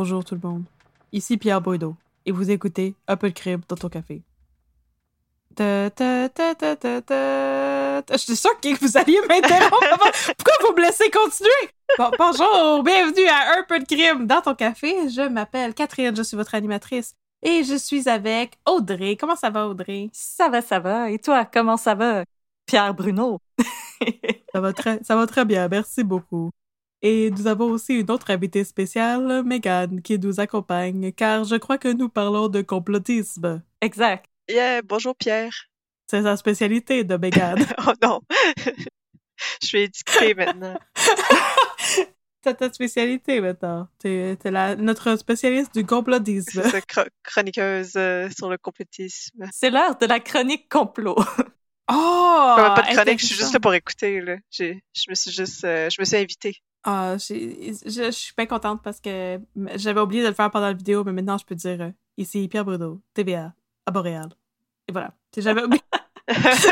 Bonjour tout le monde. Ici Pierre Boideau et vous écoutez Un peu de crime dans ton café. Ta, ta, ta. Je suis sûre que vous alliez m'interrompre. Pourquoi vous me laissez continuer? Bon, bonjour, bienvenue à Un peu de crime dans ton café. Je m'appelle Catherine, je suis votre animatrice. Et je suis avec Audrey. Comment ça va, Audrey? Ça va, ça va. Et toi, comment ça va, Pierre Bruno? ça, va très, ça va très bien, merci beaucoup. Et nous avons aussi une autre invitée spéciale, Megan, qui nous accompagne, car je crois que nous parlons de complotisme. Exact. Yeah, bonjour Pierre. C'est sa spécialité de Megan. oh non. je vais éduquer maintenant. C'est ta spécialité maintenant. T'es es notre spécialiste du complotisme. C'est chroniqueuse euh, sur le complotisme. C'est l'heure de la chronique complot. Oh! pas de chronique, je suis juste là pour écouter. Là. Je me suis juste, euh, je me suis invitée. Ah, je suis bien contente parce que j'avais oublié de le faire pendant la vidéo, mais maintenant je peux dire euh, ici Pierre Bruno, TVA, à Boréal. Et voilà. J'avais oublié,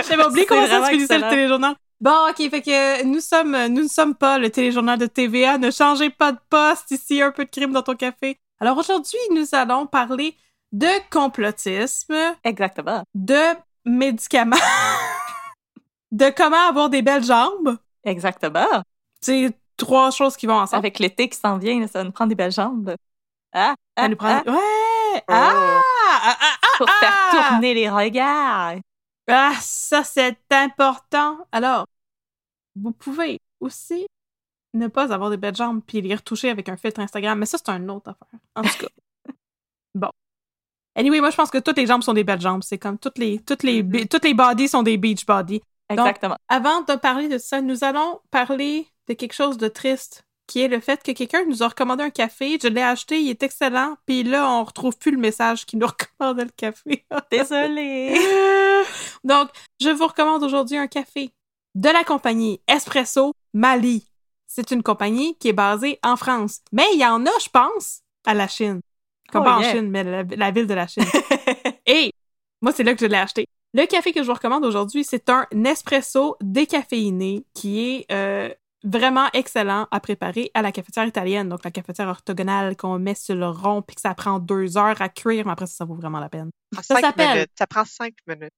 j'avais oublié comment ça se finissait le téléjournal. Bon, ok, fait que nous sommes, nous ne sommes pas le téléjournal de TVA. Ne changez pas de poste ici, un peu de crime dans ton café. Alors aujourd'hui, nous allons parler de complotisme. Exactement. De médicaments. de comment avoir des belles jambes. Exactement. C'est trois choses qui vont ensemble. Avec l'été qui s'en vient, ça va nous prendre des belles jambes. Ah, ça ah, nous prend... ah. Ouais! Oh. Ah! ah, ah, ah Pour faire tourner les regards. Ah, ça, c'est important. Alors, vous pouvez aussi ne pas avoir des belles jambes puis les retoucher avec un filtre Instagram, mais ça, c'est une autre affaire. En tout cas. bon. Anyway, moi, je pense que toutes les jambes sont des belles jambes. C'est comme toutes les, toutes les, Mm-hmm. toutes les bodies sont des beach bodies. Exactement. Donc, avant de parler de ça, nous allons parler de quelque chose de triste, qui est le fait que quelqu'un nous a recommandé un café. Je l'ai acheté, il est excellent. Puis là, on retrouve plus le message qui nous recommandait le café. Désolée. Donc, je vous recommande aujourd'hui un café de la compagnie Espresso Mali. C'est une compagnie qui est basée en France. Mais il y en a, je pense, à la Chine. Comme Oh, pas en. Chine, mais la, la ville de la Chine. Et moi, c'est là que je l'ai acheté. Le café que je vous recommande aujourd'hui, c'est un espresso décaféiné qui est euh, vraiment excellent à préparer à la cafetière italienne, donc la cafetière orthogonale qu'on met sur le rond puis que ça prend deux heures à cuire, mais après ça, ça vaut vraiment la peine. Ça, Ça s'appelle-. Ça prend cinq minutes.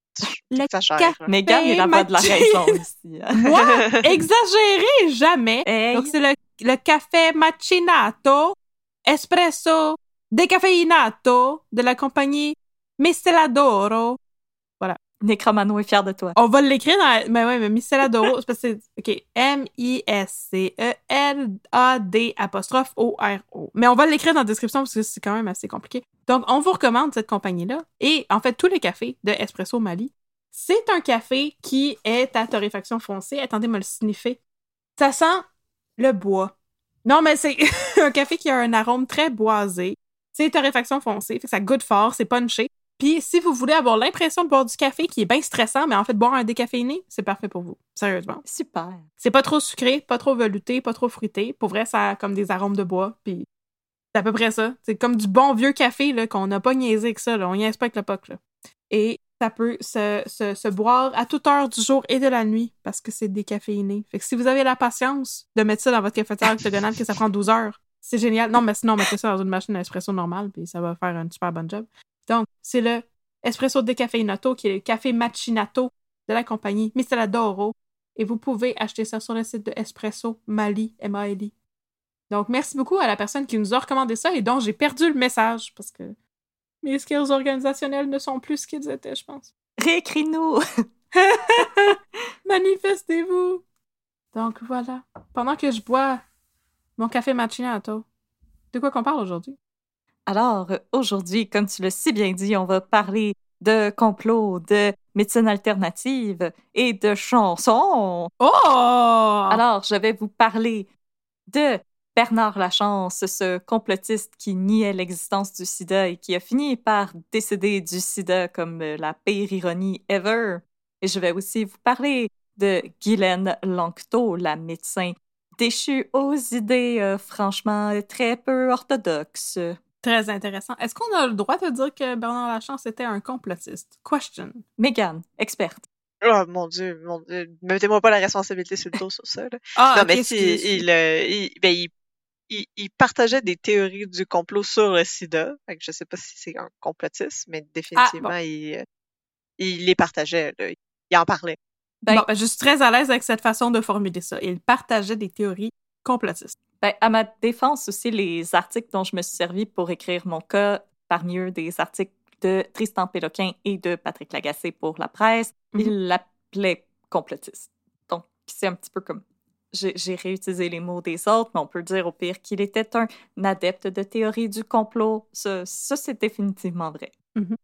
Le T'exagères, café. là. Megan, il a pas de la raison ici. hein. Moi, exagéré jamais. Hey. Donc, c'est le, le café macinato, espresso décaféinato de la compagnie Misteladoro. Necromano est fier de toi. On va l'écrire dans la... Mais ouais, mais parce que c'est... OK. M-I-S-C-E-L-A-D apostrophe O-R-O. Mais on va l'écrire dans la description parce que c'est quand même assez compliqué. Donc, on vous recommande cette compagnie-là. Et en fait, tous les cafés de Espresso Mali, c'est un café qui est à torréfaction foncée. Attendez, me le sniffer. Ça sent le bois. Non, mais c'est un café qui a un arôme très boisé. C'est torréfaction foncée, fait que ça goûte fort, c'est punché. Puis si vous voulez avoir l'impression de boire du café qui est bien stressant, mais en fait boire un décaféiné, c'est parfait pour vous. Sérieusement. Super. C'est pas trop sucré, pas trop velouté, pas trop fruité. Pour vrai, ça a comme des arômes de bois, puis C'est à peu près ça. C'est comme du bon vieux café là, qu'on n'a pas niaisé avec ça. Là. On niaise pas avec le POC. Là. Et ça peut se, se, se boire à toute heure du jour et de la nuit parce que c'est décaféiné. Fait que si vous avez la patience de mettre ça dans votre cafetière octogonale que ça prend 12 heures, c'est génial. Non, mais sinon, mettez ça dans une machine à espresso normale puis ça va faire un super bon job. Donc, c'est le espresso décaféinato qui est le café macinato de la compagnie Misteladoro. Et vous pouvez acheter ça sur le site de Espresso Mali, M-A-L-I. Donc, merci beaucoup à la personne qui nous a recommandé ça et dont j'ai perdu le message parce que mes skills organisationnels ne sont plus ce qu'ils étaient, je pense. Réécris-nous! Manifestez-vous! Donc, voilà. Pendant que je bois mon café macchiato, de quoi qu'on parle aujourd'hui? Alors, aujourd'hui, comme tu l'as si bien dit, on va parler de complot, de médecine alternative et de chansons. Oh! Alors, je vais vous parler de Bernard Lachance, ce complotiste qui niait l'existence du sida et qui a fini par décéder du sida comme la pire ironie ever. Et je vais aussi vous parler de Guylaine Lanctot, la médecin déchue aux idées euh, franchement très peu orthodoxes. Très intéressant. Est-ce qu'on a le droit de dire que Bernard Lachance était un complotiste? Question. Megan, experte. Oh mon dieu, mon dieu. Mettez-moi pas la responsabilité sur le dos sur ça. Là. Ah, non, mais si, il, euh, il, ben, il, il, il partageait des théories du complot sur le sida. Fait que je sais pas si c'est un complotiste, mais définitivement, Ah, bon. il, euh, il les partageait. Là. Il en parlait. Ben, Bon, ben, je suis très à l'aise avec cette façon de formuler ça. Il partageait des théories complotistes. Ben, à ma défense aussi, les articles dont je me suis servi pour écrire mon cas, parmi eux des articles de Tristan Péloquin et de Patrick Lagacé pour la presse, Mhm. ils l'appelaient complotiste. Donc, c'est un petit peu comme... J'ai réutilisé les mots des autres, mais on peut dire au pire qu'il était un adepte de théorie du complot. Ça, ça c'est définitivement vrai. Mhm.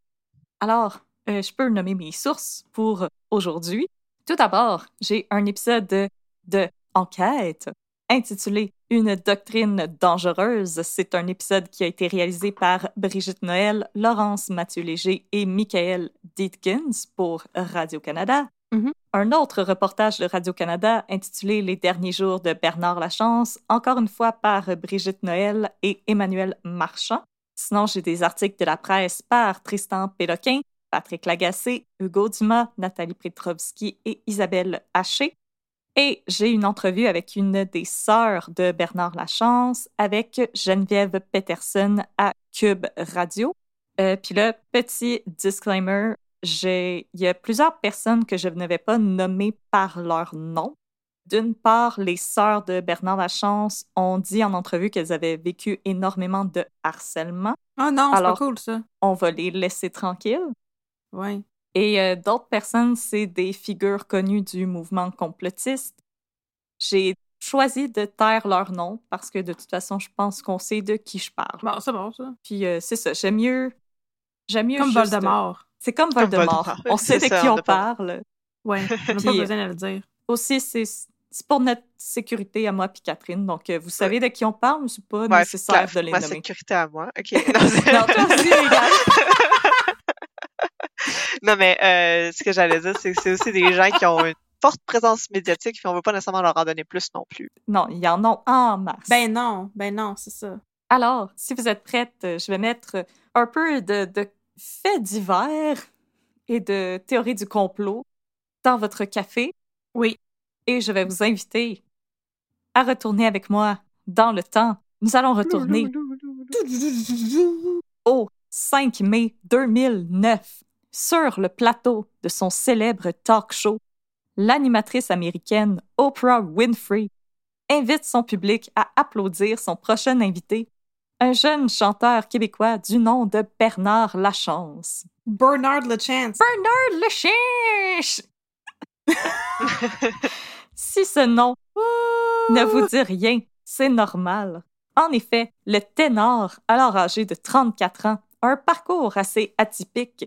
Alors, euh, je peux nommer mes sources pour aujourd'hui. Tout d'abord, j'ai un épisode de, de Enquête intitulé Une doctrine dangereuse. C'est un épisode qui a été réalisé par Brigitte Noël, Laurence Mathieu Léger et Michael Dietkins pour Radio-Canada. Mhm. Un autre reportage de Radio-Canada intitulé Les derniers jours de Bernard Lachance, encore une fois par Brigitte Noël et Emmanuel Marchand. Sinon, j'ai des articles de la presse par Tristan Péloquin, Patrick Lagacé, Hugo Dumas, Nathalie Petrovski et Isabelle Haché. Et j'ai une entrevue avec une des sœurs de Bernard Lachance, avec Geneviève Peterson à Cube Radio. Euh, Puis là, petit disclaimer, il y a plusieurs personnes que je ne vais pas nommer par leur nom. D'une part, les sœurs de Bernard Lachance ont dit en entrevue qu'elles avaient vécu énormément de harcèlement. Oh non, c'est pas cool, ça. On va les laisser tranquilles. Ouais. Et euh, d'autres personnes, c'est des figures connues du mouvement complotiste. J'ai choisi de taire leur nom parce que de toute façon, je pense qu'on sait de qui je parle. Bon, c'est bon, ça. Puis euh, c'est ça, j'aime mieux. J'aime mieux Comme juste- Voldemort. C'est comme Comme Voldemort. Voldemort. On sait de ça, qui on parle. Ouais, on n'a pas besoin de le dire. Aussi, c'est c'est pour notre sécurité à moi puis Catherine. Donc, euh, vous savez de qui on parle, mais c'est pas Ouais, nécessaire clair, de les ma nommer. sécurité à moi. OK. Non, Non, toi aussi, Megan. Non, mais euh, ce que j'allais dire, c'est que c'est aussi des gens qui ont une forte présence médiatique, puis on veut pas nécessairement leur en donner plus non plus. Non, il y en a en masse. Ben non, ben non, c'est ça. Alors, si vous êtes prête, euh, je vais mettre un peu de, de faits divers et de théories du complot dans votre café Oui. et je vais vous inviter à retourner avec moi dans le temps. Nous allons retourner au 5 mai 2009 sur le plateau de son célèbre talk show. L'animatrice américaine Oprah Winfrey invite son public à applaudir son prochain invité, un jeune chanteur québécois du nom de Bernard Lachance. Bernard Lachance. Bernard Lachance! si ce nom ne vous dit rien, c'est normal. En effet, le ténor, alors âgé de 34 ans, a un parcours assez atypique.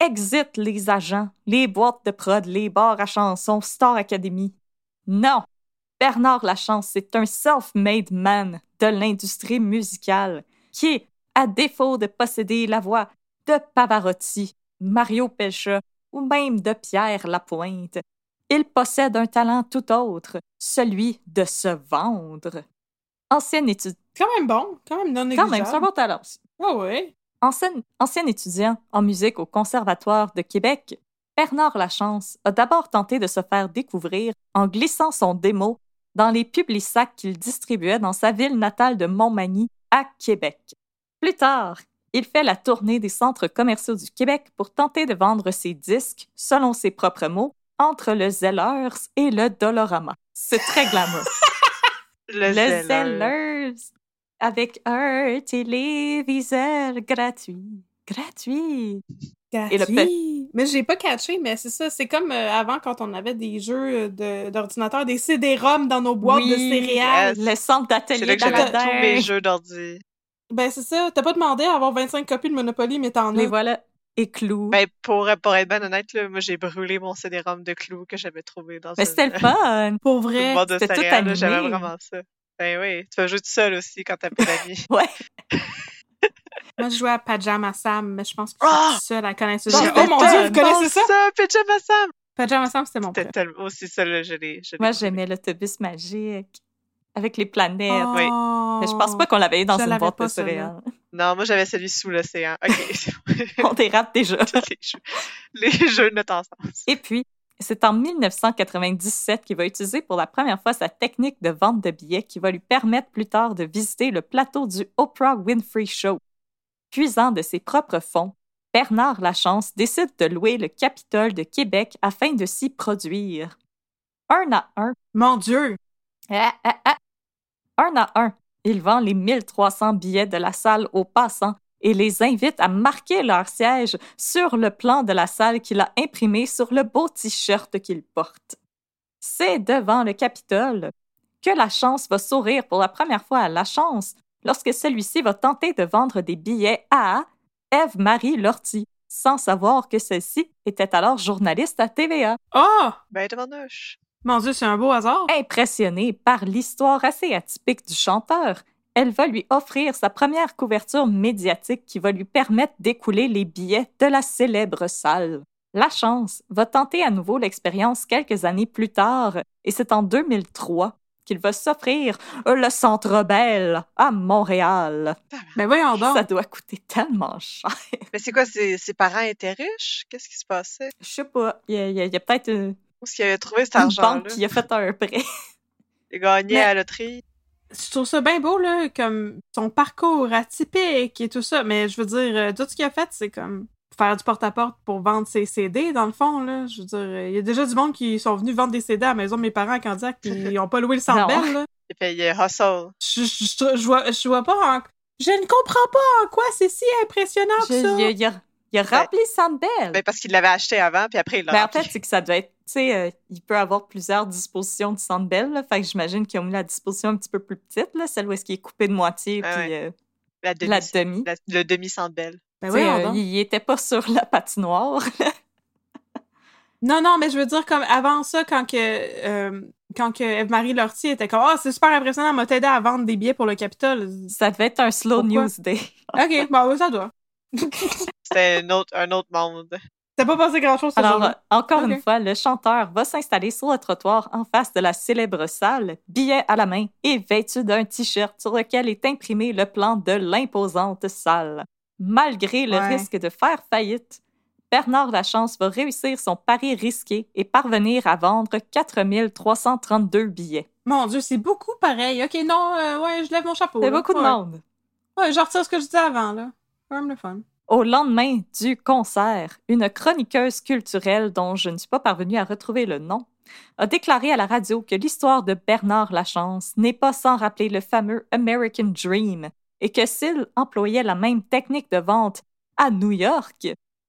Exit les agents, les boîtes de prod, les bars à chansons, Star Academy. Non! Bernard Lachance, c'est un self-made man de l'industrie musicale qui, à défaut de posséder la voix de Pavarotti, Mario Pelcha ou même de Pierre Lapointe, il possède un talent tout autre, celui de se vendre. Ancien étudiant Quand même bon, quand même non Quand négligeable. même, c'est un bon talent aussi. Ah ouais. Ancien, ancien étudiant en musique au Conservatoire de Québec, Bernard Lachance a d'abord tenté de se faire découvrir en glissant son démo dans les publics-sacs qu'il distribuait dans sa ville natale de Montmagny, à Québec. Plus tard, il fait la tournée des centres commerciaux du Québec pour tenter de vendre ses disques, selon ses propres mots, entre le Zellers et le Dolorama. C'est très glamour. Le, le Zeller. Zellers avec un téléviseur gratuit. Gratuit. Et le Gratuit. Mais j'ai pas catché, mais c'est ça. C'est comme euh, avant quand on avait des jeux de- d'ordinateur, des CD-ROM dans nos boîtes de céréales. yes. Le centre C'est d'atelier là que j'avais tous mes jeux d'ordi. Ben c'est ça. T'as pas demandé à avoir 25 copies de Monopoly, mais t'en as. voilà. Et Clou. Ben, pour, pour être bien honnête, là, moi, j'ai brûlé mon CD-ROM de Clou que j'avais trouvé dans Mais une- c'était le fun. Pour une vrai. c'était tout J'avais animé. vraiment ça. Ben oui, tu vas jouer tout seul aussi quand t'as pas d'amis. Ouais. Moi, je jouais à Pajama Sam, mais je pense que Ah! je suis seule à connaître ce jeu. Oh mon dieu, vous connaissez ça? ça? Pyjama Sam! Pajama Sam, c'était mon C'était tellement aussi ça, là, je l'ai. Moi, j'aimais l'autobus magique avec les planètes. Oh. oui. Mais je pense pas qu'on l'avait eu dans Je une boîte de céréales. Non, moi, j'avais celui sous l'océan. OK. On dérape déjà. les, jeux, les jeux de notre ensemble. Et puis, c'est en 1997 qu'il va utiliser pour la première fois sa technique de vente de billets qui va lui permettre plus tard de visiter le plateau du Oprah Winfrey Show. Puisant de ses propres fonds, Bernard Lachance décide de louer le Capitole de Québec afin de s'y produire. Un à un, Mon dieu! ah, ah, ah. un à un, il vend les 1300 billets de la salle aux passants et les invite à marquer leur siège sur le plan de la salle qu'il a imprimé sur le beau t-shirt qu'il porte. C'est devant le Capitole que la chance va sourire pour la première fois à la chance lorsque celui-ci va tenter de vendre des billets à Ève-Marie Lortie, sans savoir que celle-ci était alors journaliste à TVA. Oh! Ben. Mon dieu, c'est un beau hasard. Impressionnée par l'histoire assez atypique du chanteur, elle va lui offrir sa première couverture médiatique qui va lui permettre d'écouler les billets de la célèbre salle. La chance va tenter à nouveau l'expérience quelques années plus tard, et c'est en 2003 qu'il va s'offrir le Centre Bell à Montréal. Ben voyons donc. Ça doit coûter tellement cher. Mais c'est quoi, ses, ses parents étaient riches? Qu'est-ce qui se passait? Je sais pas, il y a, il y a- il y a peut-être une, Où est-ce qu'il avait trouvé cet une argent-là? banque qui a fait un prêt. Il gagnait Mais- à la loterie. Je trouve ça bien beau, là, comme son parcours atypique et tout ça. Mais je veux dire, euh, tout ce qu'il a fait, c'est comme faire du porte-à-porte pour vendre ses CD, dans le fond, là. Je veux dire, euh, il y a déjà du monde qui sont venus vendre des CD à la maison de mes parents à Candiac, puis ils ont pas loué le. Centre là. Il payait Hustle. Je, je, je, je vois, je vois pas en... Je ne comprends pas en quoi c'est si impressionnant que Je- ça. il, a, il a- il a rempli Sandbell. Ben, parce qu'il l'avait acheté avant, puis après, il l'a Ben, en fait, c'est que ça doit être, tu sais, euh, il peut avoir plusieurs dispositions de Sandbell, là, fait que j'imagine qu'ils ont mis la disposition un petit peu plus petite, là, celle où est-ce qu'il est coupé de moitié, Ah puis ouais. euh, la demi. la demi. la- le demi-centre belle. Ben voyons euh, il, était pas sur la patinoire. Non, non, mais je veux dire, comme avant ça, quand que, euh, quand que Eve-Marie Lortie était comme, ah, c'est super impressionnant, m'a t'aider à vendre des billets pour le Capitole. ça devait être un slow Pourquoi? news day. Ok, bon, oui, ça doit. C'était un autre, un autre monde. T'as pas passé grand-chose Alors, euh, encore une fois, le chanteur va s'installer sur le trottoir en face de la célèbre salle, billet à la main et vêtu d'un t-shirt sur lequel est imprimé le plan de l'imposante salle. Malgré le Ouais. risque de faire faillite, Bernard Lachance va réussir son pari risqué et parvenir à vendre 4332 billets. Mon Dieu, c'est beaucoup pareil. Ok, non, euh, ouais, je lève mon chapeau. C'est beaucoup de monde. Ouais, je retire ce que je disais avant, là. Quand même le fun. Au lendemain du concert, une chroniqueuse culturelle dont je ne suis pas parvenue à retrouver le nom a déclaré à la radio que l'histoire de Bernard Lachance n'est pas sans rappeler le fameux American Dream et que s'il employait la même technique de vente à New York,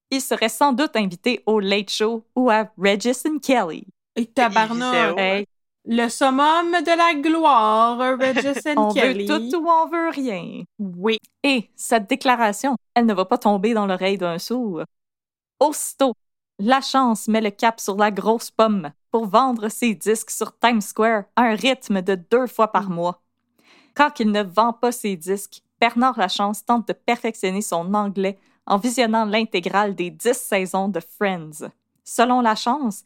il serait sans doute invité au Late Show ou à Regis and Kelly. Et tabarnak. Hey, Le summum de la gloire, Regis and on Kelly. veut tout ou on veut rien. Oui. Et cette déclaration, elle ne va pas tomber dans l'oreille d'un sourd. Aussitôt, la chance met le cap sur la grosse pomme pour vendre ses disques sur Times Square à un rythme de deux fois par mois. Quand il ne vend pas ses disques, Bernard Lachance tente de perfectionner son anglais en visionnant l'intégrale des dix saisons de Friends. Selon Lachance,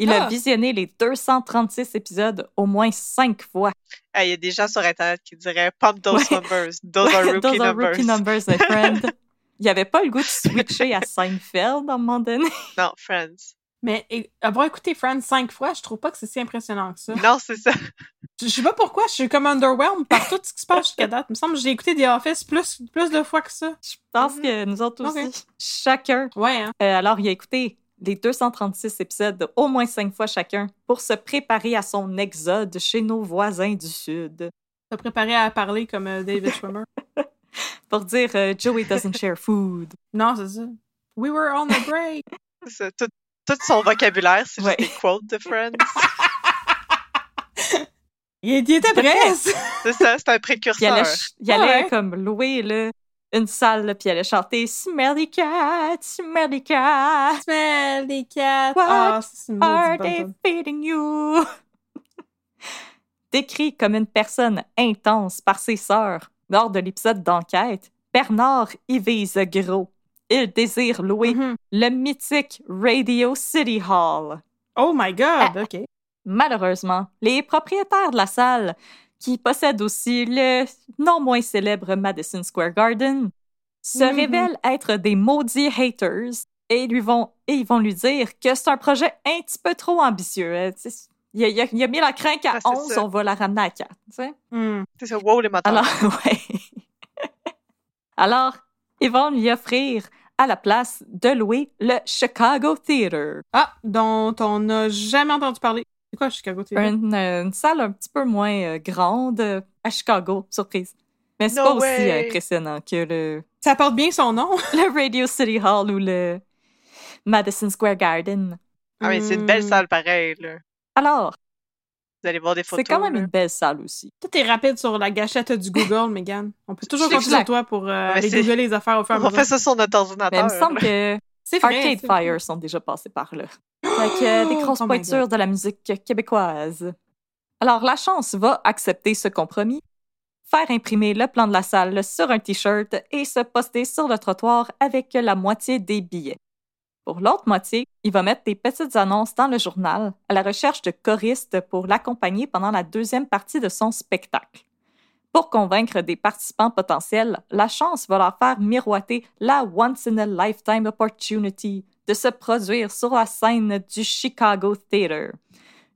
Il Ah. a visionné les 236 épisodes au moins cinq fois. Ah, Il y a des gens sur Internet qui diraient Pump those Ouais. numbers. Those are rookie Those are numbers. rookie numbers, my friend. Il avait pas le goût de switcher à Seinfeld à un moment donné. Non, Friends. Mais avoir écouté Friends cinq fois, je trouve pas que c'est si impressionnant que ça. Non, c'est ça. Je je sais pas pourquoi, je suis comme underwhelmed par tout ce qui se passe jusqu'à date. Il me semble que j'ai écouté The Office plus, plus de fois que ça. Je pense Mhm. que nous autres aussi, chacun. Ouais, hein. Euh, alors, il a écouté les 236 épisodes au moins cinq fois chacun pour se préparer à son exode chez nos voisins du Sud. T'as préparé à parler comme euh, David Schwimmer? Pour dire euh, Joey doesn't share food. non, c'est ça. We were on a break. Tout, tout son vocabulaire, c'est Ouais. juste des quotes de Friends. Il, était prêt. c'est ça, c'est un Puis il précurseur. allait, il allait ouais. comme louer là, une salle, là, puis il allait chanter Smelly cat, Smelly cat, Smell des cats. What une are they feeding you? Décrit comme une personne intense par ses sœurs lors de l'épisode d'enquête, Bernard y vise gros. Il désire louer Mhm. le mythique Radio City Hall. Oh my god, Ah. ok. Malheureusement, les propriétaires de la salle, qui possèdent aussi le non moins célèbre Madison Square Garden, se Mhm. révèlent être des maudits haters et, lui vont, et ils vont lui dire que c'est un projet un petit peu trop ambitieux. hein. Il a, il a- il a mis la crainte à Ah, c'est 11, ça. on va la ramener à 4. tu sais. Hmm. C'est ça, wow, les moteurs. Alors, ouais. Alors, ils vont lui offrir à la place de louer le Chicago Theater. Ah, dont on n'a jamais entendu parler. C'est quoi Chicago TV? Une, euh, une salle un petit peu moins euh, grande euh, à Chicago, surprise. Mais c'est No pas aussi impressionnant que le, Ça porte bien son nom. le Radio City Hall ou le Madison Square Garden. Ah, mais c'est une belle Hmm. salle pareille, là. Alors, Vous allez voir des photos. c'est quand même là. une belle salle aussi. Tout est rapide sur la gâchette du Google, Megan. On peut toujours compter sur toi pour euh, aller googler les affaires au fur et à On mesure. fait ça sur notre Mais ordinateur. il me semble que C'est vrai. Arcade Fire sont déjà passés par là. Avec euh, des grosses Oh pointures de la musique québécoise. Alors, la chance va accepter ce compromis, faire imprimer le plan de la salle sur un T-shirt et se poster sur le trottoir avec la moitié des billets. Pour l'autre moitié, il va mettre des petites annonces dans le journal à la recherche de choristes pour l'accompagner pendant la deuxième partie de son spectacle. Pour convaincre des participants potentiels, la chance va leur faire miroiter la once-in-a-lifetime opportunity de se produire sur la scène du Chicago Theater.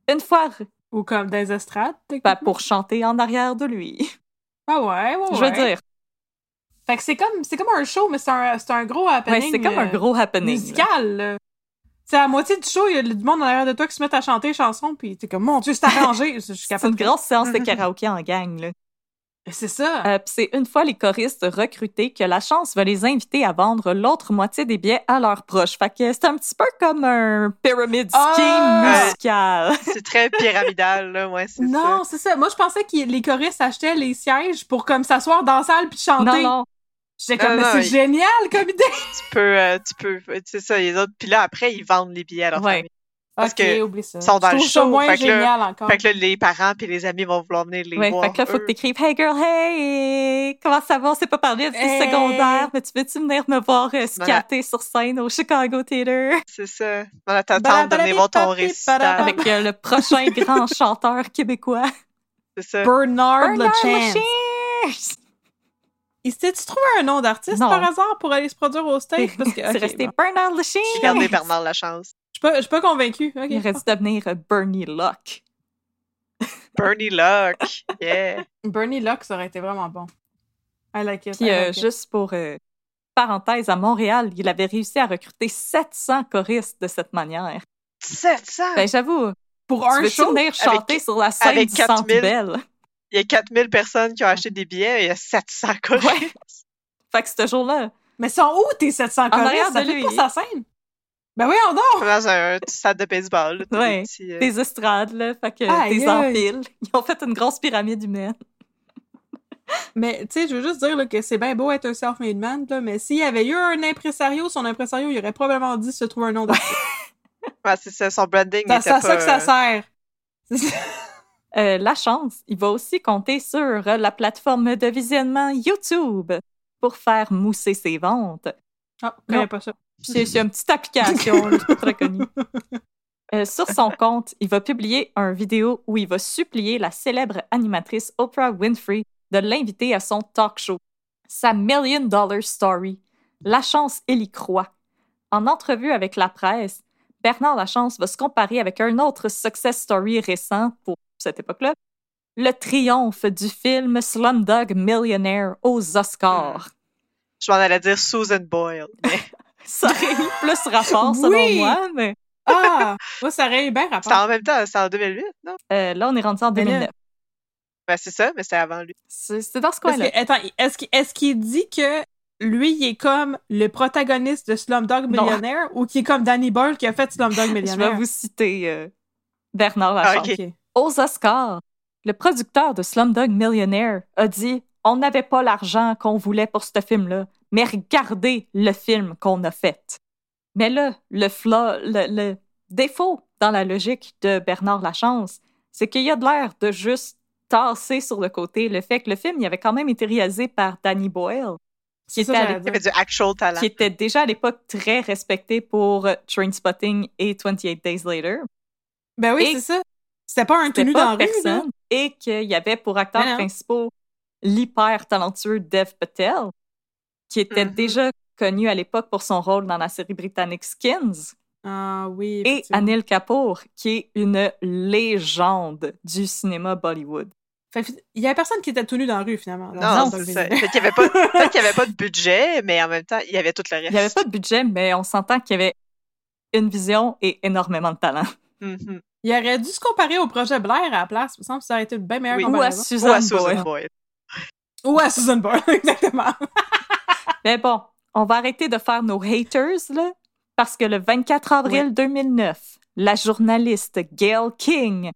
Une fois Ou comme des estrades. ben, pour chanter en arrière de lui. Ah ouais, ouais, Je veux ouais. dire, Fait que c'est comme, c'est comme un show, mais c'est un, un gros happening. ouais, c'est comme un euh, gros happening. musical. là. C'est à la moitié du show, il y a du monde en arrière de toi qui se met à chanter les chansons, puis t'es comme, mon Dieu, c'est arrangé. C'est une grosse séance de karaoké en gang. Là. C'est ça. Euh, puis c'est une fois les choristes recrutés que la chance va les inviter à vendre l'autre moitié des billets à leurs proches. Fait que c'est un petit peu comme un pyramid scheme Ah! musical. C'est très pyramidal, là, ouais, c'est ça. non, c'est ça. Moi, je pensais que les choristes achetaient les sièges pour comme s'asseoir dans la salle puis chanter. Non, non. J'étais comme, Non, mais non, c'est il- génial comme idée. Tu peux, euh, tu peux, c'est ça, les autres. Puis là, après, ils vendent les billets à leur Ouais. famille. Parce ok, que oublie ça. sont dans je le show, moins fait que là- génial encore. Fait que là, les parents puis les amis vont vouloir venir les Ouais, voir. fait que là, faut que t'écrives Hey girl, hey! Comment ça va? On s'est pas parlé depuis Hey! secondaire, mais tu veux-tu venir me voir euh, scatter sur scène au Chicago Theater? C'est ça. On attend de venir voir ton récital. Avec euh, le prochain grand chanteur québécois. C'est ça. Bernard, Bernard LeChance. Lachance! Il s'était-tu trouvé un nom d'artiste par hasard pour aller se produire au C'est stage? Parce que, ok, resté bon. Bernard Lachance! Regardez Bernard Lachance. Je suis pas, je suis pas convaincue. Ok. Il aurait dû devenir euh, Bernie Locke. Bernie Locke. Yeah. Bernie Locke, ça aurait été vraiment bon. I like it. Puis I euh, like it. juste pour euh, parenthèse, à Montréal, il avait réussi à recruter 700 choristes de cette manière. 700! Ben j'avoue, Pour tu un show, venir chanter sur la scène avec du Centre 4000. Bell? Il y a 4000 personnes qui ont acheté des billets et il y a 700 choristes. Ouais. Fait que ce jour-là, Mais sont où tes 700 choristes? arrière Ça de fait lui. pas sa scène? Ben oui, on dort. Dans un stade de baseball. là, Ouais. petits, euh, des estrades, là, fait que des empiles. Ils ont fait une grosse pyramide humaine. Mais tu sais, je veux juste dire là, que c'est bien beau être un self-made man, là, mais s'il y avait eu un impresario, son impresario, il aurait probablement dit se trouver un nom d'artiste. ouais, c'est ça, son branding C'est était à pas... ça que ça euh, sert. C'est ça. Euh, la chance, il va aussi compter sur euh, la plateforme de visionnement YouTube pour faire mousser ses ventes. Ah, Non. pas ça. C'est une petite application, là, c'est pas très connu. Euh, sur son compte, il va publier un vidéo où il va supplier la célèbre animatrice Oprah Winfrey de l'inviter à son talk show. Sa Million Dollar Story. La chance, elle y croit. En entrevue avec la presse, Bernard Lachance va se comparer avec un autre success story récent pour cette époque-là, le triomphe du film Slumdog Millionaire aux Oscars. Je m'en allais dire Susan Boyle. mais Ça aurait eu plus rapport, selon Oui. moi, mais Ah! Moi, ça aurait eu bien C'était rapport. en même temps, c'était en 2008, non? euh, là, on est rendu en Mais là- 2009. Ben, c'est ça, mais c'était avant lui. C'est c'est dans ce coin-là. attends, est-ce qu'il est qu'il dit que lui, il est comme le protagoniste de Slumdog Non. Millionnaire ou qu'il est comme Danny Boyle qui a fait Slumdog Je Millionnaire? vais vous citer euh, Bernard Ah, Lachance. Aux Oscars, le producteur de Slumdog Millionaire a dit On n'avait pas l'argent qu'on voulait pour ce film-là, mais regardez le film qu'on a fait. Mais là, le, flaw- le, le défaut dans la logique de Bernard Lachance, c'est qu'il y a de l'air de juste tasser sur le côté le fait que le film il avait quand même été réalisé par Danny Boyle, qui était, ça, à j'allais Il l'époque- avait du actual talent. qui était déjà à l'époque très respecté pour euh, Trainspotting et 28 Days Later. Ben oui, Et- c'est ça. C'était pas un tenu dans rue. Et qu'il y avait pour acteurs non. principaux l'hyper talentueux Dev Patel, qui était Mhm. déjà connu à l'époque pour son rôle dans la série britannique Skins, Ah oui. et. Anil Kapoor, qui est une légende du cinéma Bollywood. Fait il y avait personne qui était tout nu dans la rue, finalement. Non, Non, c'est ça. Peut-être qu'il n'y avait, pas- peut-être qu'il y avait pas de budget, mais en même temps, il y avait tout le reste. Il n'y avait pas de budget, mais on s'entend qu'il y avait une vision et énormément de talent. Mhm. Il aurait dû se comparer au projet Blair à la place. Il me semble que ça aurait été une bien meilleure Oui. Ou à Susan Boyle. Boyle. Ou à Susan Boyle, exactement. Mais bon, on va arrêter de faire nos haters, là, parce que le 24 avril 2009, la journaliste Gail King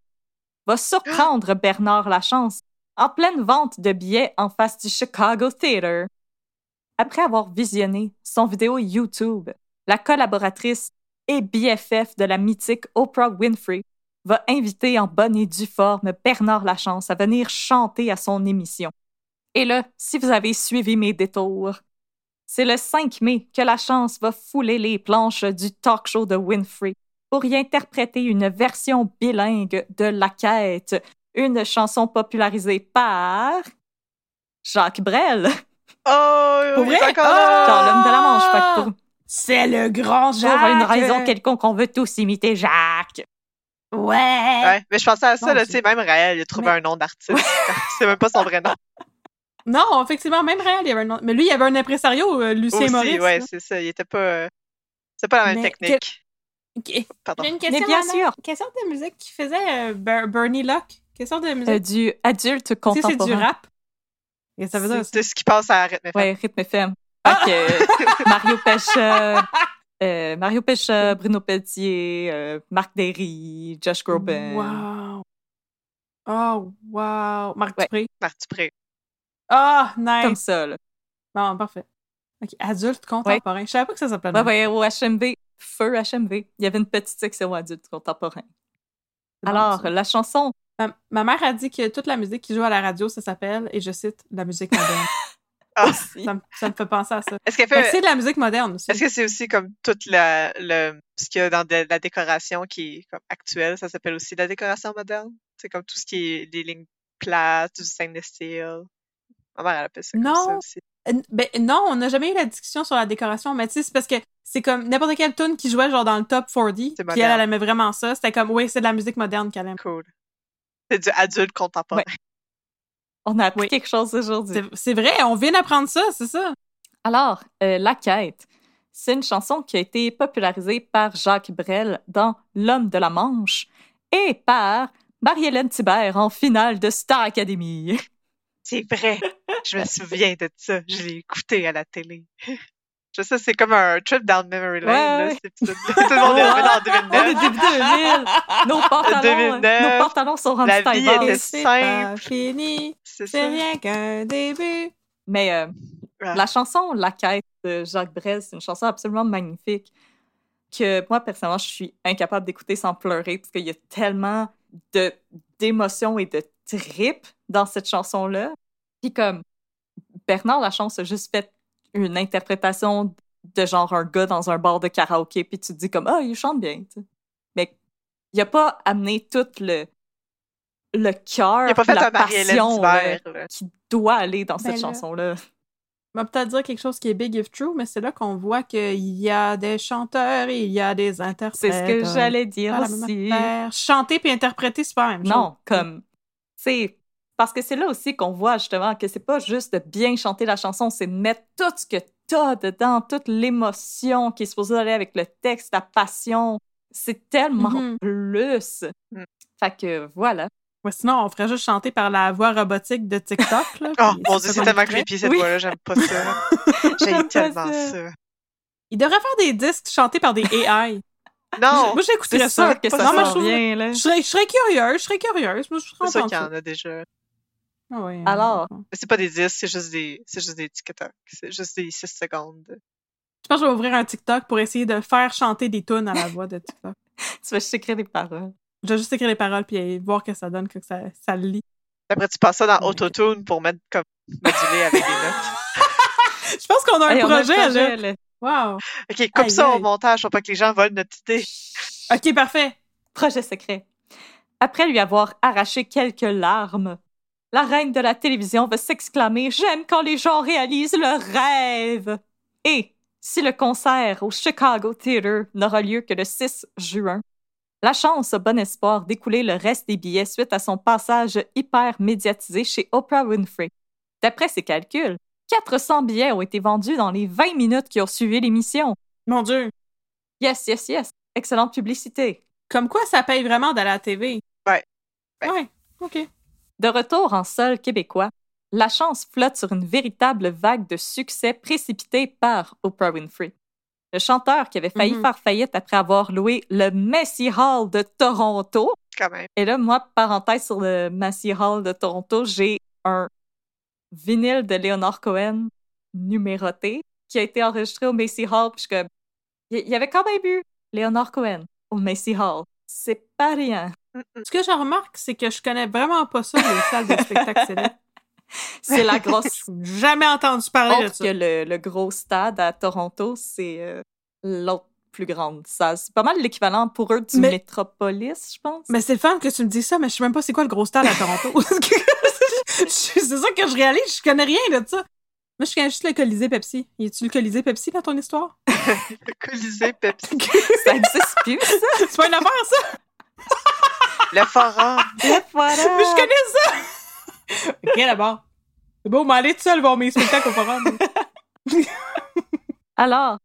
va surprendre Bernard Lachance en pleine vente de billets en face du Chicago Theatre. Après avoir visionné son vidéo YouTube, la collaboratrice et BFF de la mythique Oprah Winfrey va inviter en bonne et due forme Bernard Lachance à venir chanter à son émission. Et là, si vous avez suivi mes détours, c'est le 5 mai que la chance va fouler les planches du talk show de Winfrey pour y interpréter une version bilingue de La Quête, une chanson popularisée par Jacques Brel, Oh, Pour est vrai? encore Ah! dans l'homme de la Manche. Pour, C'est le grand pour Jacques! une raison quelconque, on veut tous imiter Jacques. Ouais! Ouais, mais je pensais à ça, là, tu sais, même Raël, il a trouvé Mais- un nom d'artiste. c'est même pas son vrai nom. Non, effectivement, même Réal, il y avait un. Mais lui, il y avait un impresario, euh, Lucien Aussi, Maurice. ouais, c'est ça. Il était pas. euh, C'est pas la même Mais technique. Ok. Pardon. J'ai une question. Mais bien Anna. sûr. Quelle sorte de musique qu'il faisait euh, Ber- Bernie Locke? Quelle sorte de musique? Euh, du adulte Tu sais, c'est contemporain. du rap. Et ça veut dire. C'est ce qui passe à rythme FM. Ouais, rythme FM. Que, euh, Mario Pesha, euh, Mario Pesha, Bruno Pelletier, euh, Marc Derry, Josh Groban. Wow. Oh, wow. Marc Ouais. Dupré. Marc Dupré. Ah, nice. Comme ça, là. Bon, parfait. Ok, adulte contemporain. Je savais pas que ça s'appelait. de Ouais, ouais, au HMV, feu HMV. Il y avait une petite section adulte contemporain. Bon, Alors, la chanson, ma, ma mère a dit que toute la musique qui joue à la radio, ça s'appelle, et je cite, la musique moderne. Ah, ça, me- ça me fait penser à ça. Est-ce qu'elle Fait c'est de la musique moderne aussi. Est-ce que c'est aussi comme toute la, le, ce qu'il y a dans de- la décoration qui est comme actuelle, ça s'appelle aussi la décoration moderne? C'est comme tout ce qui est des lignes plates, du stainless steel. Ma mère, elle appelle ça comme Non. ça aussi. Ben non, on n'a jamais eu la discussion sur la décoration, mais tu sais, c'est parce que c'est comme n'importe quelle tune qui jouait genre dans le top 40, puis elle, elle aimait vraiment ça. C'était comme, oui, c'est de la musique moderne qu'elle aime. Cool. C'est du adulte contemporain. on a appris Oui. quelque chose aujourd'hui. C'est- C'est vrai, on vient d'apprendre ça, c'est ça. Alors, euh, La Quête, c'est une chanson qui a été popularisée par Jacques Brel dans L'homme de la Manche et par Marie-Hélène Thibert en finale de Star Academy. C'est vrai. Je me souviens de ça. Je l'ai écouté à la télé. Je sais, c'est comme un trip down memory lane, Ouais, là, ouais. Tout le monde est revenu en On est 2009. début 2000. Nos pantalons, 2009. nos pantalons sont rendus La vie était c'est fini, C'est rien qu'un début. Mais euh, la chanson La Quête de Jacques Brel, c'est une chanson absolument magnifique que moi, personnellement, je suis incapable d'écouter sans pleurer parce qu'il y a tellement d'émotions et de tripes dans cette chanson-là. Puis comme Bernard Lachance a juste fait une interprétation de genre un gars dans un bar de karaoké, puis tu te dis comme « Ah, il chante bien! » tu sais. Mais il a pas amené tout le le cœur, Il a pas fait la passion là, d'hiver, là. qui doit aller dans Ben cette là. chanson-là. On va peut-être dire quelque chose qui est big if true, mais c'est là qu'on voit qu'il y a des chanteurs et il y a des interprètes. C'est ce que euh, j'allais dire même aussi. Chanter puis interpréter, c'est pas la même chose. Non, comme, c'est parce que c'est là aussi qu'on voit justement que c'est pas juste de bien chanter la chanson, c'est de mettre tout ce que t'as dedans, toute l'émotion qui est supposée aller avec le texte, la passion. C'est tellement Mhm. plus. Mm. Fait que voilà. Ouais, sinon, on ferait juste chanter par la voix robotique de TikTok. Là, Oh mon c'est dieu, ça c'est tellement creepy cette Oui. voix-là, j'aime pas ça. J'aime tellement ça. ça. Il devrait faire des disques chantés par des AI. Non! Moi, j'écouterais ça. que ça non, moi, je, s'en trouve- vient, là. je serais, je serais curieuse, je serais curieuse. Moi, je serais C'est sûr qu'il y en a déjà. Ah ouais, Alors? euh, Mais c'est pas des disques, c'est juste des, c'est juste des TikTok. C'est juste des 6 secondes. Je pense que je vais ouvrir un TikTok pour essayer de faire chanter des tunes à la voix de TikTok. Tu vas juste écrire des paroles. Je vais juste écrire les paroles puis voir que ça donne, que ça, ça lit. Après, tu passes ça dans. Autotune pour mettre comme moduler avec des notes. Je pense qu'on a un on a projet, là. Wow. Ok, coupe Aïe, ça au montage pour pas que les gens volent notre idée. OK, parfait. Projet secret. Après lui avoir arraché quelques larmes, la reine de la télévision va s'exclamer J'aime quand les gens réalisent leurs rêves. Et si le concert au Chicago Theatre n'aura lieu que le 6 juin, la chance a bon espoir d'écouler le reste des billets suite à son passage hyper médiatisé chez Oprah Winfrey. D'après ses calculs, 400 billets ont été vendus dans les 20 minutes qui ont suivi l'émission. Mon Dieu. Yes, yes, yes. Excellente publicité. Comme quoi, ça paye vraiment d'aller à la TV. Ouais. Ouais. Ouais. OK. De retour en sol québécois, la chance flotte sur une véritable vague de succès précipitée par Oprah Winfrey. Le chanteur qui avait failli Mhm. faire faillite après avoir loué le Massey Hall de Toronto. Quand même. Et là, moi, parenthèse sur le Massey Hall de Toronto, j'ai un vinyle de Leonard Cohen numéroté qui a été enregistré au Massey Hall. Puis je il y avait quand même eu Leonard Cohen au Massey Hall. C'est pas rien. Ce que je remarque, c'est que je connais vraiment pas ça, les salles de spectacle célèbres. C'est la grosse jamais entendu parler de ça. que le, le gros stade à Toronto, c'est euh, l'autre plus grande salle. C'est pas mal l'équivalent pour eux du Mais- Metropolis, je pense. Mais c'est le fun que tu me dis ça, mais je sais même pas c'est quoi le gros stade à Toronto. C'est ça que je réalise, je connais rien de ça. Moi, je connais juste le Colisée Pepsi. Y a-tu le Colisée Pepsi dans ton histoire? Le Colisée Pepsi. Ça existe plus, ça. c'est pas une affaire, ça? Le forum. Voilà. Mais je connais ça! ok, d'abord. C'est beau, m'aller tout seul voir mes spectacles au forum. Alors,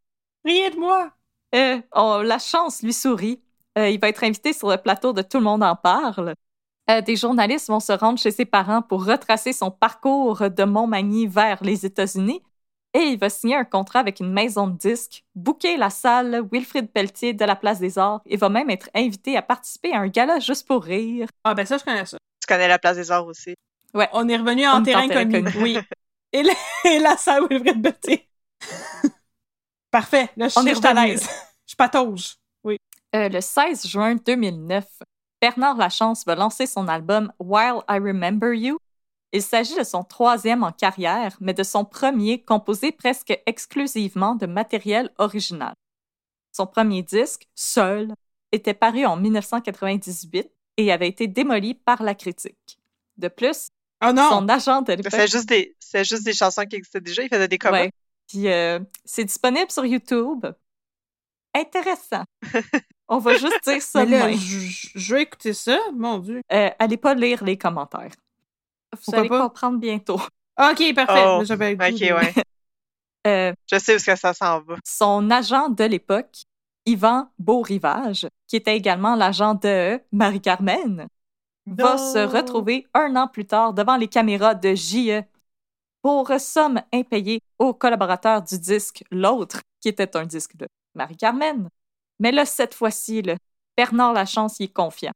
Rien de moi! euh, on- la chance lui sourit. Euh, il va être invité sur le plateau de Tout le monde en parle. Euh, des journalistes vont se rendre chez ses parents pour retracer son parcours de Montmagny vers les États-Unis. Et il va signer un contrat avec une maison de disques, booker la salle Wilfrid Pelletier de la Place des Arts et va même être invité à participer à un gala juste pour rire. Ah, ben ça, je connais ça. Tu connais la place des arts aussi. On est revenu en terrain en terrain connu. connu. Oui. Et, la- et la salle Wilfred Betty. Parfait. Là, je On est suis à revenu. l'aise. Je patauge. Euh, le 16 juin 2009, Bernard Lachance va lancer son album While I Remember You. Il s'agit de son troisième en carrière, mais de son premier composé presque exclusivement de matériel original. Son premier disque, Seul, était paru en 1998 et avait été démoli par la critique. De plus, Oh non! son agent de l'époque... faisait juste des, c'était juste des chansons qui existaient déjà. Il faisait des covers. Ouais. Puis euh, c'est disponible sur YouTube. Intéressant. On va juste dire ça Mais là, je vais écouter ça, mon Dieu. Euh, allez pas lire les commentaires. Vous Pourquoi allez pas? comprendre bientôt. Ok, parfait. Oh, j'avais Ok, de- ouais. Euh, Je sais où est-ce que ça s'en va. son agent de l'époque, Yvan Beaurivage, qui était également l'agent de Marie-Carmen, va se retrouver un an plus tard devant les caméras de JE pour somme impayée aux collaborateurs du disque L'autre, qui était un disque de Marie-Carmen. Mais là, cette fois-ci, là, Bernard Lachance y est confiant.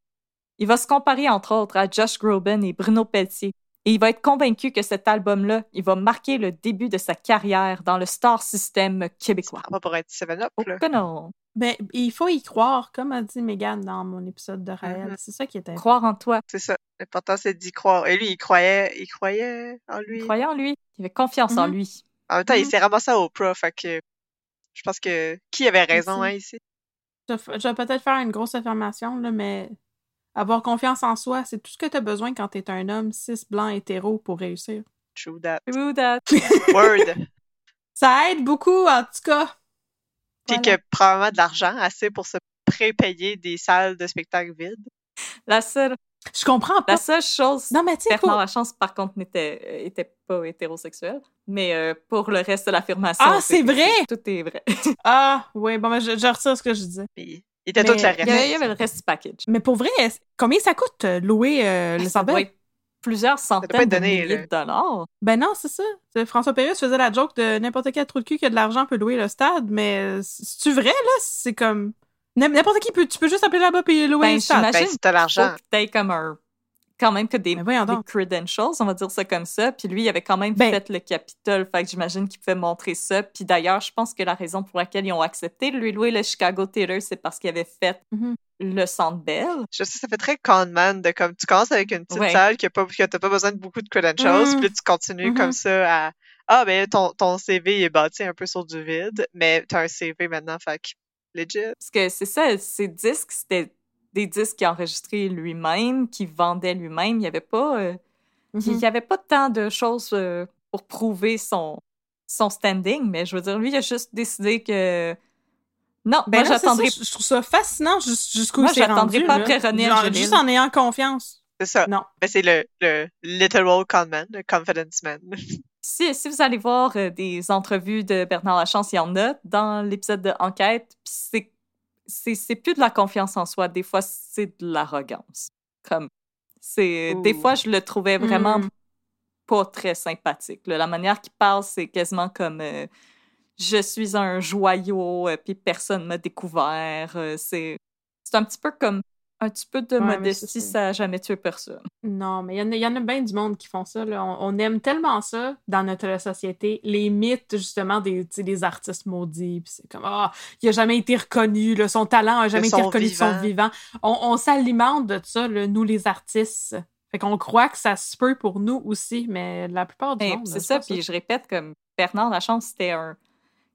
Il va se comparer, entre autres, à Josh Groban et Bruno Pelletier. Et il va être convaincu que cet album-là, il va marquer le début de sa carrière dans le star system québécois. Ça va pour être 7-Up, Oh là. que non! Ben, il faut y croire, comme a dit Megan dans mon épisode de Raël. Mhm. C'est ça qui était. Croire en toi. C'est ça. L'important, c'est d'y croire. Et lui, il croyait, il croyait en lui. Croyant en lui. Il avait confiance en Mhm. lui. En même temps, il Mhm. s'est ramassé à Oprah, fait que je pense que qui avait raison, hein, ici? Je, vais- je vais peut-être faire une grosse affirmation, là, mais avoir confiance en soi, c'est tout ce que tu as besoin quand tu es un homme cis, blanc, hétéro pour réussir. True that. True that. Word. Ça aide beaucoup, en tout cas. Puis Voilà. que probablement de l'argent assez pour se pré-payer des salles de spectacle vides. La seule, Je comprends pas. la seule chose, Non, mais tu sais, Bernard pour- Lachance, par contre, n'était euh, était pas hétérosexuel. Mais euh, pour le reste de l'affirmation. Ah, c'est vrai? Tout est vrai. Ah, oui, bon, ben, je, je retire ce que je disais. Puis il était tout le Il y, avait, il y reste. avait le reste du package. Mais pour vrai, combien ça coûte euh, louer euh, le doit Bell? être plusieurs centaines être de donné, milliers là. de dollars. Ben non, c'est ça. François Pérusse faisait la joke de n'importe quel trou de cul qui a de l'argent peut louer le stade, mais c'est-tu vrai, là? C'est comme... N'im- N'importe qui peut... Tu peux juste appeler là-bas et louer Ben, le stade. Ben, si t'as l'argent. Faut que t'aies comme un. Quand même que des, voyons des credentials, on va dire ça comme ça. Puis lui, il avait quand même Ben- fait le Capitole. Fait que j'imagine qu'il pouvait montrer ça. Puis d'ailleurs, je pense que la raison pour laquelle ils ont accepté de lui louer le Chicago Theater, c'est parce qu'il avait fait Mhm. le Centre Bell. Je sais, ça fait très conman de comme tu commences avec une petite Ouais. salle qui a pas, que t'as pas besoin de beaucoup de credentials, Mm. puis tu continues comme ça à ah ben ton, ton CV est bâti un peu sur du vide, mais t'as un CV maintenant, fait que legit. Parce que c'est ça, ces disques, c'était des disques qu'il enregistrait lui-même, qu'il vendait lui-même. Il n'y avait pas. euh, Mhm. il y avait pas tant de choses euh, pour prouver son, son standing, mais je veux dire, lui, il a juste décidé que. Non, Ben moi, j'attendrai je trouve ça fascinant jus- jusqu'où Moi, c'est j'attendrai rendu, pas là. après René Genre. Juste en ayant confiance. C'est ça. Non. Ben, c'est le, le literal conman, le confidence man. Si, si vous allez voir euh, des entrevues de Bernard Lachance, il y en a dans l'épisode de Enquête, puis c'est, c'est, plus de la confiance en soi, des fois c'est de l'arrogance. Comme, c'est, des fois je le trouvais vraiment Mm. pas très sympathique. là. La manière qu'il parle, c'est quasiment comme euh, je suis un joyau, euh, puis personne m'a découvert. euh, c'est, c'est un petit peu comme un petit peu de Ouais, modestie, ça. ça a jamais tué personne. Non, mais il y, en a- il y en a bien du monde qui font ça. Là. On, on aime tellement ça dans notre société, les mythes justement des, des artistes maudits. Puis c'est comme, ah, il a jamais été reconnu, là, son talent a jamais été reconnu de son vivant. On, on s'alimente de ça, là, nous les artistes. Fait qu'on croit que ça se peut pour nous aussi, mais la plupart du Ben, monde. c'est ça, puis je répète, comme Bernard Lachance, c'était un,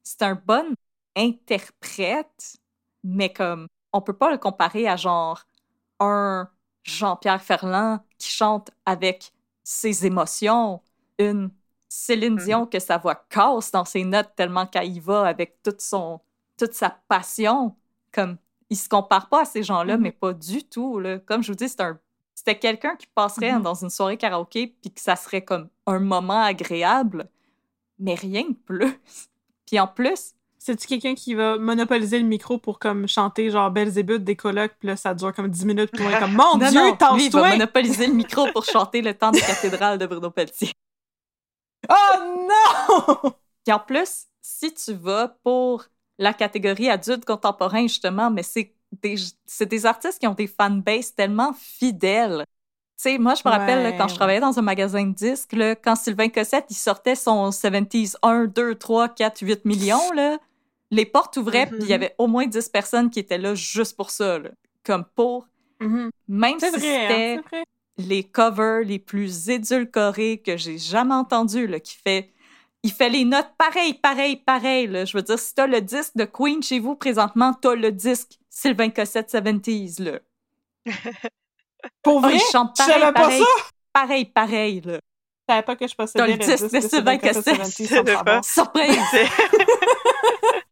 c'était un bon interprète, mais comme, on peut pas le comparer à genre un Jean-Pierre Ferland qui chante avec ses émotions, une Céline Mhm. Dion que sa voix casse dans ses notes tellement qu'elle y va avec toute son, toute sa passion, comme, il se compare pas à ces gens-là, Mhm. mais pas du tout, là. Comme je vous dis, c'est un c'était quelqu'un qui passerait Mhm. dans une soirée karaoké puis que ça serait comme un moment agréable, mais rien de plus. Puis en plus, C'est-tu quelqu'un qui va monopoliser le micro pour comme chanter genre Belzébuth des colocs, puis là ça dure comme 10 minutes, puis on est comme Mon non, Dieu, lui, il va monopoliser le micro pour chanter le temps de cathédrale de Bruno Pelletier. Oh non! Puis en plus, si tu vas pour la catégorie adulte contemporain, justement, mais c'est des, des artistes qui ont des fanbases tellement fidèles. Tu sais, moi, je me rappelle, là, quand je travaillais dans un magasin de disques, là, quand Sylvain Cossette, il sortait son 70s 1, 2, 3, 4, 8 millions, là, les portes ouvraient, puis il y avait au moins 10 personnes qui étaient là juste pour ça, là. Comme pour, Mhm. même si hein, c'était les covers les plus édulcorés que j'ai jamais entendus, là, qui fait... Il fait les notes pareil, pareil, pareil. Là. Je veux dire, si t'as le disque de Queen chez vous présentement, t'as le disque Sylvain Cossette 70s, là. Pour Oh, vrai? il chante pareil, savais pas pareil, ça! pareil, pareil, là. Je savais pas que je possédais le le disque de Sylvain Cossette. Surprise!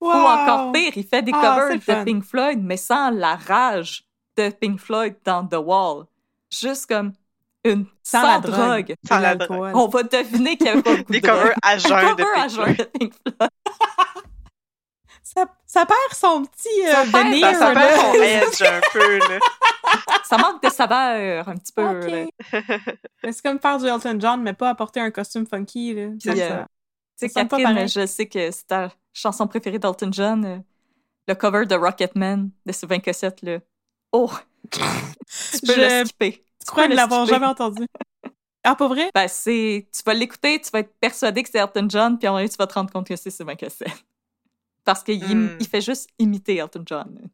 Ou encore pire, il fait des Ah, covers de fun. Pink Floyd, mais sans la rage de Pink Floyd dans The Wall. Juste comme une Sans sans, la drogue. drogue. Sans la l'alcool. On va deviner qu'il y avait pas beaucoup Des de drogue. covers à jeun de Pink Floyd. de Pink Floyd. Ça, ça perd son petit euh, Ça perd- Ça, ça perd son edge un peu, là. Ça manque de saveur un petit peu. Ok. là. Mais C'est comme faire du Elton John, mais pas apporter un costume funky. Là. Ça, Puis, euh, ça- Catherine, pareil. je sais que c'est chanson préférée d'Elton John, euh, le cover de Rocketman de Sylvain Cossette, là. Oh! tu peux Je le skipper. Je crois ne le l'avoir jamais entendu. Ah, pas vrai? Ben, c'est... Tu vas l'écouter, tu vas être persuadé que c'est Elton John, puis en vrai, tu vas te rendre compte que c'est Sylvain Cossette. Parce qu'il Hmm. il fait juste imiter Elton John.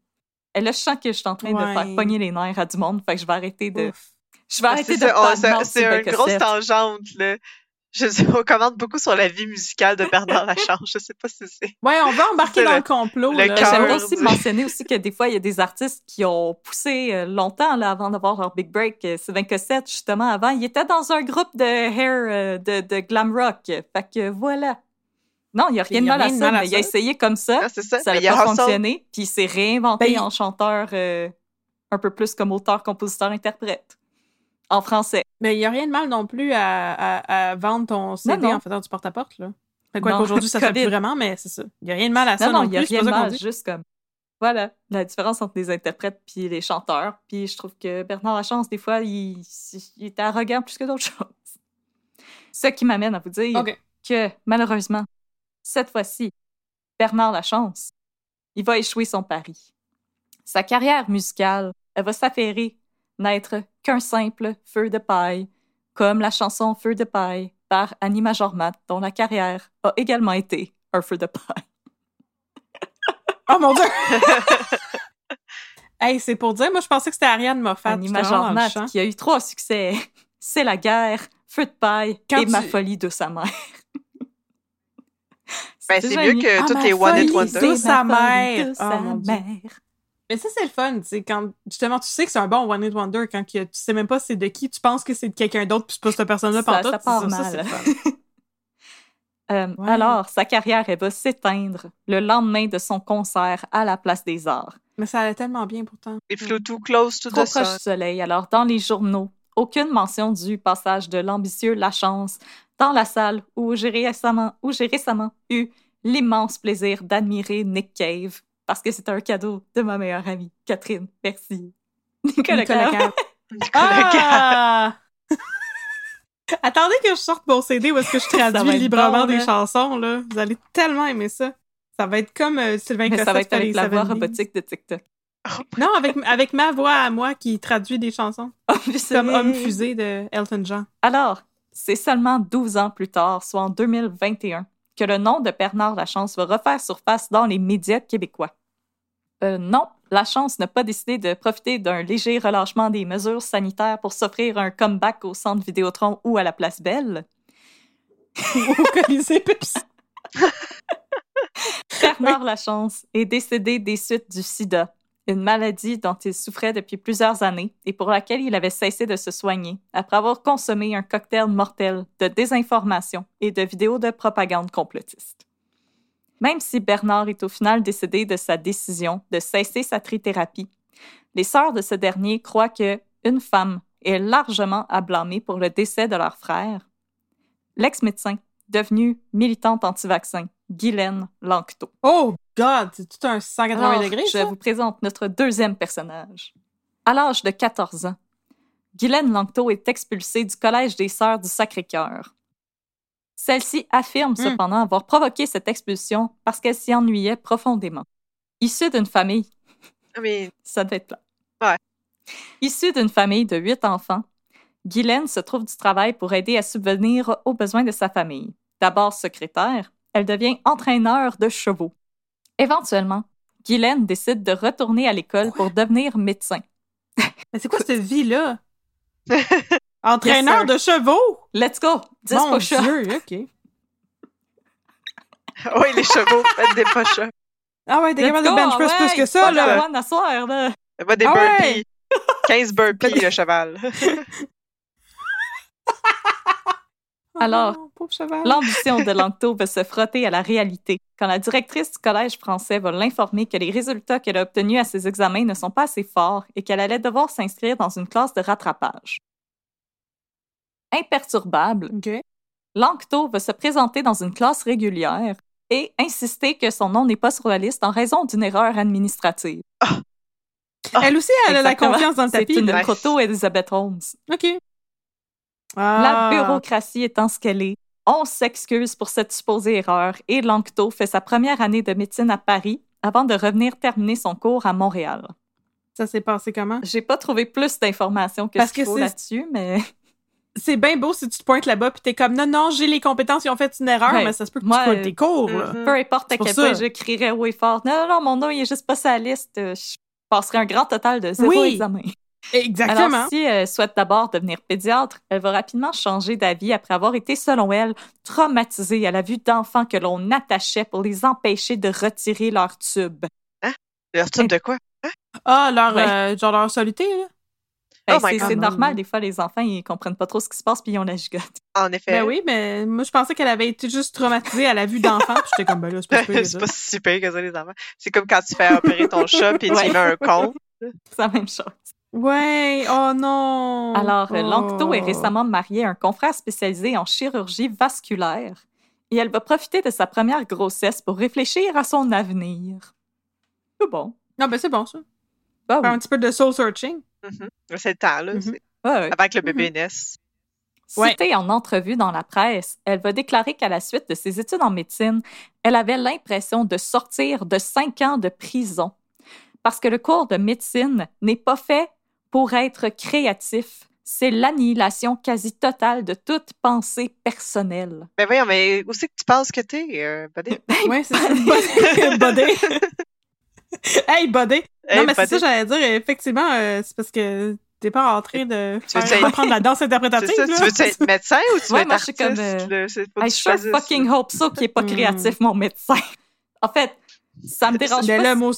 Et là, je sens que je suis en train de faire pogner les nerfs à du monde, fait que je vais arrêter de... Ouf. Je vais Ah, arrêter de de C'est une grosse tangente, là. Je on commente beaucoup sur la vie musicale de Bernard Lachance. Je sais pas si c'est. Ouais, on va embarquer dans le- le complot. J'aimerais du- aussi mentionner aussi que des fois, il y a des artistes qui ont poussé euh, longtemps là, avant d'avoir leur big break. Euh, Sylvain Cossette, justement, avant, il était dans un groupe de hair, euh, de, de glam rock. Fait que voilà. Non, il n'y a rien de mal à ça, mais il a essayé comme ça. Ah, ça. N'a a pas fonctionné, puis il s'est réinventé Ben, en chanteur euh, un peu plus comme auteur, compositeur, interprète. En français. Mais il n'y a rien de mal non plus à, à- à vendre ton CD Non, non. en faisant du porte-à-porte. là. Fait quoi Non. qu'aujourd'hui, ça ne se fait COVID. plus vraiment, mais c'est ça. Il n'y a rien de mal à ça Non, non, il n'y a rien de mal, juste comme. Voilà, la différence entre les interprètes puis les chanteurs. Puis je trouve que Bernard Lachance, des fois, il, il est arrogant plus que d'autres choses. Ce qui m'amène à vous dire que, malheureusement, cette fois-ci, Bernard Lachance, il va échouer son pari. Sa carrière musicale, elle va s'affairer n'être qu'un simple feu de paille, comme la chanson Feu de paille par Annie Majormat, dont la carrière a également été un feu de paille. Oh mon Dieu! hey, c'est pour dire, moi, je pensais que c'était Ariane Moffat. Annie Majormat, qui a eu trois succès. C'est la guerre, Feu de paille Quand et Ma folie de sa mère. Ben, c'est mieux que Ah, toutes ma les One folie Wonders. de sa folie mère. de Oh, sa mère. Mais ça, c'est le fun, c'est quand, justement, tu sais que c'est un bon One Hit Wonder, quand que tu sais même pas c'est de qui, tu penses que c'est de quelqu'un d'autre, puis c'est pas cette personne-là Ça- pantoute, ça part ça, mal. c'est le fun. Euh, Ouais. Alors, sa carrière, elle va s'éteindre le lendemain de son concert à la Place des Arts. Mais ça allait tellement bien, pourtant. It flew too close to Trop the proche sun. du soleil. Alors, dans les journaux, aucune mention du passage de l'ambitieux La Chance dans la salle où j'ai récemment, où j'ai récemment eu l'immense plaisir d'admirer Nick Cave parce que c'est un cadeau de ma meilleure amie, Catherine. Merci. Nicolas, Nicolas Cave. Nicolas. Ah! Attendez que je sorte mon CD où est-ce que je traduis librement bon, des là. chansons, là. Vous allez tellement aimer ça. Ça va être comme euh, Sylvain Cossette ça va être avec la voix 70s. robotique de TikTok. Non, avec, avec ma voix à moi qui traduit des chansons. Comme Homme fusée de Elton John. Alors, c'est seulement 12 ans plus tard, soit en 2021, que le nom de Bernard Lachance va refaire surface dans les médias québécois. Euh, non, Lachance n'a pas décidé de profiter d'un léger relâchement des mesures sanitaires pour s'offrir un comeback au centre Vidéotron ou à la Place Belle. Au Colisée Pepsi? Bernard Lachance est décédé des suites du sida, une maladie dont il souffrait depuis plusieurs années et pour laquelle il avait cessé de se soigner après avoir consommé un cocktail mortel de désinformation et de vidéos de propagande complotiste. Même si Bernard est au final décédé de sa décision de cesser sa trithérapie, les sœurs de ce dernier croient que une femme est largement à blâmer pour le décès de leur frère. L'ex-médecin, devenu militante anti-vaccin, Guylaine Lanctot. Oh, God! C'est tout un 180 Alors, degrés, je ça? vous présente notre deuxième personnage. À l'âge de 14 ans, Guylaine Lanctot est expulsée du Collège des Sœurs du Sacré-Cœur. Celle-ci affirme cependant avoir provoqué cette expulsion parce qu'elle s'y ennuyait profondément. Issue d'une famille, Mais ça devait être plat. Ouais. Issue d'une famille de huit enfants, Guylaine se trouve du travail pour aider à subvenir aux besoins de sa famille. D'abord secrétaire, elle devient entraîneur de chevaux. Éventuellement, Guylaine décide de retourner à l'école pour devenir médecin. Mais c'est quoi cette vie-là? Entraîneur de chevaux? Let's go! 10 Mon. Dieu, OK. oui, les chevaux, faites des push-ups. Ah ouais, t'es Let's capable de go, bench press ouais, plus que ça, là. one à soir, là. Faites des Ah ouais. burpees. 15 burpees, le cheval. Alors, Oh, pauvre cheval. L'ambition de Lanctot va se frotter à la réalité quand la directrice du collège français va l'informer que les résultats qu'elle a obtenus à ses examens ne sont pas assez forts et qu'elle allait devoir s'inscrire dans une classe de rattrapage. Imperturbable, OK. Lanctot va se présenter dans une classe régulière et insister que son nom n'est pas sur la liste en raison d'une erreur administrative. Elle aussi, elle a la confiance dans le C'est tapis. une là. Nice. proto-Elizabeth Holmes. OK. La Ah. bureaucratie étant ce qu'elle est, on s'excuse pour cette supposée erreur et Lanctot fait sa première année de médecine à Paris avant de revenir terminer son cours à Montréal. Ça s'est passé comment? J'ai pas trouvé plus d'informations que Parce ce qu'il que faut c'est- là-dessus, mais C'est bien beau si tu te pointes là-bas puis t'es comme non, non, j'ai les compétences, ils ont fait une erreur, Ouais. mais ça se peut que Moi, tu coules tes cours. Mhm. peu importe à quel point je crierais haut et fort, non, non, non, mon nom il est juste pas la liste, euh, je passerai un grand total de zéro Oui. examen. Exactement. Alors, si elle souhaite d'abord devenir pédiatre, elle va rapidement changer d'avis après avoir été, selon elle, traumatisée à la vue d'enfants que l'on attachait pour les empêcher de retirer leur tube. Leur truc de quoi? Ah, leur, Ouais. euh, genre leur soluté, là? Ben, Oh my c'est God. c'est normal, des fois, les enfants, ils comprennent pas trop ce qui se passe, puis ils ont la gigote. En effet. Ben oui, mais moi, je pensais qu'elle avait été juste traumatisée à la vue d'enfants. puis J'étais comme, ben là, c'est pas super. c'est pas si super que ça, les enfants. C'est comme quand tu fais opérer ton chat puis tu Ouais. y mets un con. C'est la même chose. Ouais, oh non. Alors, euh, oh. Lanctot est récemment mariée à un confrère spécialisé en chirurgie vasculaire et elle va profiter de sa première grossesse pour réfléchir à son avenir. C'est bon. Non, ben c'est bon, ça. Bah Faire oui. un petit peu de soul searching. Mhm. C'est le temps, là. Mhm. c'est- Ouais, ouais. Avant que le bébé naisse. Ouais. Citée en entrevue dans la presse, elle va déclarer qu'à la suite de ses études en médecine, elle avait l'impression de sortir de cinq ans de prison parce que le cours de médecine n'est pas fait pour être créatif. C'est l'annihilation quasi totale de toute pensée personnelle. Ben voyons, mais où c'est que tu penses que t'es, euh, buddy? Ouais, c'est ça. Bodé. Bodé. hey, Bodé. Hey, non, mais c'est buddy. ça, j'allais dire. Effectivement, euh, c'est parce que t'es pas en train de Tu veux faire dire- apprendre la danse interprétative. ça, là? tu veux être médecin ou tu veux Ouais, être moi, je suis artiste? comme, euh, là? Tu sure choisisses, fucking hope so qu'il est pas Hmm. créatif, mon médecin. En fait, ça me dérange Ben pas. là, si- moi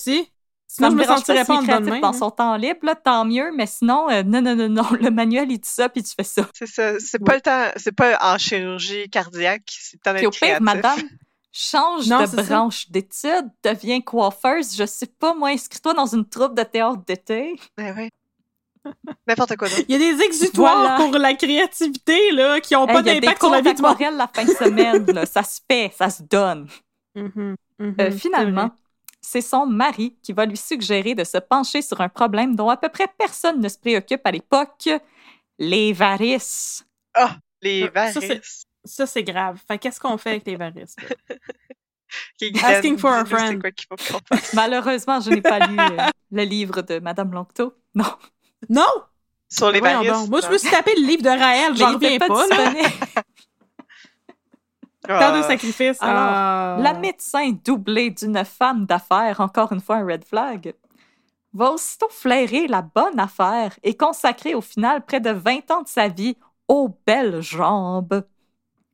aussi. ça Sinon, je me me sentirais pas en main. dans son temps libre, là, tant mieux, mais sinon, euh, non, non, non, non, le manuel, il dit ça, puis tu fais ça. C'est ça. C'est pas le temps. C'est pas en chirurgie cardiaque. C'est le temps Puis d'être au pire, madame, change Non, de branche d'études, deviens coiffeuse, je sais pas, moi, inscris-toi dans une troupe de théâtre d'été. Ben oui. N'importe quoi d'autre. Il y a des exutoires Voilà. pour la créativité là, qui n'ont Hey, pas d'impact sur la vie du monde. la fin de semaine, là, ça se fait, ça se donne. Mhm, mhm, Euh, finalement. C'est son mari qui va lui suggérer de se pencher sur un problème dont à peu près personne ne se préoccupe à l'époque, les varices. Les Ah, ça, varices. Ça, c'est grave. Fait qu'est-ce qu'on fait avec les varices? Asking for a friend. Malheureusement, je n'ai pas lu euh, le livre de Madame Lanctot. Non, Non! Sur les varices? Moi, je me suis tapé le livre de Raël, j'en reviens pas. Tant de Ah. sacrifices. Alors, Ah. La médecin doublée d'une femme d'affaires, encore une fois un red flag, va aussitôt flairer la bonne affaire et consacrer au final près de 20 ans de sa vie aux belles jambes.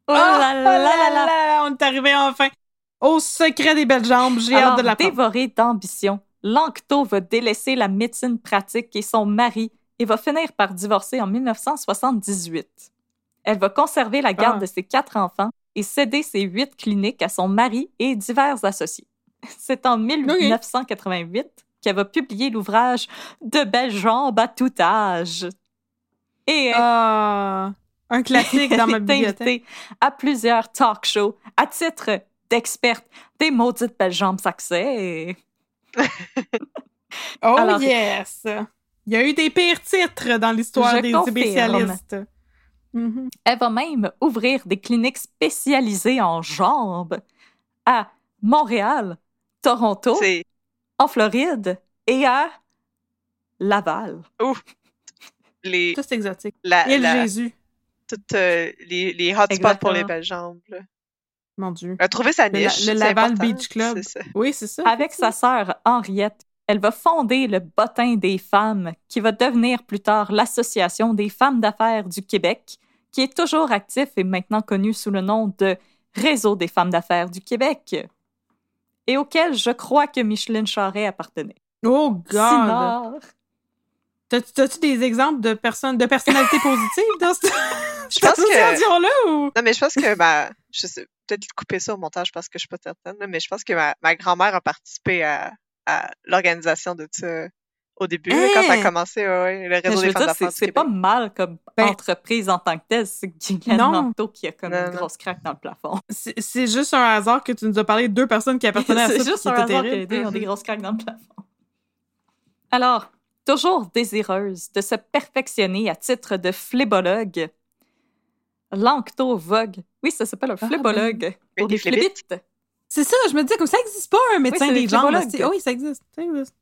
Oh là oh là là là là! là, on est arrivé enfin au secret des belles jambes. J'ai hâte de l'apprendre. dévorée d'ambition, Lanctot va délaisser la médecine pratique et son mari et va finir par divorcer en 1978. Elle va conserver la garde Ah. de ses quatre enfants et céder ses huit cliniques à son mari et divers associés. C'est en 1988 qu'elle va publier l'ouvrage De belles jambes à tout âge. Et elle Ah, un classique dans ma bibliothèque. à plusieurs talk shows à titre d'experte des maudites belles jambes sacrées. Oh Alors- yes! Il y a eu des pires titres dans l'histoire des confirme. spécialistes. Mhm. Elle va même ouvrir des cliniques spécialisées en jambes à Montréal, Toronto, C'est en Floride et à Laval. les, c'est exotique. la, Et le la- Jésus. toutes, euh, les, les hotspots pour les belles jambes. Là. Mon Dieu. Elle a trouvé sa Le, niche. le Laval important, Beach Club. c'est ça. Oui, c'est ça. Avec sa sœur Henriette, elle va fonder le Bottin des femmes, qui va devenir plus tard l'Association des femmes d'affaires du Québec, qui est toujours actif et maintenant connu sous le nom de Réseau des femmes d'affaires du Québec, et auquel je crois que Micheline Charret appartenait. Oh, God! T'as-tu des exemples de personnes, de personnalités positives dans cette, Je pense que. association-là ou? Non, mais je pense que ma. Je sais, peut-être couper ça au montage parce que je suis pas certaine, là, mais je pense que ma, ma grand-mère a participé à, à l'organisation de ça au début, quand ça a Hein? commencé, ouais, ouais, le réseau je des veux femmes dire, d'affaires c'est pas mal comme Ben- entreprise en tant que telle, c'est. Manteau qui a comme Non, une grosse craque dans le plafond. C'est juste un hasard que tu nous as parlé de deux personnes qui appartenaient à ça. c'est juste un hasard que les deux ont des Mhm. grosses craques dans le plafond. Alors, toujours désireuse de se perfectionner à titre de phlébologue, Lanctot vogue. Oui, ça s'appelle un Ah, phlébologue pour des les phlébites. C'est ça, je me disais comme ça existe pas un médecin c'est des jambes. c'est- Oui, ça existe. Ça existe.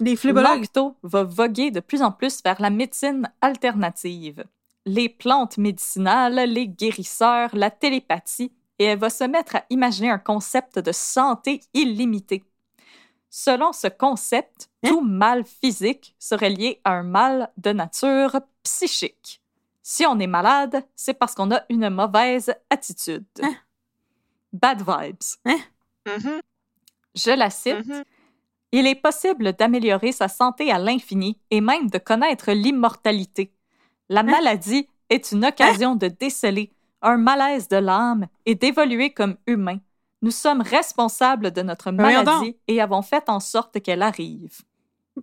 Des phlébologues. Lanctot va voguer de plus en plus vers la médecine alternative, les plantes médicinales, les guérisseurs, la télépathie, et elle va se mettre à imaginer un concept de santé illimitée. Selon ce concept, Hein? tout mal physique serait lié à un mal de nature psychique. Si on est malade, c'est parce qu'on a une mauvaise attitude. Hein? Bad vibes. Mhm, Je la cite. mhm. Il est possible d'améliorer sa santé à l'infini et même de connaître l'immortalité. La Hein? maladie est une occasion de déceler un malaise de l'âme et d'évoluer comme humain. Nous sommes responsables de notre Ben maladie et avons fait en sorte qu'elle arrive.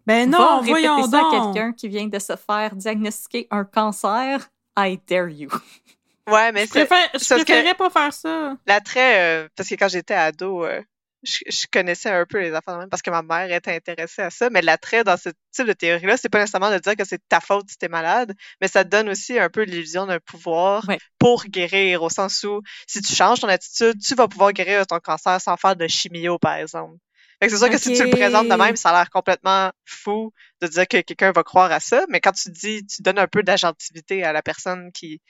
Ben Va non, répéter voyons ça à donc. quelqu'un qui vient de se faire diagnostiquer un cancer. I dare you. Ouais, mais Je, c'est préfère, je préférerais pas faire ça. l'attrait, euh, parce que quand j'étais ado, euh, je, je connaissais un peu les affaires de même parce que ma mère était intéressée à ça, mais l'attrait dans ce type de théorie-là, c'est pas nécessairement de dire que c'est ta faute si t'es malade, mais ça te donne aussi un peu l'illusion d'un pouvoir Ouais. pour guérir, au sens où si tu changes ton attitude, tu vas pouvoir guérir ton cancer sans faire de chimio, par exemple. Fait que c'est sûr que si tu le présentes de même, ça a l'air complètement fou de dire que quelqu'un va croire à ça, mais quand tu dis, tu donnes un peu d'agentivité à la personne qui,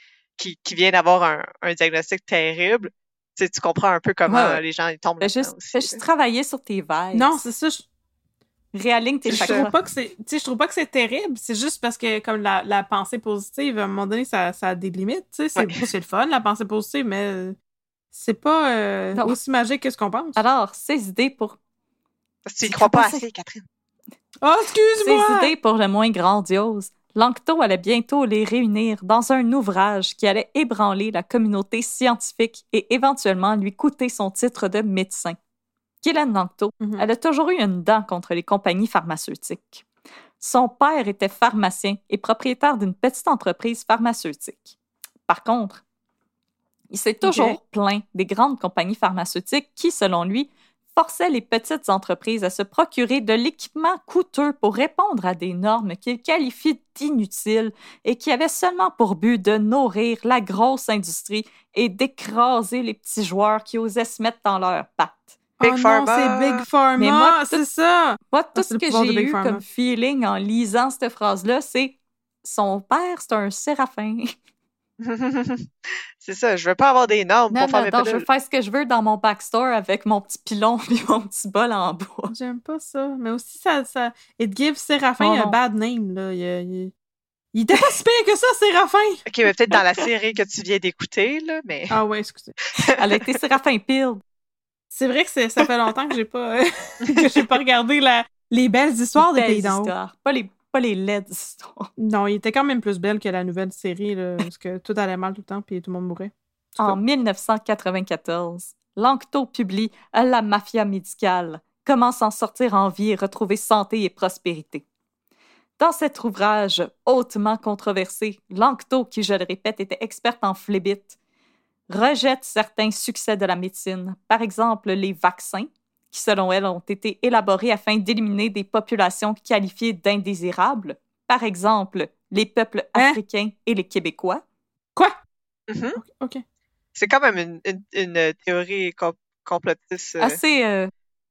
qui, qui vient d'avoir un, un diagnostic terrible, tu sais, tu comprends un peu comment Ouais, les gens ils tombent Fais juste, aussi, fais là. juste travailler sur tes vibes. Non, c'est ça. Je, Réaligne tes je chakras. trouve pas que c'est, tu sais, je trouve pas que c'est terrible. C'est juste parce que comme la, la pensée positive, à un moment donné, ça, ça a des limites. C'est, Ouais. c'est le fun la pensée positive, mais c'est pas euh, aussi magique que ce qu'on pense. Alors, ces idées pour Parce que tu y C'est crois pas assez, Catherine. Oh, Ces excuse-moi. idées pour le moins grandioses, Lanctot allait bientôt les réunir dans un ouvrage qui allait ébranler la communauté scientifique et éventuellement lui coûter son titre de médecin. Guylaine Lanctot, Mhm. elle a toujours eu une dent contre les compagnies pharmaceutiques. Son père était pharmacien et propriétaire d'une petite entreprise pharmaceutique. Par contre, il s'est toujours plaint des grandes compagnies pharmaceutiques qui, selon lui, forçaient les petites entreprises à se procurer de l'équipement coûteux pour répondre à des normes qu'il qualifie d'inutiles et qui avaient seulement pour but de nourrir la grosse industrie et d'écraser les petits joueurs qui osaient se mettre dans leurs pattes. Big oh non, Pharma. c'est Big Pharma, Mais moi, c'est ça. Moi, tout Ah, c'est ce que j'ai eu Pharma. comme feeling en lisant cette phrase-là, c'est son père, c'est un séraphin. c'est ça, je veux pas avoir des normes Non, pour faire mes non, je veux faire ce que je veux dans mon backstore avec mon petit pilon et mon petit bol en bois. J'aime pas ça. Mais aussi, ça, ça... It gives Séraphin Oh un bad name, là. Il, il... il était pas si pire que ça, Séraphin! Ok, mais peut-être dans la série que tu viens d'écouter, là, mais... Ah ouais, excusez. Elle a été séraphin pile. C'est vrai que ça fait longtemps que j'ai pas, euh, que j'ai pas regardé la... les belles histoires des Belles Pays d'en. Pas les, pas les laides histoires. Non, il était quand même plus belle que la nouvelle série, là, parce que tout allait mal tout le temps, puis tout le monde mourait. En tout En 1994, Lanctot publie La mafia médicale, comment s'en sortir en vie et retrouver santé et prospérité. Dans cet ouvrage hautement controversé, Lanctot, qui je le répète était experte en phlébite, rejette certains succès de la médecine, par exemple les vaccins, qui selon elle ont été élaborés afin d'éliminer des populations qualifiées d'indésirables, par exemple les peuples Hein? africains et les Québécois. Quoi? Mhm. OK. C'est quand même une, une, une théorie com- complotiste euh, Assez euh,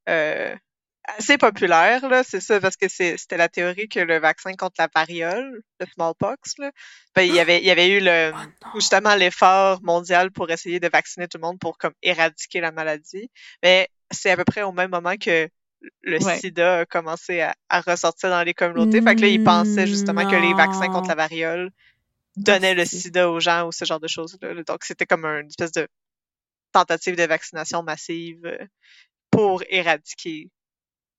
euh, assez populaire, là, c'est ça, parce que c'est- c'était la théorie que le vaccin contre la variole, le smallpox, là, ben, il y avait, il y avait eu le, Oh justement l'effort mondial pour essayer de vacciner tout le monde pour comme éradiquer la maladie. Mais c'est à peu près au même moment que le Ouais. sida a commencé à, à ressortir dans les communautés. Fait que là, ils pensaient justement que les vaccins contre la variole donnaient le sida aux gens ou ce genre de choses-là. là. Donc, c'était comme une espèce de tentative de vaccination massive euh, pour éradiquer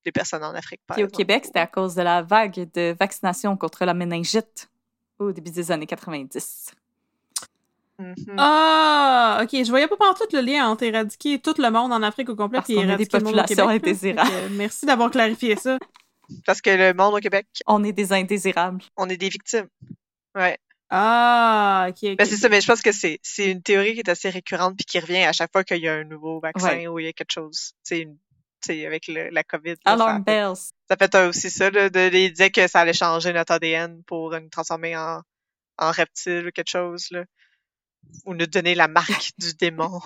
les personnes en Afrique. par Puis au exemple. Québec, c'était à cause de la vague de vaccination contre la méningite au début des années 90. Mhm. Ah, ok. Je voyais pas partout le lien entre éradiquer tout le monde en Afrique au complet Parce et a des éradiquer le monde au populations Québec, indésirables. Merci d'avoir clarifié ça. Parce que le monde au Québec, On est des indésirables. on est des victimes. Ouais. Ah, ok. Ben, c'est ça, mais je pense que c'est c'est une théorie qui est assez récurrente puis qui revient à chaque fois qu'il y a un nouveau vaccin Ouais. ou il y a quelque chose. Tu sais, une- avec le- la COVID. Alarm bells. ça fait aussi ça, là, de, ils disaient que ça allait changer notre ADN pour nous transformer en, en reptile ou quelque chose, là. Ou nous donner la marque du démon.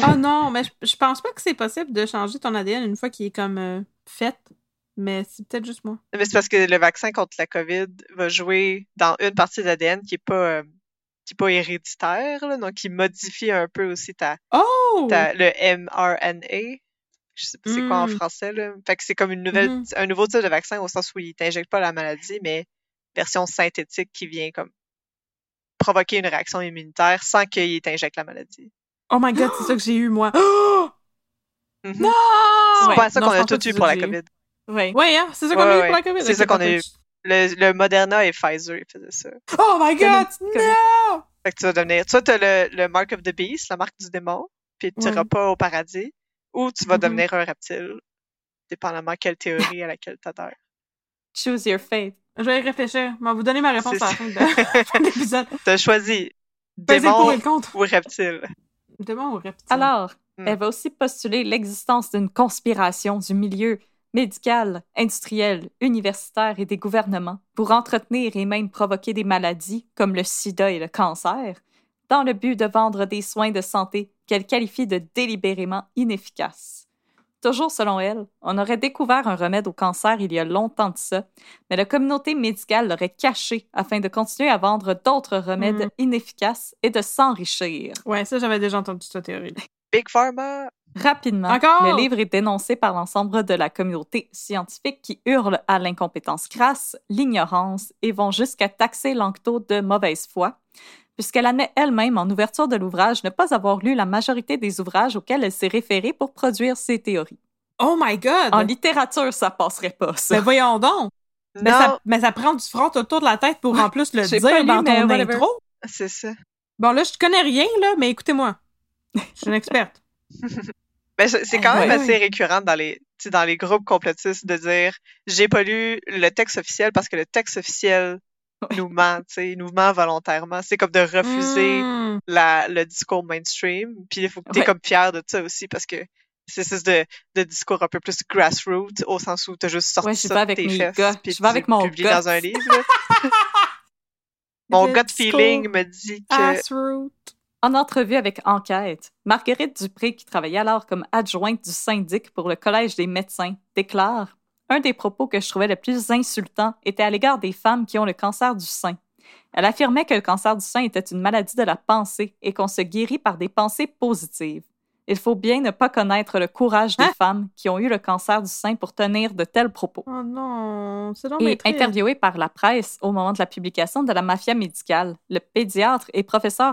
Ah non, mais je, je pense pas que c'est possible de changer ton ADN une fois qu'il est comme euh, fait. Mais c'est peut-être juste moi. Mais c'est parce que le vaccin contre la COVID va jouer dans une partie de l'ADN qui est pas euh, qui est pas héréditaire, là, donc qui modifie un peu aussi ta, Oh! ta- le mRNA. Je sais pas c'est quoi en Mm. français, là? Fait que c'est comme une nouvelle, Mhm. un nouveau type de vaccin au sens où il t'injecte pas la maladie, mais version synthétique qui vient comme provoquer une réaction immunitaire sans qu'il t'injecte la maladie. Oh my god, c'est ça que j'ai eu, moi. Oh! Mhm. Non! C'est Ouais. pas ça qu'on a tout eu pour la. COVID. Oui. Ouais, hein? C'est ça qu'on Ouais, a eu pour la COVID? C'est ça qu'on a eu. Le, le Moderna et Pfizer, ils faisaient ça. Oh my god! Non! Fait que tu vas devenir, soit t'as le, le Mark of the Beast, la marque du démon, puis tu Ouais. n'iras pas au paradis, ou tu vas Mhm. devenir un reptile, dépendamment quelle théorie à laquelle t'adhères. Choose your fate. Je vais y réfléchir. Je vais vous donner ma réponse à la fin de l'épisode. T'as choisi démon ou reptile? Démon ou reptile? Alors, Hmm. elle va aussi postuler l'existence d'une conspiration du milieu médical, industriel, universitaire et des gouvernements pour entretenir et même provoquer des maladies comme le sida et le cancer, dans le but de vendre des soins de santé qu'elle qualifie de délibérément inefficaces. Toujours selon elle, on aurait découvert un remède au cancer il y a longtemps de ça, mais la communauté médicale l'aurait caché afin de continuer à vendre d'autres remèdes Mhm. inefficaces et de s'enrichir. Ouais, ça, j'avais déjà entendu cette théorie. Big Pharma, Rapidement, Encore? le livre est dénoncé par l'ensemble de la communauté scientifique qui hurle à l'incompétence crasse, l'ignorance et vont jusqu'à taxer Lanctot de mauvaise foi, puisqu'elle admet elle-même en ouverture de l'ouvrage ne pas avoir lu la majorité des ouvrages auxquels elle s'est référée pour produire ses théories. Oh my god! En littérature, ça passerait pas, ça. Mais voyons donc! Mais non, ça, mais ça prend du front autour de la tête pour en plus le dire lu, dans ton intro. c'est ça. Bon, là, je connais rien, là, mais écoutez-moi. Je suis une experte. Mais c'est c'est quand Ah, même ouais, assez récurrent dans les, tu dans les groupes complotistes de dire j'ai pas lu le texte officiel parce que le texte officiel nous ment, tu sais, nous ment volontairement. C'est comme de refuser Mm. la, le discours mainstream. Puis il faut que tu Ouais. comme fier de ça aussi parce que c'est ce de, de discours un peu plus grassroots au sens où t'as juste sorti Ouais, je ça de avec tes fesses, gars. puis Je vais avec tu mon gut. dans un livre. Mon gut feeling me dit que Assroot. En entrevue avec Enquête, Marguerite Dupré, qui travaillait alors comme adjointe du syndic pour le Collège des médecins, déclare Un des propos que je trouvais le plus insultant était à l'égard des femmes qui ont le cancer du sein. Elle affirmait que le cancer du sein était une maladie de la pensée et qu'on se guérit par des pensées positives. Il faut bien ne pas connaître le courage des Hein? femmes qui ont eu le cancer du sein pour tenir de tels propos. Oh non, c'est Et interviewé par la presse au moment de la publication de la mafia médicale, le pédiatre et professeur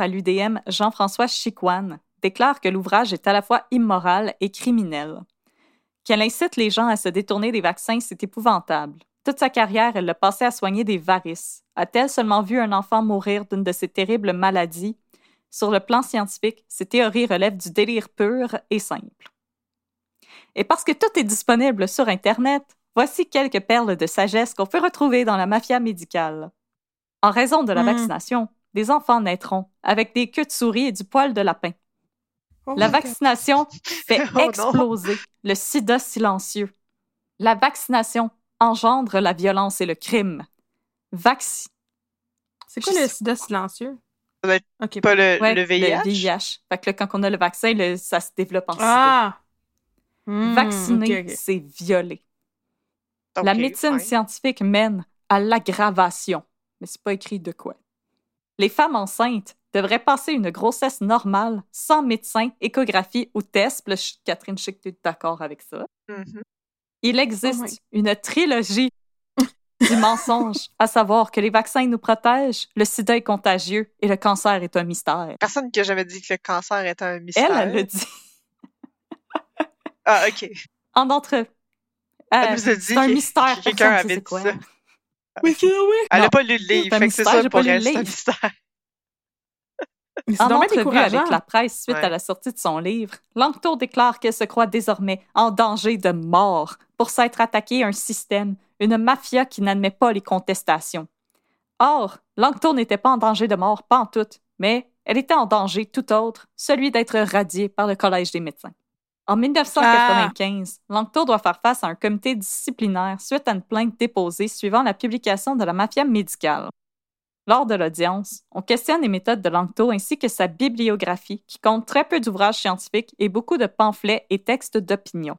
À l'UDM, Jean-François Chicoine, déclare que l'ouvrage est à la fois immoral et criminel. Qu'elle incite les gens à se détourner des vaccins, c'est épouvantable. Toute sa carrière, elle l'a passé à soigner des varices. A-t-elle seulement vu un enfant mourir d'une de ces terribles maladies? Sur le plan scientifique, ces théories relèvent du délire pur et simple. Et parce que tout est disponible sur Internet, voici quelques perles de sagesse qu'on peut retrouver dans la mafia médicale. En raison de la Mhm. vaccination, des enfants naîtront avec des queues de souris et du poil de lapin. Oh La vaccination fait Oh non. exploser le sida silencieux. La vaccination engendre la violence et le crime. Vaccin. C'est quoi le sida silencieux? Ça doit être Ok. pas le, Ouais, le VIH. VIH. Fait que là, quand on a le vaccin, le- ça se développe en sida. Ah! Hmm, Vacciner, c'est violer. la médecine scientifique mène à l'aggravation. Mais c'est pas écrit de quoi. Les femmes enceintes devraient passer une grossesse normale, sans médecin, échographie ou test. Puis là, je- Catherine, je sais que tu es d'accord avec ça. Mhm. Il existe Oh my- une trilogie du mensonge, à savoir que les vaccins nous protègent, le sida est contagieux et le cancer est un mystère. Personne qui a jamais dit que le cancer était un mystère. Elle, elle le dit. Ah, ok. En entre... Elle Euh, nous a dit c'est un que- mystère. que quelqu'un avait dit quoi? ça. Oui, c'est oui. Elle n'a pas lu le livre, C'est un fait que c'est mystère, ça j'ai pour pas lu elle, le c'est un livre. mystère. Mais En entrevue avec la presse suite Ouais. à la sortie de son livre, Langto déclare qu'elle se croit désormais en danger de mort pour s'être attaquée à un système, une mafia qui n'admet pas les contestations. Or, Langto n'était pas en danger de mort, pas en tout, mais elle était en danger tout autre, celui d'être radiée par le Collège des médecins. En 1995, Langto doit faire face à un comité disciplinaire suite à une plainte déposée suivant la publication de la mafia médicale. Lors de l'audience, on questionne les méthodes de Langto ainsi que sa bibliographie, qui compte très peu d'ouvrages scientifiques et beaucoup de pamphlets et textes d'opinion.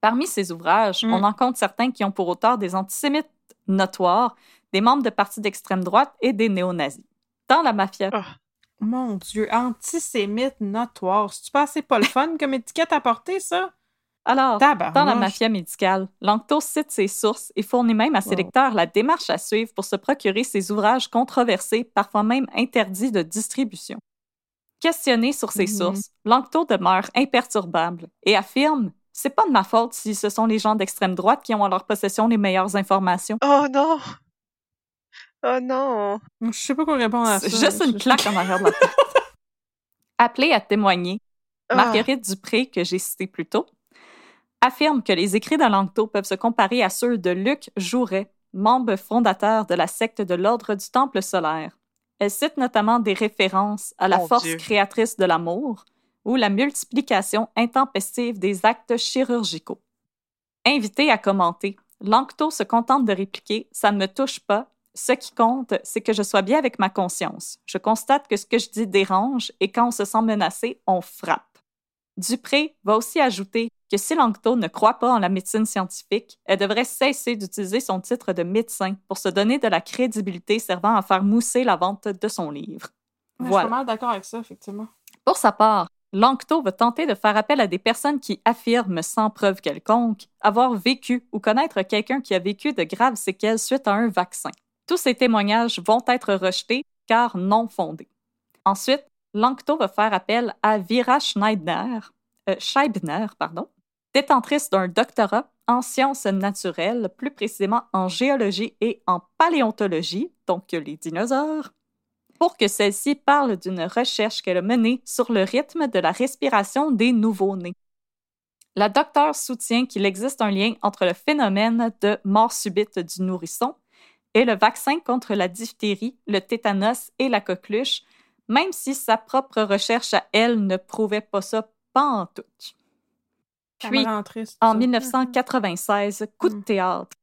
Parmi ces ouvrages, Mm. on en compte certains qui ont pour auteur des antisémites notoires, des membres de partis d'extrême droite et des néo-nazis. Dans la mafia, Mon Dieu, antisémite notoire. C'est-tu pas assez pas le fun comme étiquette à porter, ça? alors, Tabarnouche. Dans la mafia médicale, Langto cite ses sources et fournit même à ses Wow. lecteurs la démarche à suivre pour se procurer ces ouvrages controversés, parfois même interdits de distribution. Questionné sur ses Mhm. sources, Langto demeure imperturbable et affirme C'est pas de ma faute si ce sont les gens d'extrême droite qui ont en leur possession les meilleures informations. Oh non! Oh non! Je sais pas quoi répondre à ça. C'est juste une Je- claque en arrière de la tête. Appelée à témoigner, Ah. Marguerite Dupré, que j'ai citée plus tôt, affirme que les écrits de Langto peuvent se comparer à ceux de Luc Jouret, membre fondateur de la secte de l'Ordre du Temple solaire. Elle cite notamment des références à la Mon force Dieu. créatrice de l'amour ou la multiplication intempestive des actes chirurgicaux. Invité à commenter, Langto se contente de répliquer Ça ne me touche pas. Ce qui compte, c'est que je sois bien avec ma conscience. Je constate que ce que je dis dérange et quand on se sent menacé, on frappe. Dupré va aussi ajouter que si Langto ne croit pas en la médecine scientifique, elle devrait cesser d'utiliser son titre de médecin pour se donner de la crédibilité servant à faire mousser la vente de son livre. Ouais, Je suis pas mal d'accord avec ça, effectivement. Pour sa part, Langto va tenter de faire appel à des personnes qui affirment sans preuve quelconque avoir vécu ou connaître quelqu'un qui a vécu de graves séquelles suite à un vaccin. Tous ces témoignages vont être rejetés car non fondés. Ensuite, Langto va faire appel à Vera Schneider, euh, Scheibner, pardon, détentrice d'un doctorat en sciences naturelles, plus précisément en géologie et en paléontologie, donc les dinosaures, pour que celle-ci parle d'une recherche qu'elle a menée sur le rythme de la respiration des nouveau-nés. La docteure soutient qu'il existe un lien entre le phénomène de mort subite du nourrisson et le vaccin contre la diphtérie, le tétanos et la coqueluche, même si sa propre recherche à elle ne prouvait pas ça pas en tout. Puis, triste, en ça. 1996, coup de théâtre.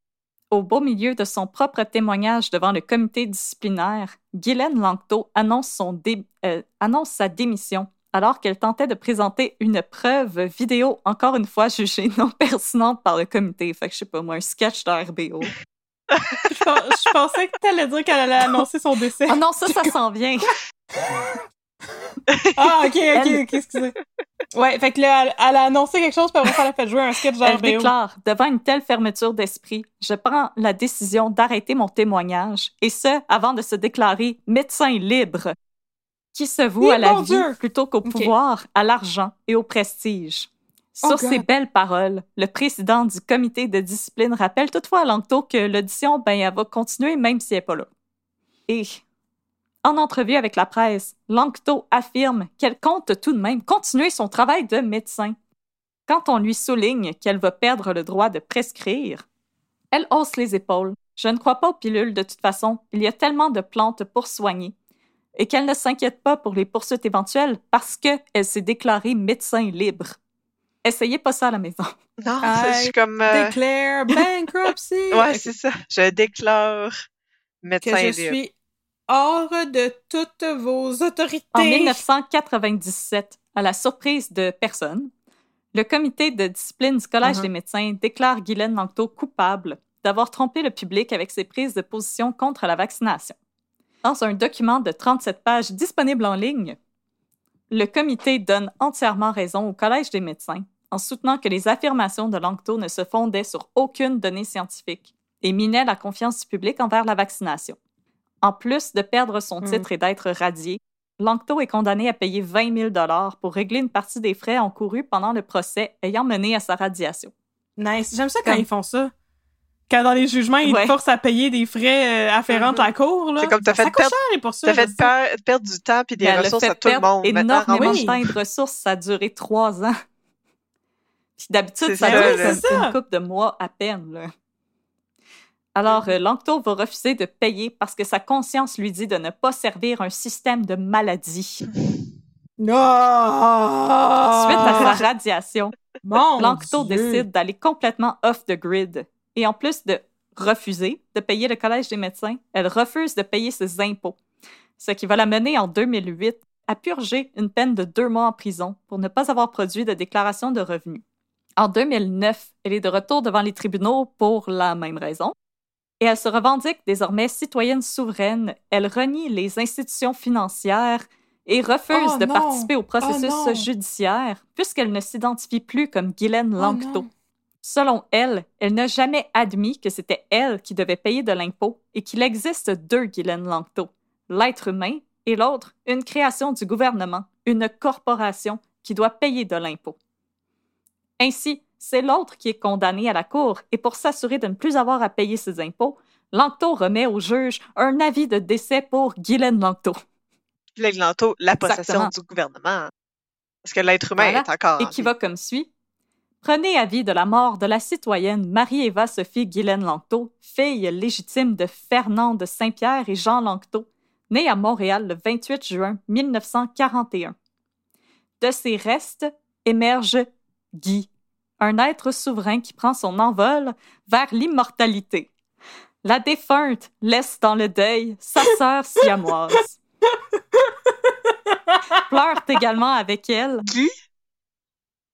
Au beau milieu de son propre témoignage devant le comité disciplinaire, Guylaine Langto annonce, son dé- euh, annonce sa démission alors qu'elle tentait de présenter une preuve vidéo, encore une fois jugée non pertinente par le comité. Fait que je sais pas moi, un sketch de RBO. Je, pens- je pensais que t'allais dire qu'elle allait annoncer son décès. Oh non, ça, ça s'en vient. Ah, ok, ok, Elle- ok, excusez. Ouais, fait que là, elle, elle a annoncé quelque chose, puis après, elle a fait jouer un sketch Elle d'RBO. déclare Devant une telle fermeture d'esprit, je prends la décision d'arrêter mon témoignage, et ce, avant de se déclarer médecin libre, qui se voue Eh, à la vie Dieu! plutôt qu'au pouvoir, à l'argent et au prestige. Oh Sur ces belles paroles, le président du comité de discipline rappelle toutefois à Langto que l'audition, ben, elle va continuer même si elle n'est pas là. Et en entrevue avec la presse, Langto affirme qu'elle compte tout de même continuer son travail de médecin. Quand on lui souligne qu'elle va perdre le droit de prescrire, elle hausse les épaules. Je ne crois pas aux pilules de toute façon. Il y a tellement de plantes pour soigner. Et qu'elle ne s'inquiète pas pour les poursuites éventuelles parce qu'elle s'est déclarée médecin libre. Essayez pas ça à la maison. Non, I je suis comme. euh, Declare bankruptcy! Ouais, c'est ça. Je déclare Que médecin je libre. suis hors de toutes vos autorités. En 1997, à la surprise de personne, le comité de discipline du Collège Mhm. des médecins déclare Guylaine Langto coupable d'avoir trompé le public avec ses prises de position contre la vaccination. Dans un document de 37 pages disponible en ligne, le comité donne entièrement raison au Collège des médecins en soutenant que les affirmations de Langto ne se fondaient sur aucune donnée scientifique et minaient la confiance du public envers la vaccination. En plus de perdre son Mm. titre et d'être radié, Langto est condamné à payer 20 000 pour régler une partie des frais encourus pendant le procès ayant mené à sa radiation. Nice. J'aime ça quand Comme- ils font ça. Quand dans les jugements, ils Ouais. te forcent à payer des frais euh, afférents Mhm. à la cour. là. C'est comme t'as fait perdre- poursuites. Ça je fait sais. per- perdre du temps puis des a ressources fait à tout le perdre monde. Maintenant, énormément oui. de temps et de ressources. Ça a duré trois ans. Puis d'habitude, ça dure une, C'est ça. une couple de mois à peine. là. Alors, euh, Lanctot va refuser de payer parce que sa conscience lui dit de ne pas servir un système de maladie. Non! Suite à sa radiation, Mon Lanctot Dieu. décide d'aller complètement off the grid. Et en plus de refuser de payer le Collège des médecins, elle refuse de payer ses impôts. Ce qui va la mener en 2008 à purger une peine de deux mois en prison pour ne pas avoir produit de déclaration de revenus. En 2009, elle est de retour devant les tribunaux pour la même raison. Et elle se revendique désormais citoyenne souveraine. Elle renie les institutions financières et refuse Oh de non! participer au processus Oh non! judiciaire puisqu'elle ne s'identifie plus comme Guylaine Oh Lanctot. non. Selon elle, elle n'a jamais admis que c'était elle qui devait payer de l'impôt et qu'il existe deux Guylaine Lanctot, l'être humain et l'autre, une création du gouvernement, une corporation qui doit payer de l'impôt. Ainsi, c'est l'autre qui est condamné à la cour et pour s'assurer de ne plus avoir à payer ses impôts, Lanctot remet au juge un avis de décès pour Guylaine Lanctot. L'Eglanto, la possession Exactement. du gouvernement. Parce que l'être humain Voilà. est encore. et qui va comme suit. Prenez avis de la mort de la citoyenne Marie-Éva Sophie Guylaine Lanctot, fille légitime de Fernand de Saint-Pierre et Jean Lanctot, née à Montréal le 28 juin 1941. De ses restes émerge Guy, un être souverain qui prend son envol vers l'immortalité. La défunte laisse dans le deuil sa sœur siamoise. Pleurent également avec elle Guy?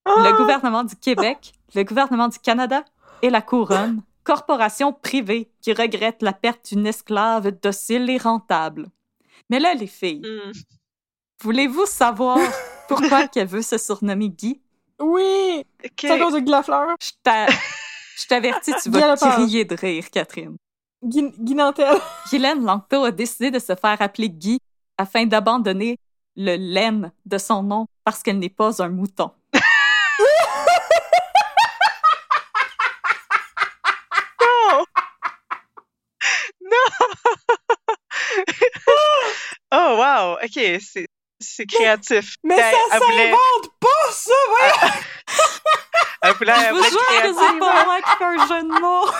le gouvernement du Québec, le gouvernement du Canada et la Couronne, corporation privée qui regrette la perte d'une esclave docile et rentable. Mais là, les filles, Hmm. voulez-vous savoir pourquoi qu'elle veut se surnommer Guy? Oui! Ok. C'est à cause de Guy Lafleur. Je t'a- je t'avertis, tu vas crier de rire, Catherine. Guy, Guy Nantel. Guylaine Lanctot a décidé de se faire appeler Guy afin d'abandonner le lemme de son nom parce qu'elle n'est pas un mouton. Non! non! oh, wow! OK, c'est, c'est créatif. Mais Elle- ça elle voulait, s'invente pas, ça! voyons! elle voulait, Je elle vous voulait jure que c'est pas moi qui fais un jeu de mots.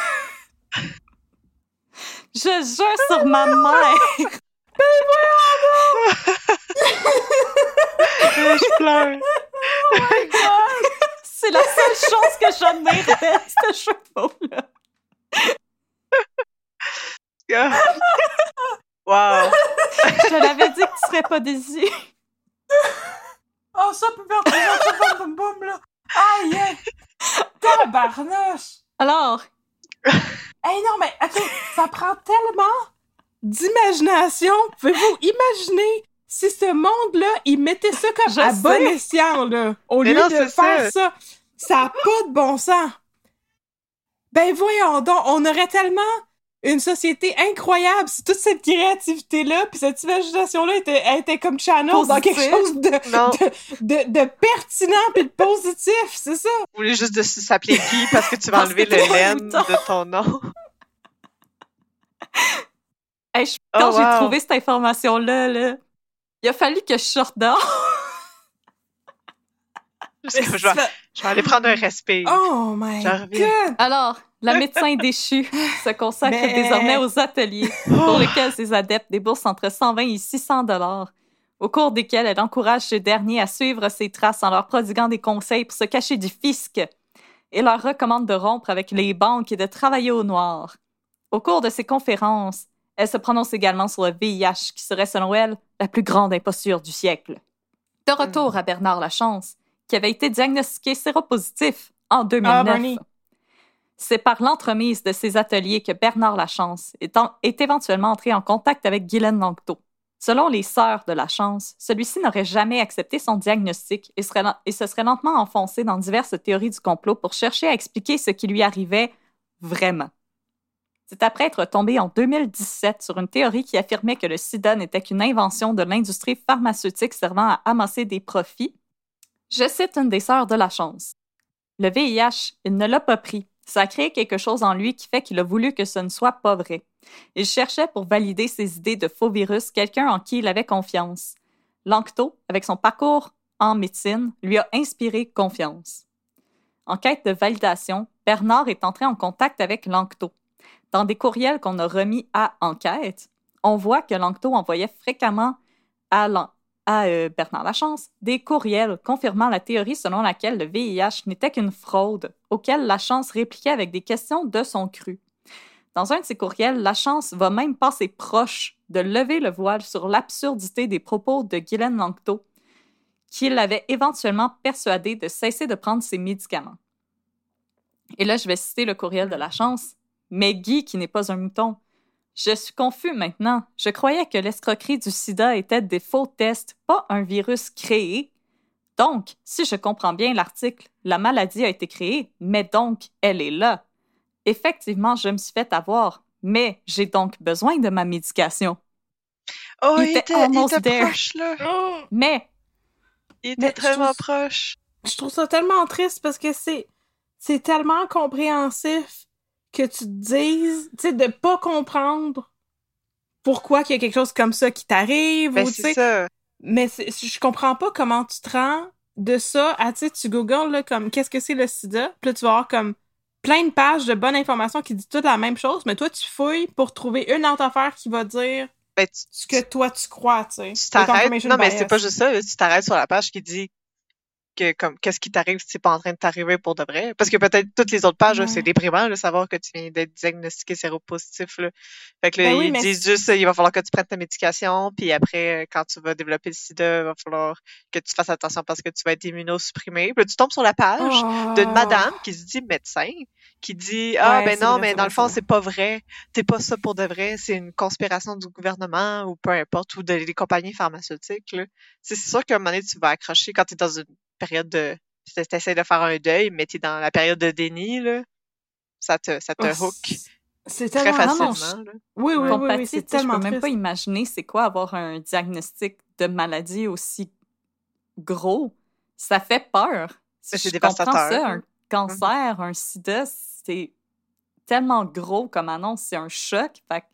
Je jure sur ma mère. Je pleure. C'est la seule chose que j'admirais, ce chevaux-là. Ah. Wow! Je l'avais dit que tu serais pas déçu. Oh, ça peut faire des boum boum boum, là! Aïe! aïe. Tabarnouche! Alors, Hey, non, mais attends, ça prend tellement d'imagination. Pouvez-vous imaginer si ce monde-là, il mettait ça comme Je à sais. bon escient, là, au Mais lieu non, de faire ça? Ça n'a pas de bon sens. Ben voyons donc, on aurait tellement une société incroyable si toute cette créativité-là puis cette imagination-là était, elle était comme channel dans Positif. quelque chose de, de, de, de pertinent puis de positif, c'est ça? Vous voulez juste de s'appeler Guy parce que tu vas enlever le laine de ton nom. hey, je- Oh, quand j'ai wow. trouvé cette information-là, là, il a fallu que je sorte dehors. Parce que je, vais, je vais aller prendre un respect. Oh my god! Alors, la médecin déchue se consacre Mais- désormais aux ateliers pour lesquels ses adeptes déboursent entre 120 et 600 dollars, au cours desquels elle encourage ces derniers à suivre ses traces en leur prodiguant des conseils pour se cacher du fisc et leur recommande de rompre avec les banques et de travailler au noir. Au cours de ces conférences, elle se prononce également sur le VIH, qui serait, selon elle, la plus grande imposture du siècle. De retour à Bernard Lachance, qui avait été diagnostiqué séropositif en 2009. Ah. C'est par l'entremise de ces ateliers que Bernard Lachance est, en- est éventuellement entré en contact avec Guylaine Lanctot. Selon les sœurs de Lachance, celui-ci n'aurait jamais accepté son diagnostic et, serait, et se serait lentement enfoncé dans diverses théories du complot pour chercher à expliquer ce qui lui arrivait vraiment. C'est après être tombé en 2017 sur une théorie qui affirmait que le sida n'était qu'une invention de l'industrie pharmaceutique servant à amasser des profits. Je cite une des sœurs de Lachance. Le VIH, il ne l'a pas pris. Ça a créé quelque chose en lui qui fait qu'il a voulu que ce ne soit pas vrai. Il cherchait pour valider ses idées de faux virus quelqu'un en qui il avait confiance. Lanctot, avec son parcours en médecine, lui a inspiré confiance. En quête de validation, Bernard est entré en contact avec Lanctot. dans des courriels qu'on a remis à enquête, on voit que Langto envoyait fréquemment à, à euh, Bernard Lachance des courriels confirmant la théorie selon laquelle le VIH n'était qu'une fraude, auquel Lachance répliquait avec des questions de son cru. Dans un de ses courriels, Lachance va même passer proche de lever le voile sur l'absurdité des propos de Guylaine Langto, qui l'avait éventuellement persuadé de cesser de prendre ses médicaments. Et là, je vais citer le courriel de Lachance. Mais Guy, qui n'est pas un mouton, je suis confus maintenant. Je croyais que l'escroquerie du sida était des faux tests, pas un virus créé. Donc, si je comprends bien l'article, la maladie a été créée, mais donc elle est là. Effectivement, je me suis fait avoir, mais j'ai donc besoin de ma médication. Oh, Il il était était, il almost était there. proche, là. Oh, Mais Il Mais était trouve- proche. je trouve ça tellement triste parce que c'est c'est tellement compréhensif que tu te dises, tu sais, de pas comprendre pourquoi qu'il y a quelque chose comme ça qui t'arrive Ben, c'est ça. Mais je comprends pas comment tu te rends de ça à, tu sais, tu googles, là, comme, qu'est-ce que c'est le sida? Puis là, tu vas avoir comme plein de pages de bonne information qui disent toutes la même chose, mais toi, tu fouilles pour trouver une autre affaire qui va dire Ben, tu, ce que toi, tu crois, tu sais. tu t'arrêtes. Non, mais c'est pas juste ça. Tu t'arrêtes sur la page qui dit que, comme, qu'est-ce qui t'arrive si c'est pas en train de t'arriver pour de vrai? Parce que peut-être toutes les autres pages, Ouais. c'est déprimant, de savoir que tu viens d'être diagnostiqué séropositif, là. Fait que là, Ben oui, ils mais disent juste, il va falloir que tu prennes ta médication, puis après, euh, quand tu vas développer le sida, il va falloir que tu fasses attention parce que tu vas être immunosupprimé. Puis là, tu tombes sur la page d'une Oh. madame qui se dit médecin, qui dit ah Ouais, ben non vrai, mais dans le fond c'est pas vrai, t'es pas ça pour de vrai, c'est une conspiration du gouvernement ou peu importe ou de- des compagnies pharmaceutiques là. C'est c'est sûr qu'à un moment donné tu vas accrocher quand t'es dans une période de tu t'essaies de faire un deuil mais t'es dans la période de déni là, ça te ça te Oh, hook c'est- très tellement... non, non, facilement là. Oui, oui, oui, oui, c'est tu sais, je tellement peux même pas imaginer c'est quoi avoir un diagnostic de maladie aussi gros. Ça fait peur. C'est Je comprends dévastateur, ça, un cancer, un sida, c'est tellement gros comme annonce, c'est un choc. Fait que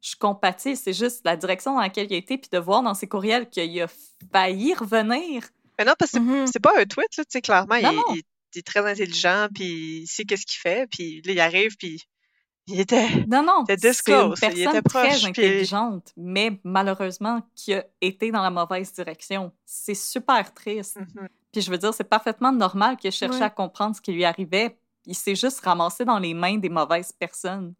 je compatis, c'est juste la direction dans laquelle il a été, puis de voir dans ses courriels qu'il a failli revenir. Mais non parce que c'est- Mhm. c'est pas un tweet là, tu sais clairement Non, il, non. il- il est très intelligent puis il sait qu'est-ce qu'il fait puis là il arrive puis il était Non, non, c'est une disclose, il était personne très proche, puis- intelligente, mais malheureusement qui a été dans la mauvaise direction. C'est super triste. Mhm. Puis je veux dire, c'est parfaitement normal qu'il cherchait Ouais. à comprendre ce qui lui arrivait. Il s'est juste ramassé dans les mains des mauvaises personnes.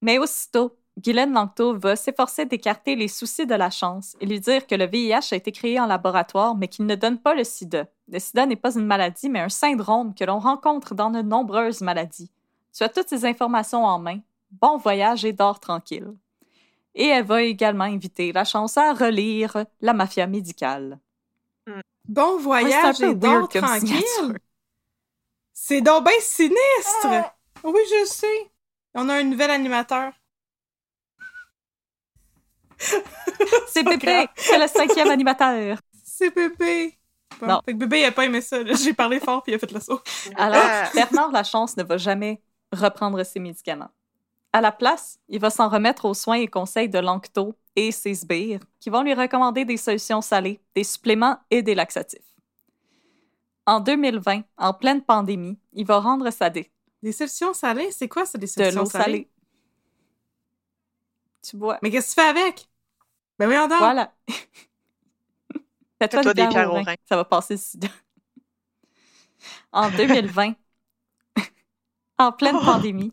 Mais aussitôt, Guylaine Langto va s'efforcer d'écarter les soucis de la chance et lui dire que le VIH a été créé en laboratoire, mais qu'il ne donne pas le sida. Le sida n'est pas une maladie, mais un syndrome que l'on rencontre dans de nombreuses maladies. Tu as toutes ces informations en main. Bon voyage et dors tranquille. Et elle va également inviter la chance à relire La mafia médicale. Bon Ouais, voyage et dors tranquille. C'est donc bien sinistre. Oui, je sais. On a un nouvel animateur. C'est Pépé, c'est le cinquième animateur. C'est bébé. Bon, Non. Fait que bébé, il a pas aimé ça. J'ai parlé fort puis il a fait le saut. Alors, Ah. Bernard Lachance ne va jamais reprendre ses médicaments. À la place, il va s'en remettre aux soins et conseils de Lancto et ses sbires, qui vont lui recommander des solutions salées, des suppléments et des laxatifs. En 2020, en pleine pandémie, il va rendre sa dé Des solutions salées, c'est quoi ça, des de solutions l'eau salées? salée? Tu bois. Mais qu'est-ce que tu fais avec? Ben oui, donc. Voilà. Fais-toi des pierres au rein. Ça va passer le sida. En 2020, en pleine Oh! pandémie,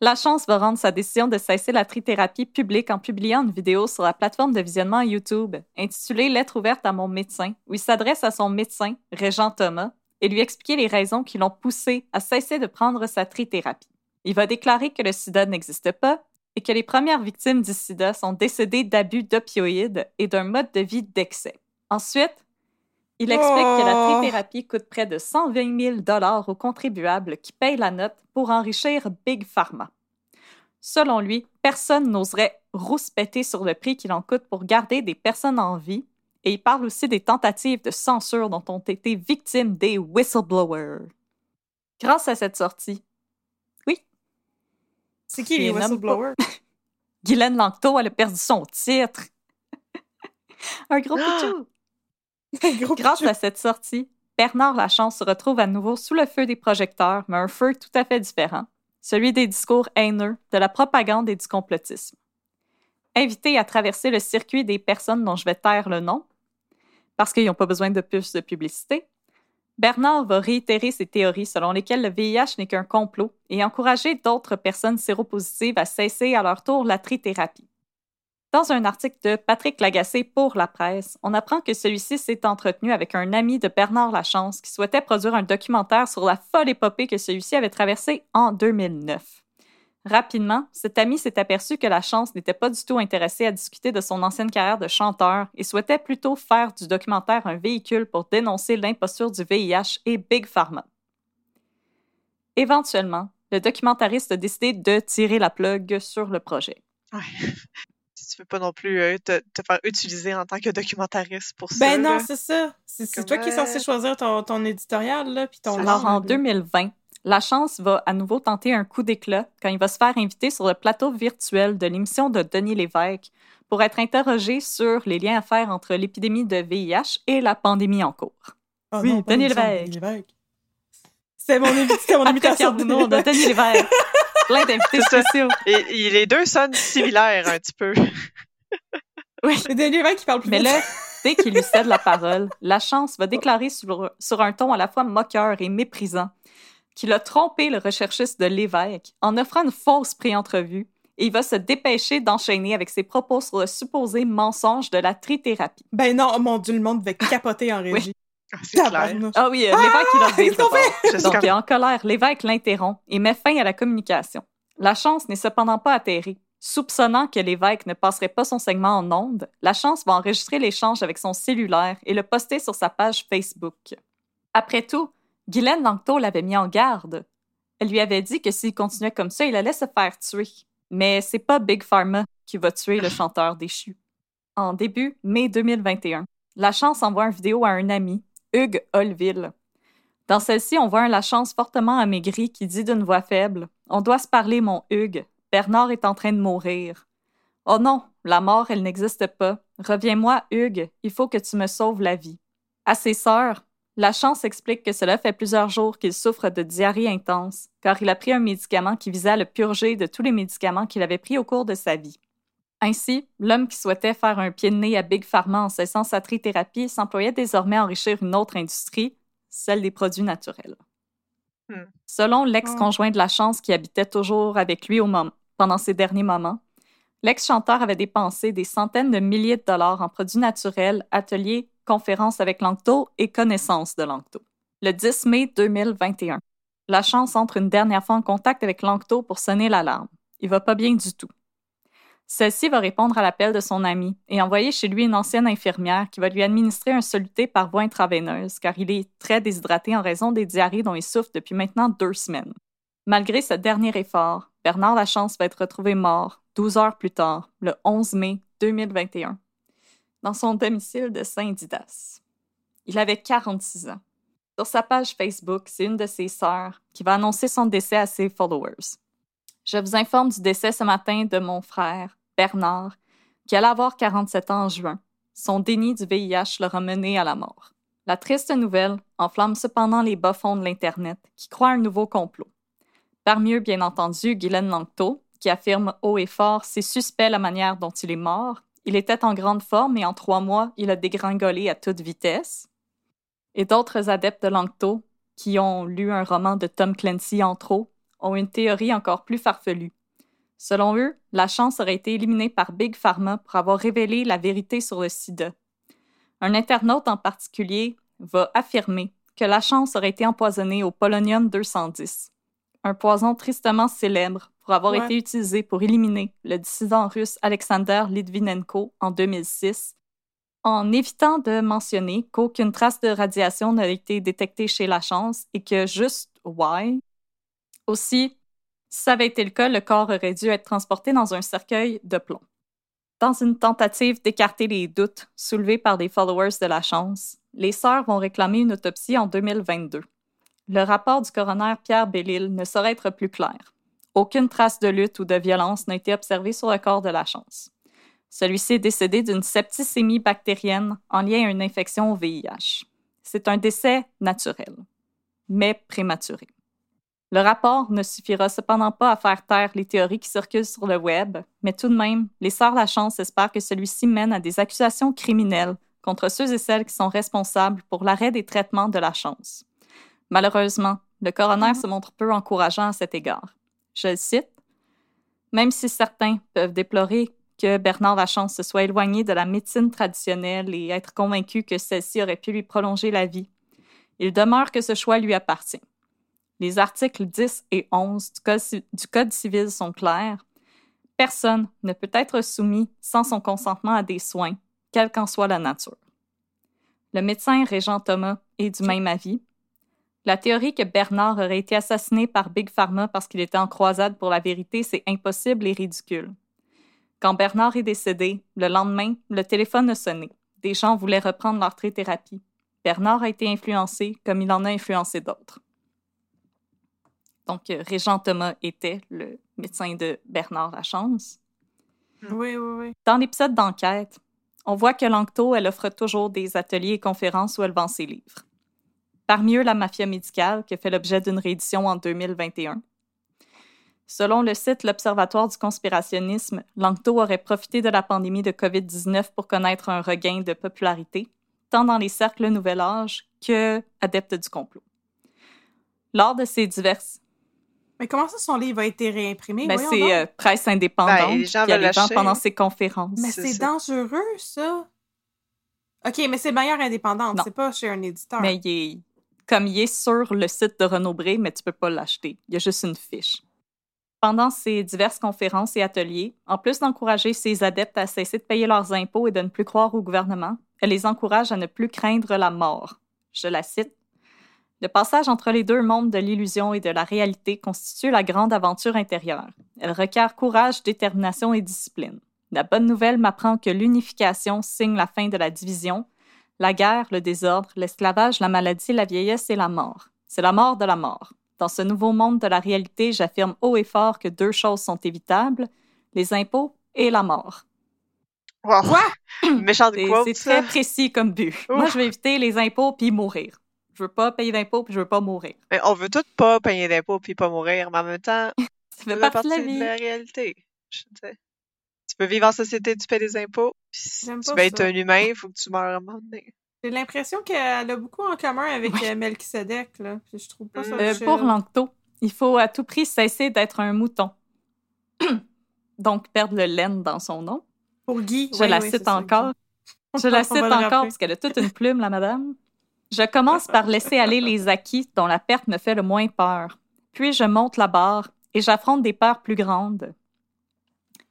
la chance va rendre sa décision de cesser la trithérapie publique en publiant une vidéo sur la plateforme de visionnement YouTube intitulée Lettre ouverte à mon médecin, où il s'adresse à son médecin, Régent Thomas, et lui expliquer les raisons qui l'ont poussé à cesser de prendre sa trithérapie. Il va déclarer que le sida n'existe pas et que les premières victimes du sida sont décédées d'abus d'opioïdes et d'un mode de vie d'excès. Ensuite, il explique que la Oh. trithérapie coûte près de 120 000 aux contribuables qui payent la note pour enrichir Big Pharma. Selon lui, personne n'oserait rouspéter sur le prix qu'il en coûte pour garder des personnes en vie, et il parle aussi des tentatives de censure dont ont été victimes des whistleblowers. Grâce à cette sortie, C'est qui les whistleblowers? Guylaine Langto, elle a perdu son titre. Un gros Ah! pichou. Gros Grâce à cette sortie, Bernard Lachance se retrouve à nouveau sous le feu des projecteurs, mais un feu tout à fait différent, celui des discours haineux, de la propagande et du complotisme. Invité à traverser le circuit des personnes dont je vais taire le nom, parce qu'ils n'ont pas besoin de plus de publicité, Bernard va réitérer ses théories selon lesquelles le VIH n'est qu'un complot et encourager d'autres personnes séropositives à cesser à leur tour la trithérapie. Dans un article de Patrick Lagacé pour La Presse, on apprend que celui-ci s'est entretenu avec un ami de Bernard Lachance qui souhaitait produire un documentaire sur la folle épopée que celui-ci avait traversée en 2009. Rapidement, cet ami s'est aperçu que la chance n'était pas du tout intéressée à discuter de son ancienne carrière de chanteur et souhaitait plutôt faire du documentaire un véhicule pour dénoncer l'imposture du VIH et Big Pharma. Éventuellement, le documentariste a décidé de tirer la plug sur le projet. Ouais. Si tu veux pas non plus euh, te, te faire utiliser en tant que documentariste pour ça. Ben non, c'est ça. C'est toi qui es censé euh, choisir ton, ton éditorial, là, puis ton Alors, en angle. 2020, la chance va à nouveau tenter un coup d'éclat quand il va se faire inviter sur le plateau virtuel de l'émission de Denis Lévesque pour être interrogé sur les liens à faire entre l'épidémie de VIH et la pandémie en cours. Oh Oui, non, pas Denis Lévesque. C'était mon, mon imitation de Appréciation de Denis Lévesque. Plein d'invités C'est spéciaux. Et, et les deux sonnent similaires un petit peu. C'est Denis Lévesque qui parle plus Mais vite. là, dès qu'il lui cède la parole, la chance va déclarer sur, sur un ton à la fois moqueur et méprisant qu'il a trompé le recherchiste de l'évêque en offrant une fausse pré-entrevue et il va se dépêcher d'enchaîner avec ses propos sur le supposé mensonge de la trithérapie. Ben non, oh mon Dieu, le monde devait capoter en régie. Ah, clair. Ah oui, euh, l'évêque, il a ils ont fait- Juste Donc, comme- en colère, l'évêque l'interrompt et met fin à la communication. La chance n'est cependant pas atterrée. Soupçonnant que l'évêque ne passerait pas son segment en ondes, la chance va enregistrer l'échange avec son cellulaire et le poster sur sa page Facebook. Après tout, Guylaine Langto l'avait mis en garde. Elle lui avait dit que s'il continuait comme ça, il allait se faire tuer. Mais c'est pas Big Pharma qui va tuer le chanteur déchu. En début mai 2021, la chance envoie une vidéo à un ami, Hugues Holville. Dans celle-ci, on voit un Lachance fortement amaigri qui dit d'une voix faible On doit se parler, mon Hugues. Bernard est en train de mourir. Oh non, la mort, elle n'existe pas. Reviens-moi, Hugues, il faut que tu me sauves la vie. À ses sœurs, Lachance explique que cela fait plusieurs jours qu'il souffre de diarrhée intense, car il a pris un médicament qui visait à le purger de tous les médicaments qu'il avait pris au cours de sa vie. Ainsi, l'homme qui souhaitait faire un pied de nez à Big Pharma en cessant sa trithérapie s'employait désormais à enrichir une autre industrie, celle des produits naturels. Hmm. Selon l'ex-conjoint de la chance qui habitait toujours avec lui au pendant ces derniers moments, l'ex-chanteur avait dépensé des centaines de milliers de dollars en produits naturels, ateliers, conférences avec Lancto et connaissances de Lancto. Le 10 mai 2021, la chance entre une dernière fois en contact avec Lancto pour sonner l'alarme. Il va pas bien du tout. Celle-ci va répondre à l'appel de son ami et envoyer chez lui une ancienne infirmière qui va lui administrer un soluté par voie intraveineuse car il est très déshydraté en raison des diarrhées dont il souffre depuis maintenant deux semaines. Malgré ce dernier effort, Bernard Lachance va être retrouvé mort 12 heures plus tard, le 11 mai 2021, dans son domicile de Saint-Didas. Il avait 46 ans. Sur sa page Facebook, c'est une de ses sœurs qui va annoncer son décès à ses followers. Je vous informe du décès ce matin de mon frère, Bernard, qui allait avoir 47 ans en juin. Son déni du VIH l'aura mené à la mort. La triste nouvelle enflamme cependant les bas-fonds de l'Internet qui croient un nouveau complot. Parmi eux, bien entendu, Guylaine Langto, qui affirme haut et fort c'est suspect la manière dont il est mort. Il était en grande forme et en trois mois, il a dégringolé à toute vitesse. Et d'autres adeptes de Langto, qui ont lu un roman de Tom Clancy en trop, ont une théorie encore plus farfelue. Selon eux, la chance aurait été éliminée par Big Pharma pour avoir révélé la vérité sur le sida. Un internaute en particulier va affirmer que la chance aurait été empoisonnée au polonium 210, un poison tristement célèbre pour avoir Ouais. été utilisé pour éliminer le dissident russe Alexander Litvinenko en 2006, en évitant de mentionner qu'aucune trace de radiation n'a été détectée chez la chance et que juste why? Aussi, si ça avait été le cas, le corps aurait dû être transporté dans un cercueil de plomb. Dans une tentative d'écarter les doutes soulevés par des followers de la chance, les sœurs vont réclamer une autopsie en 2022. Le rapport du coroner Pierre Bellil ne saurait être plus clair. Aucune trace de lutte ou de violence n'a été observée sur le corps de la chance. Celui-ci est décédé d'une septicémie bactérienne en lien à une infection au VIH. C'est un décès naturel, mais prématuré. Le rapport ne suffira cependant pas à faire taire les théories qui circulent sur le web, mais tout de même, les Sœurs Lachance espèrent que celui-ci mène à des accusations criminelles contre ceux et celles qui sont responsables pour l'arrêt des traitements de la chance. Malheureusement, le coroner se montre peu encourageant à cet égard. Je le cite Même si certains peuvent déplorer que Bernard Lachance se soit éloigné de la médecine traditionnelle et être convaincu que celle-ci aurait pu lui prolonger la vie, il demeure que ce choix lui appartient. Les articles 10 et 11 du Code, du Code civil sont clairs. Personne ne peut être soumis sans son consentement à des soins, quelle qu'en soit la nature. Le médecin Régent Thomas est du même avis. La théorie que Bernard aurait été assassiné par Big Pharma parce qu'il était en croisade pour la vérité, c'est impossible et ridicule. Quand Bernard est décédé, le lendemain, le téléphone a sonné. Des gens voulaient reprendre leur trithérapie. Bernard a été influencé comme il en a influencé d'autres. Donc, euh, Régent Thomas était le médecin de Bernard Lachance. Oui, oui, oui. Dans l'épisode d'enquête, on voit que Lanctot, elle offre toujours des ateliers et conférences où elle vend ses livres. Parmi eux, La mafia médicale, qui a fait l'objet d'une réédition en 2021. Selon le site L'Observatoire du conspirationnisme, Lanctot aurait profité de la pandémie de COVID-19 pour connaître un regain de popularité, tant dans les cercles Nouvel Âge que adeptes du complot. Lors de ces diverses Mais comment ça, son livre a été réimprimé? Ben, c'est euh, presse indépendante. Ben, les gens vend l'acheter. pendant ses conférences. Mais c'est dangereux, ça. OK, mais c'est manière indépendante. C'est pas chez un éditeur. Mais il est, comme il est sur le site de Renaud Bré, mais tu peux pas l'acheter. Il y a juste une fiche. Pendant ces diverses conférences et ateliers, en plus d'encourager ses adeptes à cesser de payer leurs impôts et de ne plus croire au gouvernement, elle les encourage à ne plus craindre la mort. Je la cite. Le passage entre les deux mondes de l'illusion et de la réalité constitue la grande aventure intérieure. Elle requiert courage, détermination et discipline. La bonne nouvelle m'apprend que l'unification signe la fin de la division, la guerre, le désordre, l'esclavage, la maladie, la vieillesse et la mort. C'est la mort de la mort. Dans ce nouveau monde de la réalité, j'affirme haut et fort que deux choses sont évitables, les impôts et la mort. Wow. Méchant de C'est très précis comme but. Moi, je vais éviter les impôts puis mourir. Je veux pas payer d'impôts puis je veux pas mourir. Mais on veut tous pas payer d'impôts puis pas mourir, mais en même temps, Ça fait partie de la vie. réalité. Je sais. Tu peux vivre en société, tu paies des impôts. Si tu veux être un humain, il faut que tu meurs à un moment donné. J'ai l'impression qu'elle a beaucoup en commun avec euh, Melchizedek, là. Puis je trouve pas ça Euh, pour Lanctot, il faut à tout prix cesser d'être un mouton. Donc, perdre le laine dans son nom. Pour Guy. Je oui, la oui, cite encore. Je la cite encore parce qu'elle a toute une plume, la madame. Je commence par laisser aller les acquis dont la perte me fait le moins peur. Puis je monte la barre et j'affronte des peurs plus grandes,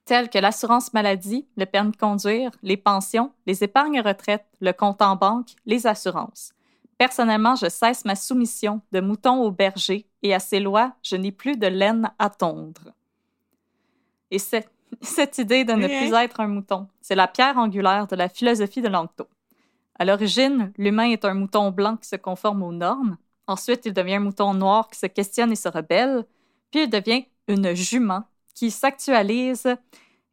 telles que l'assurance maladie, le permis de conduire, les pensions, les épargnes retraite, le compte en banque, les assurances. Personnellement, je cesse ma soumission de mouton au berger et à ces lois, je n'ai plus de laine à tondre. Et c'est- cette idée de ne plus être un mouton, c'est la pierre angulaire de la philosophie de Lanctot. À l'origine, l'humain est un mouton blanc qui se conforme aux normes. Ensuite, il devient un mouton noir qui se questionne et se rebelle. Puis il devient une jument qui s'actualise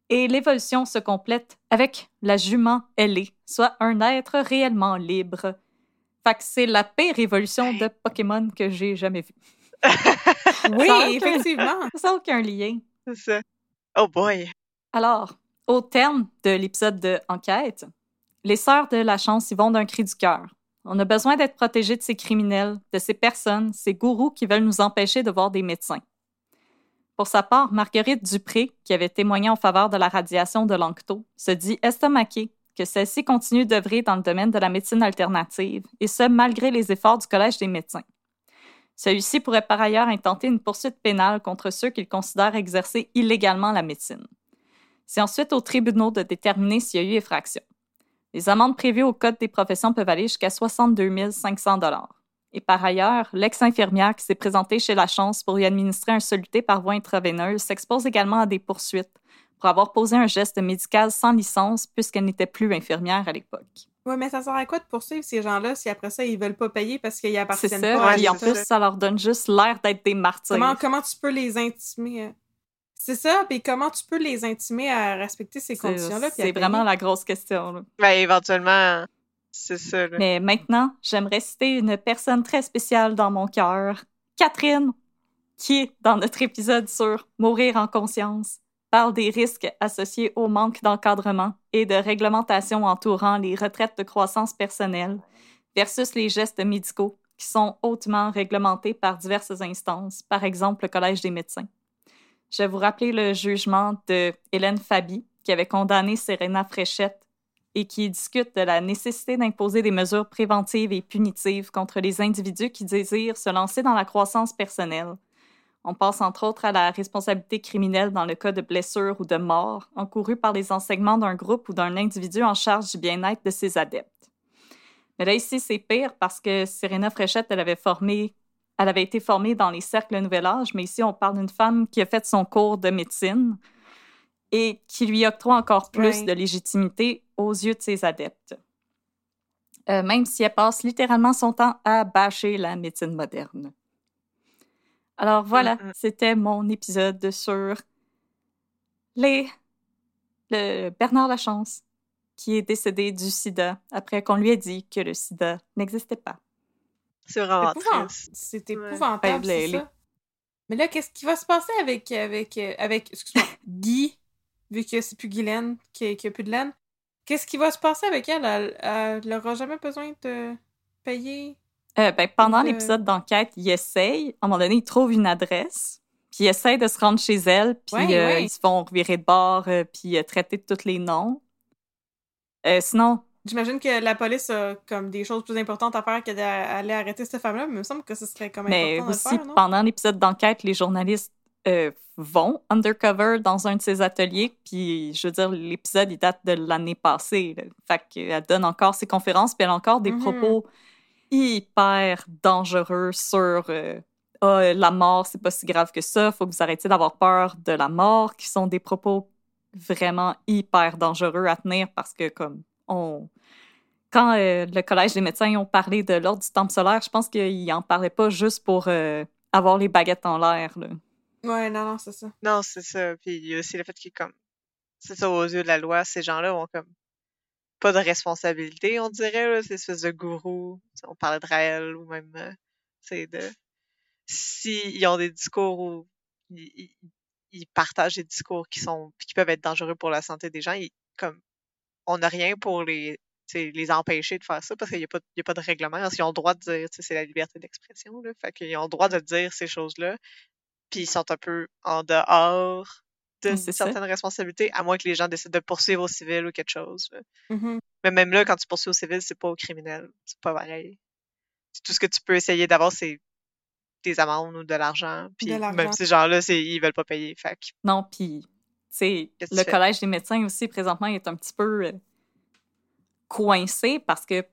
et l'évolution se complète avec la jument ailée, soit un être réellement libre. Fait que c'est la pire évolution de Pokémon que j'ai jamais vue. Oui, effectivement. Ça n'a aucun lien. C'est ça. Oh boy. Alors, au terme de l'épisode de Enquête, les sœurs de la chance y vont d'un cri du cœur. On a besoin d'être protégés de ces criminels, de ces personnes, ces gourous qui veulent nous empêcher de voir des médecins. Pour sa part, Marguerite Dupré, qui avait témoigné en faveur de la radiation de Lanctot, se dit estomaquée que celle-ci continue d'œuvrer dans le domaine de la médecine alternative, et ce, malgré les efforts du Collège des médecins. Celui-ci pourrait par ailleurs intenter une poursuite pénale contre ceux qu'il considère exercer illégalement la médecine. C'est ensuite aux tribunaux de déterminer s'il y a eu effraction. Les amendes prévues au Code des professions peuvent aller jusqu'à 62 500 Et par ailleurs, l'ex-infirmière qui s'est présentée chez La Chance pour lui administrer un soluté par voie intraveineuse s'expose également à des poursuites pour avoir posé un geste médical sans licence puisqu'elle n'était plus infirmière à l'époque. Ouais, mais ça sert à quoi de poursuivre ces gens-là si après ça, ils veulent pas payer parce qu'ils appartiennent ça. pas? Ouais, Puis en plus, ça. leur donne juste l'air d'être des martyrs. Comment, comment tu peux les intimer? C'est ça, puis comment tu peux les intimer à respecter ces C'est conditions-là? à c'est vraiment la grosse question. là. Ben, éventuellement, c'est ça. Mais maintenant, j'aimerais citer une personne très spéciale dans mon cœur, Catherine. qui, dans notre épisode sur Mourir en conscience, parle des risques associés au manque d'encadrement et de réglementation entourant les retraites de croissance personnelle versus les gestes médicaux qui sont hautement réglementés par diverses instances, par exemple le Collège des médecins. Je vais vous rappeler le jugement de Hélène Fabi, qui avait condamné Serena Fréchette et qui discute de la nécessité d'imposer des mesures préventives et punitives contre les individus qui désirent se lancer dans la croissance personnelle. On pense entre autres à la responsabilité criminelle dans le cas de blessure ou de mort encourue par les enseignements d'un groupe ou d'un individu en charge du bien-être de ses adeptes. Mais là, ici, c'est pire parce que Serena Fréchette, elle avait formé elle avait été formée dans les cercles Nouvel Âge, mais ici, on parle d'une femme qui a fait son cours de médecine et qui lui octroie encore plus de légitimité aux yeux de ses adeptes. Euh, même si elle passe littéralement son temps à bâcher la médecine moderne. Alors voilà, mm, mm. c'était mon épisode sur les le Bernard Lachance qui est décédé du sida après qu'on lui ait dit que le sida n'existait pas. C'est vraiment triste. C'est épouvantable, c'est ça. Mais là, qu'est-ce qui va se passer avec, avec, euh, avec excuse-moi, Guy, vu que c'est plus Guylaine, qui a, plus de laine? Qu'est-ce qui va se passer avec elle? Elle n'aura jamais besoin de payer? Euh, ben, pendant l'épisode d'enquête, il essaye. À un moment donné, il trouve une adresse, puis il essaye de se rendre chez elle, puis euh, ils se font revirer de bord, puis traiter de tous les noms. sinon, J'imagine que la police a comme des choses plus importantes à faire que d'aller arrêter cette femme-là, mais il me semble que ce serait quand même mais important aussi, de le faire, pendant l'épisode d'enquête, les journalistes euh, vont undercover dans un de ses ateliers, puis je veux dire, l'épisode, il date de l'année passée. Là. Fait qu'elle donne encore ses conférences, puis elle a encore des mm-hmm. propos hyper dangereux sur euh, oh, la mort, c'est pas si grave que ça, faut que vous arrêtiez d'avoir peur de la mort, qui sont des propos vraiment hyper dangereux à tenir parce que, comme, on, quand euh, le Collège des médecins ont parlé de l'ordre du temple solaire, je pense qu'ils n'en parlaient pas juste pour avoir les baguettes en l'air. Ouais, non, non, c'est ça. Non, c'est ça. Puis il y a aussi le fait que, comme, c'est ça, aux yeux de la loi, ces gens-là ont comme pas de responsabilité, on dirait, là, ces espèces de gourous. On parlait de Raël ou même, c'est euh, de. S'ils ont des discours où ils, ils, partagent des discours qui sont qui peuvent être dangereux pour la santé des gens, ils, comme on n'a rien pour les les empêcher de faire ça parce qu'il n'y a, pas, a pas de règlement. Ils ont le droit de dire, c'est la liberté d'expression. Fait qu'ils ont le droit de dire ces choses-là. Puis ils sont un peu en dehors d'une certaine responsabilité, à moins que les gens décident de poursuivre au civil ou quelque chose. Mm-hmm. Mais même là, quand tu poursuis au civil, c'est pas au criminel. C'est pas pareil. Tout ce que tu peux essayer d'avoir, c'est des amendes ou de l'argent. Puis même ces gens-là, ils veulent pas payer. Fait Non, puis le Collège des médecins aussi, présentement, est un petit peu euh, coincé parce que,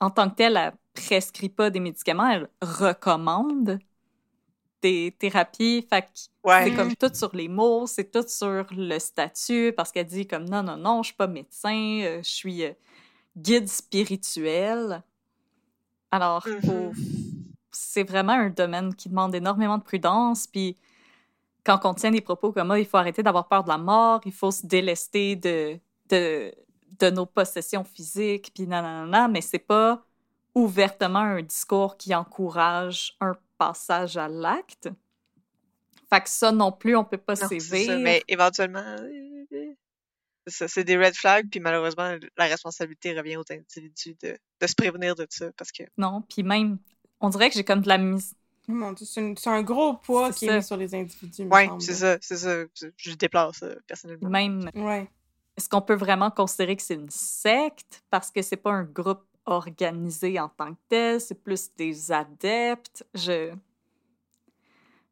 en tant que tel, elle prescrit pas des médicaments, elle recommande des thérapies. Fait c'est comme tout sur les mots, c'est tout sur le statut, parce qu'elle dit comme non, non, non, je suis pas médecin, euh, je suis euh, guide spirituel. Alors, mm-hmm. c'est vraiment un domaine qui demande énormément de prudence, puis quand on tient des propos comme ah, il faut arrêter d'avoir peur de la mort, il faut se délester de, de, de nos possessions physiques, puis nanana, mais c'est pas ouvertement un discours qui encourage un passage à l'acte. Fait que ça non plus, on peut pas sévir. Mais éventuellement, c'est des red flags, puis malheureusement, la responsabilité revient aux individus de, de se prévenir de ça, parce que... Non, puis même, on dirait que j'ai comme de la mise c'est un gros poids qui est mis sur les individus. Oui, c'est ça, c'est ça. Je déplace euh, personnellement. Même. Ouais. Est-ce qu'on peut vraiment considérer que c'est une secte? Parce que c'est pas un groupe organisé en tant que tel, c'est plus des adeptes. Je.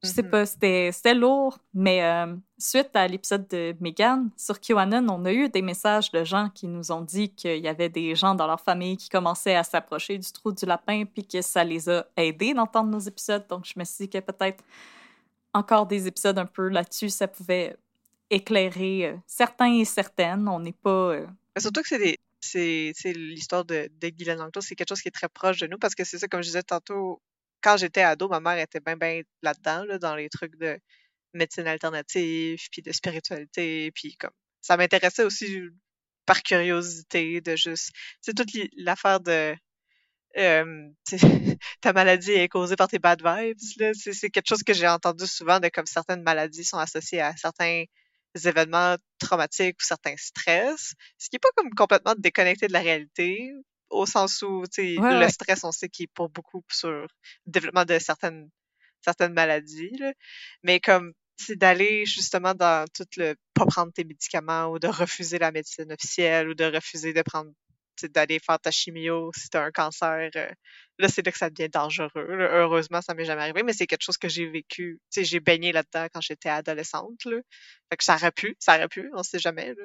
Je sais mm-hmm. pas, c'était lourd, mais euh, suite à l'épisode de Megan sur QAnon, on a eu des messages de gens qui nous ont dit qu'il y avait des gens dans leur famille qui commençaient à s'approcher du trou du lapin, puis que ça les a aidés d'entendre nos épisodes. Donc, je me suis dit que peut-être encore des épisodes un peu là-dessus, ça pouvait éclairer euh, certains et certaines. On n'est pas. Euh, surtout que c'est c'est l'histoire de, de Guylaine c'est quelque chose qui est très proche de nous parce que c'est ça, comme je disais tantôt, quand j'étais ado, ma mère était bien, bien là-dedans, là, dans les trucs de médecine alternative, puis de spiritualité, puis comme ça m'intéressait aussi par curiosité de juste, c'est toute l'affaire de euh, ta maladie est causée par tes bad vibes. c'est quelque chose que j'ai entendu souvent de comme certaines maladies sont associées à certains événements traumatiques ou certains stress, ce qui est pas comme complètement déconnecté de la réalité, au sens où tu sais, Ouais, le ouais. stress, on sait qu'il est pour beaucoup sur le développement de certaines certaines maladies, là. mais comme c'est d'aller justement dans tout le pas prendre tes médicaments ou de refuser la médecine officielle ou de refuser de prendre d'aller faire ta chimio si t'as un cancer. euh, là, c'est là que ça devient dangereux. Heureusement, ça m'est jamais arrivé, mais c'est quelque chose que j'ai vécu. Tu j'ai baigné là-dedans quand j'étais adolescente. Là. Fait que ça aurait pu, ça aurait pu, on sait jamais. Là.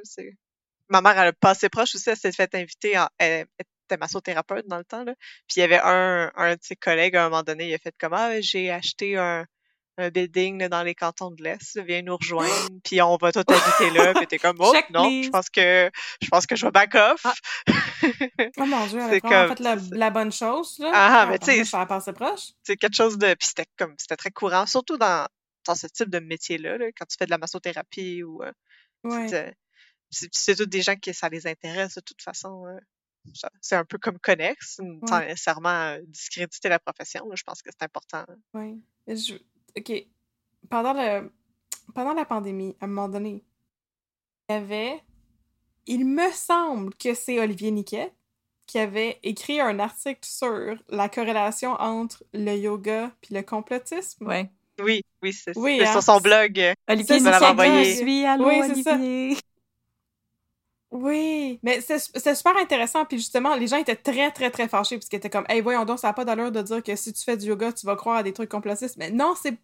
Ma mère, elle a passé proche aussi, elle s'est fait inviter, en, elle était massothérapeute dans le temps. Là. Puis il y avait un, un de ses collègues, à un moment donné, il a fait comme Ah, j'ai acheté un, un building là, dans les cantons de l'Est, viens nous rejoindre, puis on va tout habiter là. Puis t'es comme Oh, Check, non, je pense que je pense que je vais back off. Ah. Oh mon dieu, C'est comme- fait la, la bonne chose, là. Ah, mais tu sais, proche. c'est quelque chose de puis c'était comme c'était très courant surtout dans dans ce type de métier là, quand tu fais de la massothérapie ou euh, Ouais. c'est tous des gens qui ça les intéresse de toute façon ça- c'est un peu comme connexe sans Ouais. nécessairement euh, discréditer la profession là, je pense que c'est important Oui. Je... OK. Pendant, le... Pendant la pandémie, à un moment donné, il y avait... Il me semble que c'est Olivier Niquet qui avait écrit un article sur la corrélation entre le yoga puis le complotisme. Ouais. oui oui c'est Oui, c'est hein. sur son blog Olivier Ça, Niquet, envoyé. je suis. Allô, Oui, ça. Olivier. Oui, mais c'est c'est super intéressant. Puis justement, les gens étaient très, très, très fâchés parce qu'ils étaient comme, hey, voyons donc, ça n'a pas d'allure de dire que si tu fais du yoga, tu vas croire à des trucs complotistes. Mais non, c'est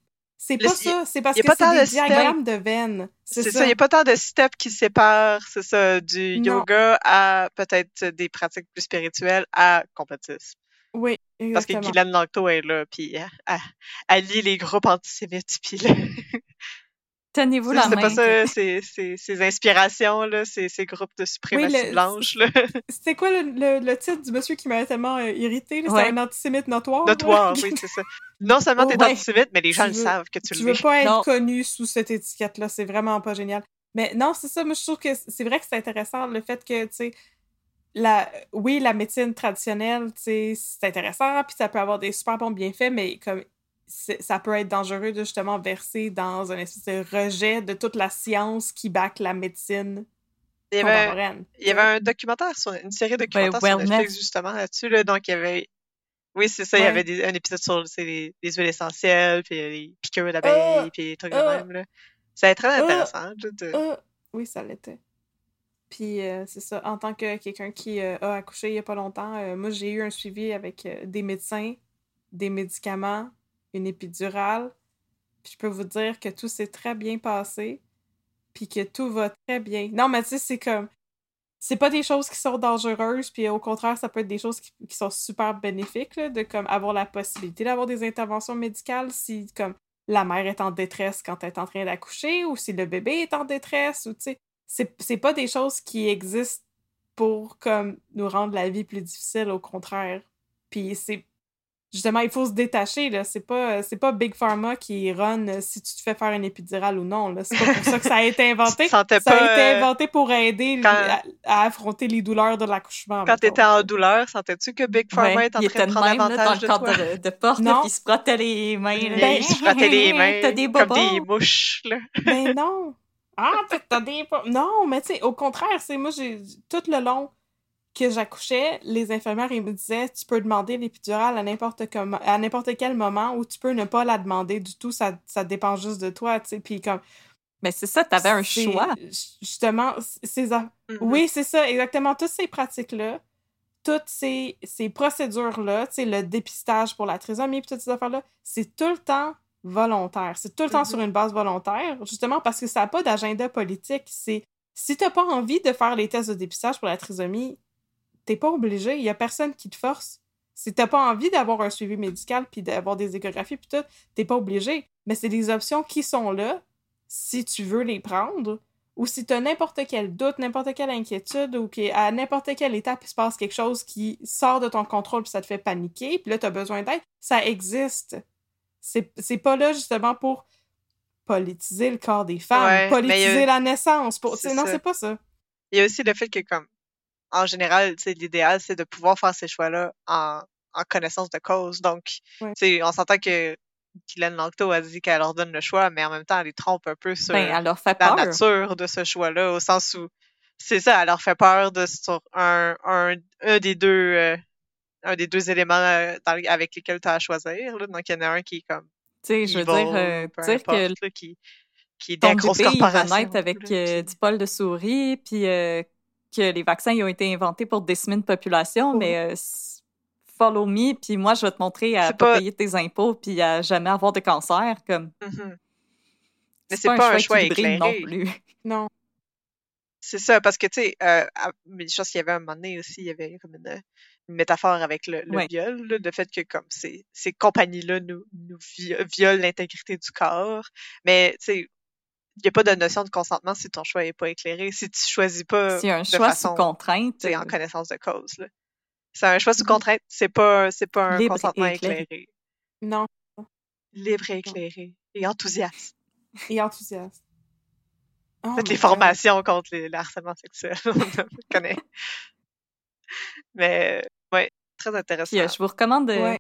c'est pas ça. C'est parce que pas c'est des diagrammes de veines. c'est ça il n'y a pas tant de steps qui séparent c'est ça du Non. yoga à peut-être des pratiques plus spirituelles à complotisme Oui, parce que exactement. Guylaine Lanctot est là puis elle, elle- elle lit les groupes antisémites puis là, Tenez-vous la C'est main. pas ça, c'est c'est- ces inspirations, là, ces, ces groupes de suprématie le- blanche, là, C'était quoi le, le, le titre du monsieur qui m'avait tellement euh, irrité? Ouais. C'était un antisémite notoire. notoire, oui, c'est ça. Non seulement t'es Ouais. antisémite, mais les gens Tu le veux- savent que tu tu le veux vis. pas être Non. connu sous cette étiquette-là. C'est vraiment pas génial. Mais non, c'est ça. Moi, je trouve que c'est vrai que c'est intéressant le fait que, tu sais, la, oui, la médecine traditionnelle, tu sais, c'est intéressant, puis ça peut avoir des super bons bienfaits, mais comme c'est- ça peut être dangereux de justement verser dans un espèce de rejet de toute la science qui back la médecine Il y avait, contemporaine. il y avait un documentaire, sur, une série de documentaires sur. Netflix, justement, là-dessus, là, donc il y avait... Oui, c'est ça, il y Ouais. avait des- un épisode sur les, les huiles essentielles, puis les piqûres d'abeilles, Ah! puis les trucs de Ah! même, là. C'était très Ah! intéressant, de- oui, ça l'était. Puis euh, c'est ça, en tant que quelqu'un qui euh, a accouché il y a pas longtemps, euh, moi j'ai eu un suivi avec euh, des médecins, des médicaments, une épidurale. Puis je peux vous dire que tout s'est très bien passé, puis que tout va très bien. Non, mais tu sais, c'est comme c'est pas des choses qui sont dangereuses, puis au contraire, ça peut être des choses qui, sont super bénéfiques, de comme avoir la possibilité d'avoir des interventions médicales si comme la mère est en détresse quand elle est en train d'accoucher, ou si le bébé est en détresse, ou tu sais, c'est pas des choses qui existent pour comme nous rendre la vie plus difficile, au contraire. Puis c'est justement, il faut se détacher, là. C'est pas, c'est pas Big Pharma qui run euh, si tu te fais faire une épidurale ou non, là. C'est pas pour ça que ça a été inventé. Tu ça a été euh, inventé pour aider quand- à, à affronter les douleurs de l'accouchement. Quand mettons. t'étais en douleur, sentais-tu que Big Pharma Ouais, est en train de de prendre même là, dans avantage le de cadre toi? de, de porte, là, Non. puis il se frottait les mains. là. Ben, il se frottait les mains T'as des comme des mouches, là. Ben non! Ah, t'as- t'as des... Non, mais tu sais, au contraire, c'est moi, j'ai tout le long que j'accouchais, les infirmières, ils me disaient, tu peux demander l'épidurale à n'importe comment, à n'importe quel moment, ou tu peux ne pas la demander du tout, ça, ça dépend juste de toi, tu sais, puis comme... Mais c'est ça, t'avais un c'est- choix. Justement, Mhm. Oui, c'est ça, exactement. Toutes ces pratiques-là, toutes ces, ces procédures-là, tu sais, le dépistage pour la trisomie, puis toutes ces affaires-là, c'est tout le temps volontaire. C'est tout le temps Mhm. sur une base volontaire, justement parce que ça n'a pas d'agenda politique. C'est si t'as pas envie de faire les tests de dépistage pour la trisomie, t'es pas obligé. Il y a personne qui te force. Si t'as pas envie d'avoir un suivi médical puis d'avoir des échographies puis tout, t'es pas obligé. Mais c'est des options qui sont là si tu veux les prendre ou si t'as n'importe quel doute, n'importe quelle inquiétude ou qu'à n'importe quelle étape il se passe quelque chose qui sort de ton contrôle puis ça te fait paniquer puis là t'as besoin d'aide, ça existe. C'est pas là justement pour politiser le corps des femmes, Ouais, a- politiser la naissance. Pour... Non, c'est pas ça. Il y a aussi le fait que, comme, en général, l'idéal, c'est de pouvoir faire ces choix-là en, en connaissance de cause. Donc, sais, on s'entend que Guylaine Langto a dit qu'elle leur donne le choix, mais en même temps, elle les trompe un peu sur Ben, elle leur fait la peur. nature de ce choix-là, au sens où c'est ça, elle leur fait peur de sur un, un, un des deux euh, un des deux éléments euh, dans avec lesquels tu as à choisir. Là. Donc, il y en a un qui est comme Tu sais, je veux dire, euh, peu dire que là, qui, qui est grosses bébé, il va corporations. naître avec là, euh, puis- du poil de souris, puis que les vaccins ils ont été inventés pour décimer une population, mais euh, follow me, puis moi, je vais te montrer à pas pas- payer tes impôts, puis à jamais avoir de cancer. Comme, Mhm. Mais c'est pas un choix équilibré non éclairé. plus. Non. C'est ça, parce que, tu sais, euh, je pense qu'il y avait un moment donné aussi, il y avait comme une, une métaphore avec le, le Ouais. viol, là, le fait que comme ces, ces compagnies-là nous, nous vi- violent l'intégrité du corps. Mais, tu sais, n'y a pas de notion de consentement si ton choix n'est pas éclairé, si tu choisis pas C'est un de choix façon, sous contrainte. sais, en euh, connaissance de cause. là. C'est un choix sous contrainte, c'est pas, c'est pas un Libre consentement éclairé. éclairé. Non. Libre et éclairé. Et enthousiaste. Et enthousiaste. Oh Faites les God. formations contre les- le harcèlement sexuel. On connaît. Mais, ouais, très intéressant. Euh, je vous recommande. euh, Ouais.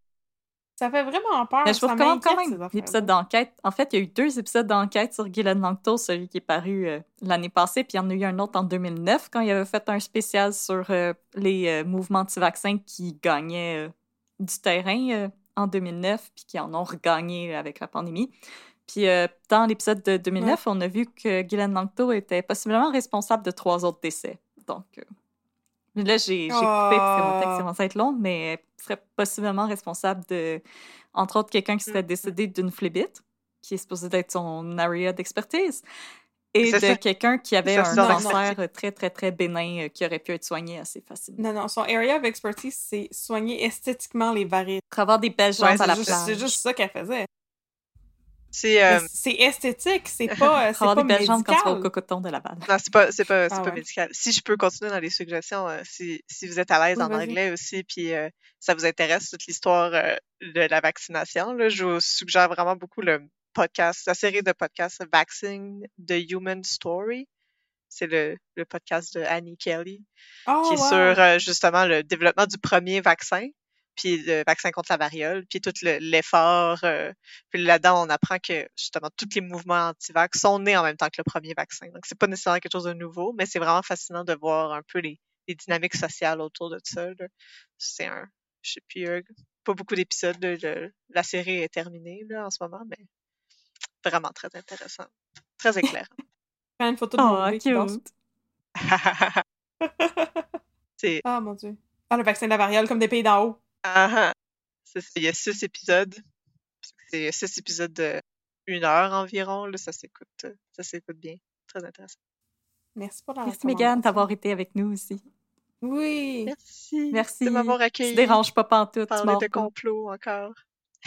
Ça fait vraiment peur. Mais je vous recommande quand même l'épisode d'enquête. En fait, il y a eu deux épisodes d'enquête sur Guylaine Langto, celui qui est paru euh, l'année passée, puis il y en a eu un autre en 2009 quand il avait fait un spécial sur euh, les euh, mouvements anti-vaccins qui gagnaient du terrain en 2009, puis qui en ont regagné avec la pandémie. Puis dans l'épisode de 2009, on a vu que Guylaine Langto était possiblement responsable de trois autres décès. Donc là, j'ai j'ai coupé parce que mon texte Oh. commence à être long, mais elle serait possiblement responsable de, entre autres, quelqu'un qui serait Mhm. décédé d'une phlébite, qui est supposé être son area d'expertise, et de quelqu'un qui avait un cancer très, très, très bénin euh, qui aurait pu être soigné assez facilement. Non, non, son area of expertise, c'est soigner esthétiquement les varices. Avoir des belles Ouais, jambes à la plage. c'est juste ça qu'elle faisait. C'est, euh, C'est esthétique, c'est pas, euh, c'est pas des belles jambes quand tu vas au cocoton de Laval. Non, c'est pas, c'est pas, c'est Ah pas ouais. médical. Si je peux continuer dans les suggestions, euh, si, si vous êtes à l'aise Oui, en anglais aussi, puis euh, ça vous intéresse toute l'histoire euh, de la vaccination, là, je vous suggère vraiment beaucoup le podcast, la série de podcasts Vaccine the Human Story. C'est le, le podcast de Annie Kelly, Oh, qui est wow. sur euh, justement le développement du premier vaccin, puis le vaccin contre la variole, puis tout le- l'effort. euh, puis là-dedans, on apprend que justement tous les mouvements anti-vax sont nés en même temps que le premier vaccin. Donc, c'est pas nécessairement quelque chose de nouveau, mais c'est vraiment fascinant de voir un peu les, les dynamiques sociales autour de ça. là. C'est un, je sais plus, euh, pas beaucoup d'épisodes. le- La série est terminée là, en ce moment, mais vraiment très intéressant, très éclairant. Prends une photo de Oh, cute! c'est Ah, mon Dieu. Ah, le vaccin de la variole, comme des pays d'en haut. Ah, ah. C'est ça, il y a six épisodes. C'est six épisodes de une heure environ. Là, ça s'écoute, euh, ça s'écoute bien. Très intéressant. Merci pour la Merci, Megan, recommandation. d'avoir été avec nous aussi. Oui. Merci. Merci. de m'avoir Tu accueilli. te déranges pas pantoute, tu Parler mords de pas. complot encore.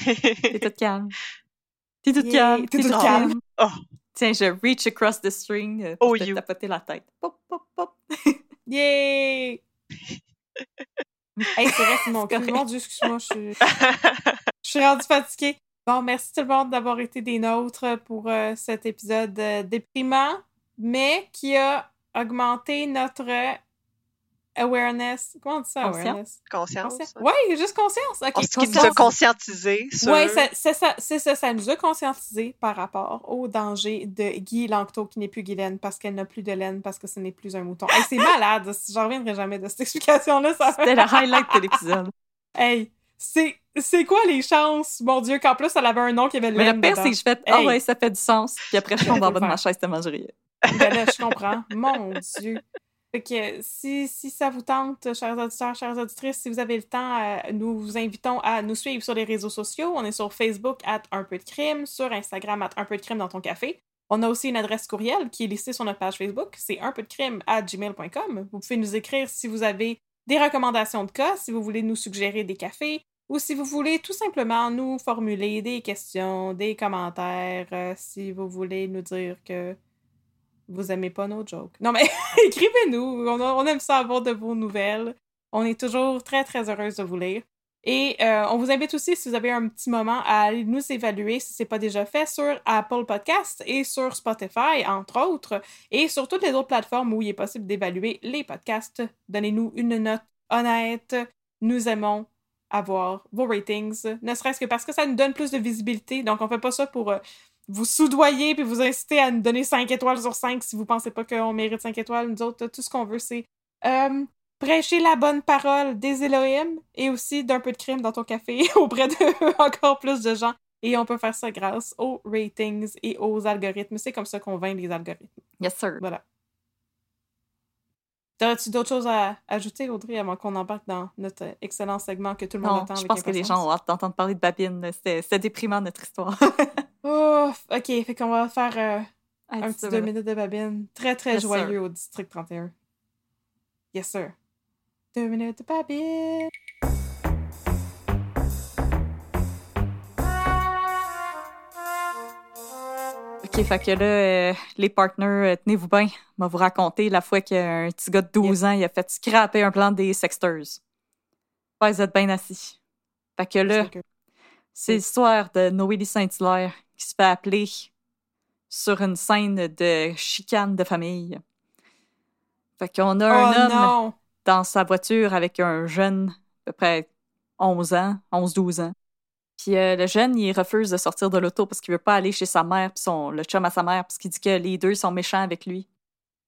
T'es toute calme. T'es toute Yeah, calme. t'es toute toute calme. calme. Oh. Tiens, je reach across the string euh, pour Oh, te you. tapoter la tête. Pop, pop, pop. Yay! hey, c'est vrai, c'est mon cul. Mon Dieu, excuse-moi, je suis... Je suis rendue fatiguée. Bon, merci tout le monde d'avoir été des nôtres pour euh, cet épisode euh, déprimant, mais qui a augmenté notre awareness. Comment on dit ça, Conscience? awareness? Conscience. Conscience. ouais. Oui, juste conscience. OK, On- Ce qui nous a conscientisé sur... Oui, c'est ça, ça. Ça nous a conscientisé par rapport au danger de Guy Langto, qui n'est plus Guylaine, parce qu'elle n'a plus de laine, parce que ce n'est plus un mouton. Hey, c'est malade. J'en reviendrai jamais de cette explication-là. Ça. C'était le highlight de l'épisode. Hey, c'est c'est quoi les chances, mon Dieu, qu'en plus, elle avait un nom qui avait Mais laine le pire, c'est que je fais Ah Hey. ouais, ça fait du sens. Puis après, je tombe en bas de ma le chaise tellement je riais. Ben là, je comprends. Mon Dieu. Si ça vous tente, chers auditeurs, chères auditrices, si vous avez le temps, euh, nous vous invitons à nous suivre sur les réseaux sociaux. On est sur Facebook, at un peu de crime, sur Instagram, at un peu de crime dans ton café. On a aussi une adresse courriel qui est listée sur notre page Facebook. C'est un peu de crime à gmail.com. Vous pouvez nous écrire si vous avez des recommandations de cas, si vous voulez nous suggérer des cafés, ou si vous voulez tout simplement nous formuler des questions, des commentaires, euh, si vous voulez nous dire que vous aimez pas nos jokes. Non, mais écrivez-nous. On, aime ça avoir de vos nouvelles. On est toujours très, très heureuse de vous lire. Et euh, on vous invite aussi, si vous avez un petit moment, à aller nous évaluer, si ce n'est pas déjà fait, sur Apple Podcasts et sur Spotify, entre autres, et sur toutes les autres plateformes où il est possible d'évaluer les podcasts. Donnez-nous une note honnête. Nous aimons avoir vos ratings, ne serait-ce que parce que ça nous donne plus de visibilité. Donc, on fait pas ça pour euh, vous soudoyer puis vous inciter à nous donner 5 étoiles sur 5 si vous pensez pas qu'on mérite 5 étoiles. Nous autres, tout ce qu'on veut, c'est euh, prêcher la bonne parole des Elohim et aussi d'un peu de crime dans ton café auprès de encore plus de gens. Et on peut faire ça grâce aux ratings et aux algorithmes. C'est comme ça qu'on vainc les algorithmes. Yes, sir. Voilà. T'aurais-tu d'autres choses à ajouter, Audrey, avant qu'on embarque dans notre excellent segment que tout le monde Non, attend je avec pense que les gens ont hâte d'entendre parler de Babine. C'était déprimant, notre histoire. Ok, fait qu'on va faire euh, Ah, un petit deux minutes de babine. Très, très Yes, joyeux sir. au district 31. Yes, sir. Deux minutes de babine. OK, fait que là, euh, les partners, euh, tenez-vous bien. Je vais vous raconter la fois qu'un petit gars de 12 ans, il a fait scraper un plan des Sexters. Ouais, vous êtes bien assis. Fait que là, c'est l'histoire de Noélie Saint-Hilaire qui se fait appeler sur une scène de chicane de famille. Fait qu'on a un oh homme non! dans sa voiture avec un jeune, à peu près 11 ans, 11-12 ans. Puis euh, le jeune, il refuse de sortir de l'auto parce qu'il veut pas aller chez sa mère, puis son, le chum à sa mère, parce qu'il dit que les deux sont méchants avec lui.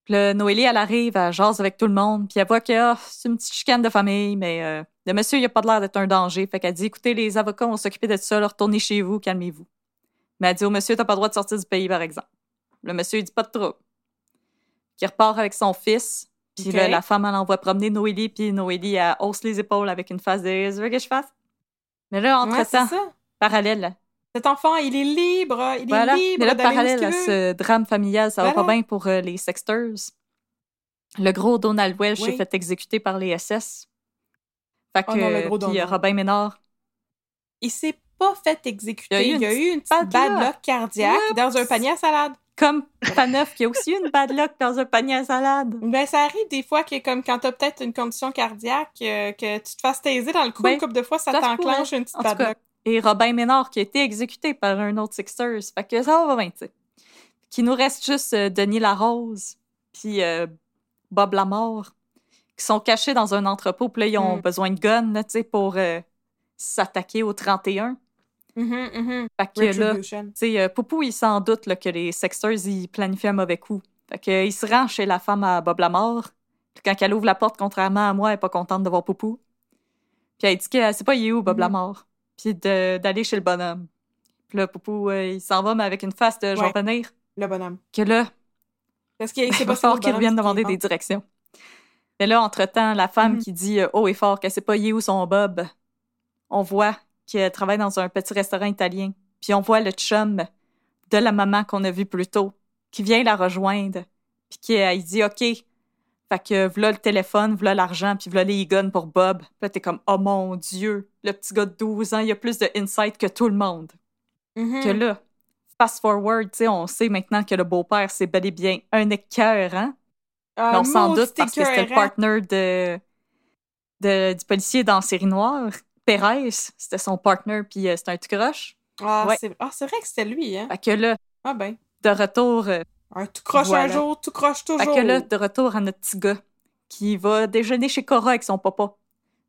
Puis là, Noélie, elle arrive, elle jase avec tout le monde, puis elle voit que ah, c'est une petite chicane de famille, mais euh, le monsieur, il a pas l'air d'être un danger. Fait qu'elle dit, écoutez, les avocats vont s'occuper de ça, retournez chez vous, calmez-vous. Mais elle dit au monsieur, t'as pas le droit de sortir du pays, par exemple. Le monsieur, il dit pas de trouble. Qui repart avec son fils, puis là, la femme, elle envoie promener Noélie, puis Noélie, elle hausse les épaules avec une face de « Tu veux que je fasse? » Mais là, entre-temps, parallèle, Cet enfant, il est libre. Il voilà. est libre Mais là, parallèle à ce drame familial, ça va Voilà. pas bien pour euh, les Sexters. Le gros Donald Welsh Oui. s'est fait exécuter par les SS. Fait que, Oh non, le gros puis euh. Robin Ménard, Il s'est pas fait exécuter. Il y a eu Il y a eu une petite bad luck. cardiaque dans un panier à salade. comme Faneuf, qui a aussi une bad luck dans un panier à salade. Ben, ça arrive des fois que, comme quand t'as peut-être une condition cardiaque, euh, que tu te fasses taiser dans le cou Ben, une couple de fois, ça t'enclenche une petite En bad cas, luck. Et Robin Ménard, qui a été exécuté par un autre Sixers. Fait que ça va bien, tu sais. Qu'il nous reste juste euh, Denis Larose, puis euh, Bob Lamore, qui sont cachés dans un entrepôt, puis là, ils ont Mm. besoin de guns, tu sais, pour s'attaquer au 31. Mhm. Fait que là, tu sais, euh, Poupou, il s'en doute là, que les Sexters, ils planifient un mauvais coup. Fait que, euh, il se rend chez la femme à Bob Lamore. Puis quand elle ouvre la porte, contrairement à moi, elle est pas contente de voir Poupou. Puis elle dit que c'est pas il est où, Bob Mhm. Lamore? Puis de- d'aller chez le bonhomme. Puis là, Poupou, euh, il s'en va, mais avec une face de Ouais. venir. Le bonhomme. Que là, Parce qu'il il c'est pas falloir qu'il revienne demander des directions. Mais là, entre-temps, la femme qui dit euh, haut et fort qu'elle sait pas il est où son Bob, on voit qu'elle travaille dans un petit restaurant italien. Puis on voit le chum de la maman qu'on a vu plus tôt, qui vient la rejoindre. Puis qui euh, il dit OK. Fait que voilà le téléphone, voilà l'argent, puis voilà les guns pour Bob. Puis là, t'es comme Oh mon Dieu, le petit gars de 12 ans, il a plus de insight que tout le monde. Mhm. Que là, fast forward, tu sais, on sait maintenant que le beau-père, c'est bel et bien un écœur, hein? Ah, Mais on s'en maudit doute parce que c'était le écœurant. partner de, de- du policier dans Série Noire. Pérez, c'était son partner, puis euh, c'était un tout croche. Ah, Ouais. c'est ah, c'est vrai que c'était lui, hein? Fait que là, Ah ben. de retour, euh, Un tout croche un jour, tout croche toujours. fait que là, de retour à notre petit gars qui va déjeuner chez Cora avec son papa.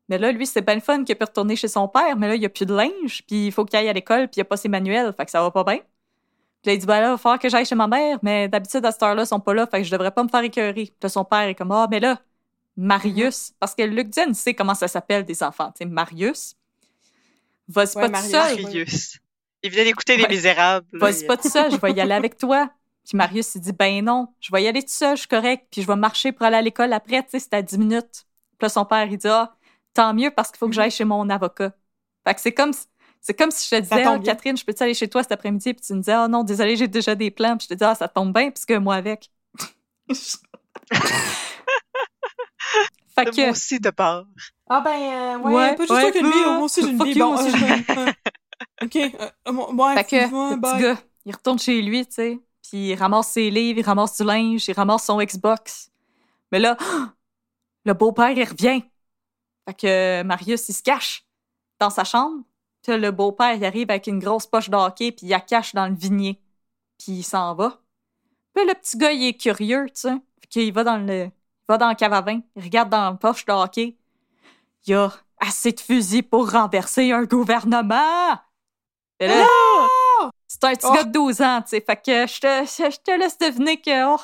Mais là, lui, c'est bien le fun qu'il peut retourner chez son père, mais là, il n'y a plus de linge, puis il faut qu'il aille à l'école, puis il n'y a pas ses manuels, fait que ça va pas bien. Puis là, il dit, ben là, il va falloir que j'aille chez ma mère, mais d'habitude, à cette heure-là, ils sont pas là, fait que je devrais pas me faire écœurer. Puis là, son père est comme, ah, mais là, Marius, parce que Luc Diane sait comment ça s'appelle des enfants, tu sais, Marius. Vas-y Ouais, pas tout Marius. seul, Marius. Il venait d'écouter Les. Misérables. vas-y pas tout seul, je vais y aller avec toi. Puis Marius, il dit, ben non, je vais y aller tout seul, je suis correct, puis je vais marcher pour aller à l'école après, tu sais, c'est à 10 minutes. Puis là, son père, il dit, ah, tant mieux parce qu'il faut que j'aille chez mon avocat. Fait que c'est comme, si- c'est comme si je te disais, bien. Catherine, je peux-tu aller chez toi cet après-midi? Puis tu me disais, ah non, désolé, j'ai déjà des plans. Puis je te dis, ah, ça tombe bien, puisque moi avec. fait Moi que, aussi de part. Ah ben, euh, ouais, Ouais, pas juste ouais. vie, Euh, moi aussi j'ai une vie. you, Bon, moi aussi, euh, OK, euh, euh, ouais, Fait que le bye. petit gars, il retourne chez lui, tu sais, puis il ramasse ses livres, il ramasse du linge, il ramasse son Xbox. Mais là, le beau-père, il revient. Fait que Marius, il se cache dans sa chambre. Puis là, le beau-père, il arrive avec une grosse poche de hockey, puis il la cache dans le vignier. Puis il s'en va. Puis le petit gars, il est curieux, tu sais. Fait qu'il va dans le, va dans le cave à vin, il regarde dans la poche de hockey. Il y a assez de fusils pour renverser un gouvernement. Là, c'est un petit Oh. gars de 12 ans, tu sais. Fait que je te, je te laisse deviner que oh,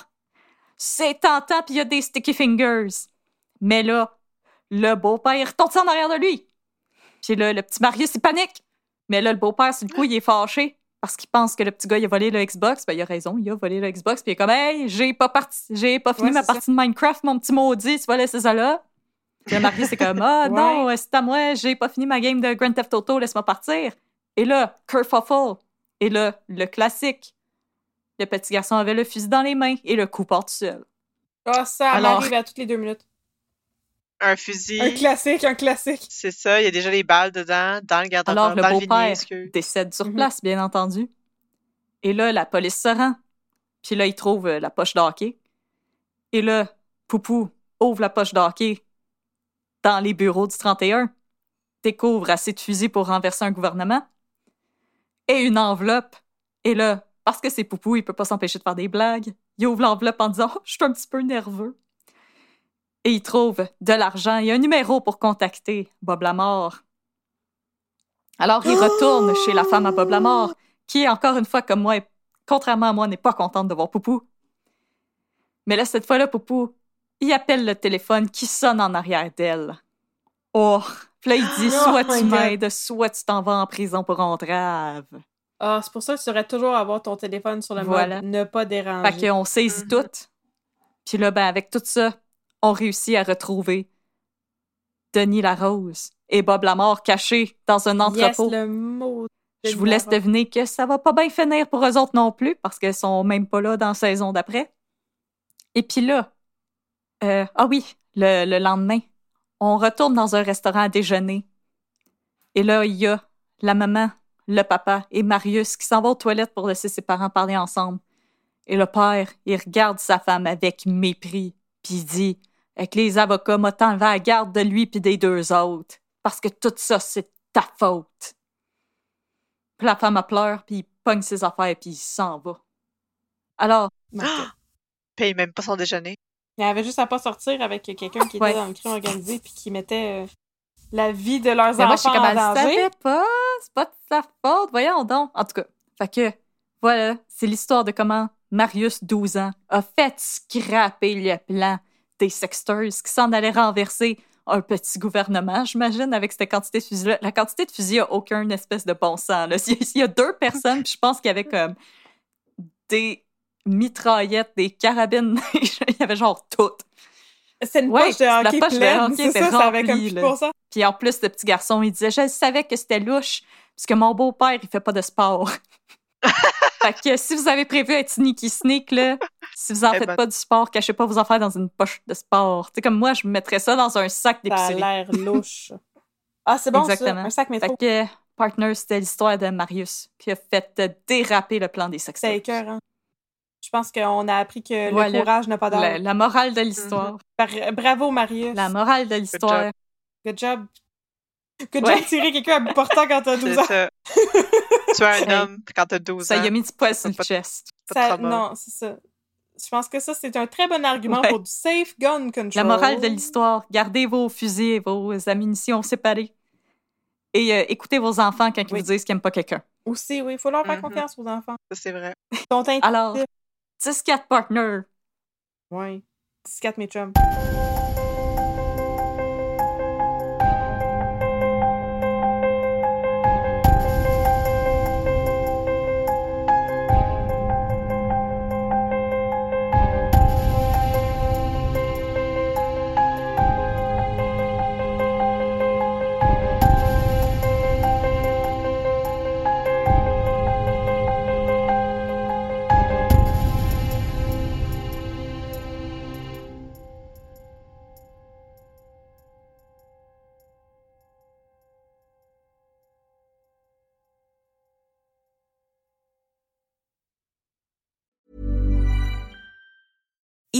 c'est tentant, puis il y a des sticky fingers. Mais là, le beau-père, retourne en arrière de lui. Puis là, le petit Marius, il panique. Mais là, le beau-père, sur le coup, il est fâché parce qu'il pense que le petit gars, il a volé le Xbox. Ben, il a raison, il a volé le Xbox. Puis il est comme, hey, j'ai pas, parti, j'ai pas fini Ouais, ma ça. partie de Minecraft, mon petit maudit, tu vas laisser ça là. Puis le Marius, c'est comme, ah non, c'est à moi, j'ai pas fini ma game de Grand Theft Auto, laisse-moi partir. Et là, kerfuffle. Et là, le classique. Le petit garçon avait le fusil dans les mains et le coup part tout seul. Ah, ça Alors- m'arrive à toutes les deux minutes. Un fusil. Un classique, un classique. C'est ça, il y a déjà les balles dedans, dans le garde-robe, Alors, le dans le vignier, beau-père décède sur Mhm. place, bien entendu. Et là, la police se rend. Puis là, il trouve euh, la poche d'hockey. Et là, Poupou ouvre la poche d'hockey dans les bureaux du 31, découvre assez de fusils pour renverser un gouvernement et une enveloppe. Et là, parce que c'est Poupou, il peut pas s'empêcher de faire des blagues. Il ouvre l'enveloppe en disant oh, Je suis un petit peu nerveux. Et il trouve de l'argent et un numéro pour contacter Bob Lamar. Alors, il retourne chez la femme à Bob Lamar, qui, encore une fois, comme moi, contrairement à moi, n'est pas contente de voir Poupou. Mais là, cette fois-là, Poupou, il appelle le téléphone qui sonne en arrière d'elle. Oh! Puis là, il dit Oh soit tu m'aides, soit tu t'en vas en prison pour entrave. Ah, c'est pour ça que tu devrais toujours avoir ton téléphone sur le Voilà. mode ne pas déranger. Fait qu'on saisit Mhm. tout. Puis là, ben, avec tout ça, on réussit à retrouver Denis Larose et Bob Lamar cachés dans un Yes, entrepôt. le mot. Je vous laisse deviner que ça va pas bien finir pour eux autres non plus, parce qu'elles sont même pas là dans la saison d'après. Et puis là, euh, ah oui, le, le lendemain, on retourne dans un restaurant à déjeuner. Et là, il y a la maman, le papa et Marius qui s'en vont aux toilettes pour laisser ses parents parler ensemble. Et le père, il regarde sa femme avec mépris, puis il dit Avec les avocats, m'a t'enlevé à la garde de lui puis des deux autres, parce que tout ça, c'est ta faute. Puis la femme, elle pleure, puis il pogne ses affaires, puis il s'en va. Alors, Paye même pas son déjeuner. Il avait juste à pas sortir avec quelqu'un qui était Ouais. dans le crime organisé puis qui mettait euh, la vie de leurs Mais moi, je suis enfants comme, en elle danger. pas, c'est pas de sa faute, voyons donc. En tout cas, fait que, voilà, c'est l'histoire de comment Marius, 12 ans, a fait scraper le plan des sexteurs qui s'en allaient renverser un petit gouvernement, j'imagine, avec cette quantité de fusils-là. La quantité de fusils a aucun espèce de bon sens. Là. S'il y a deux personnes, puis je pense qu'il y avait comme des mitraillettes, des carabines, il y avait genre tout. C'est une Ouais, poche de la hockey poche de hockey c'est ça, ça avait comme là. Puis en plus, le petit garçon, il disait Je savais que c'était louche, parce que mon beau-père, il fait pas de sport. fait que si vous avez prévu être sneaky sneak, là, si vous en Eh faites ben. pas du sport, cachez pas vos affaires dans une poche de sport. Tu sais, comme moi, je mettrais ça dans un sac Ça a d'épicerie. l'air louche. Ah, c'est bon Exactement. ça, un sac métro. Fait que, partner, c'était l'histoire de Marius qui a fait déraper le plan des C'est sexteurs. écœurant. Je pense qu'on a appris que Voilà. le courage n'a pas La, d'âge. la morale de l'histoire. Bar- Bravo, Marius. La morale de l'histoire. Good job. Good job de tirer quelqu'un à bout portant quand t'as 12 C'est ans. ça. tu es un homme quand t'as 12 Ça ans. y a mis du poil sur le chest. Ça- non, c'est ça. Je pense que ça, c'est un très bon argument Ouais. pour du safe gun control. La morale de l'histoire, gardez vos fusils et vos ammunitions séparées. Et euh, écoutez vos enfants quand ils Oui. vous disent qu'ils n'aiment pas quelqu'un. Aussi, oui, il faut leur faire Mhm. confiance aux enfants. Ça, c'est vrai. Alors, 10-4 partner. Ouais. 14 mes chums.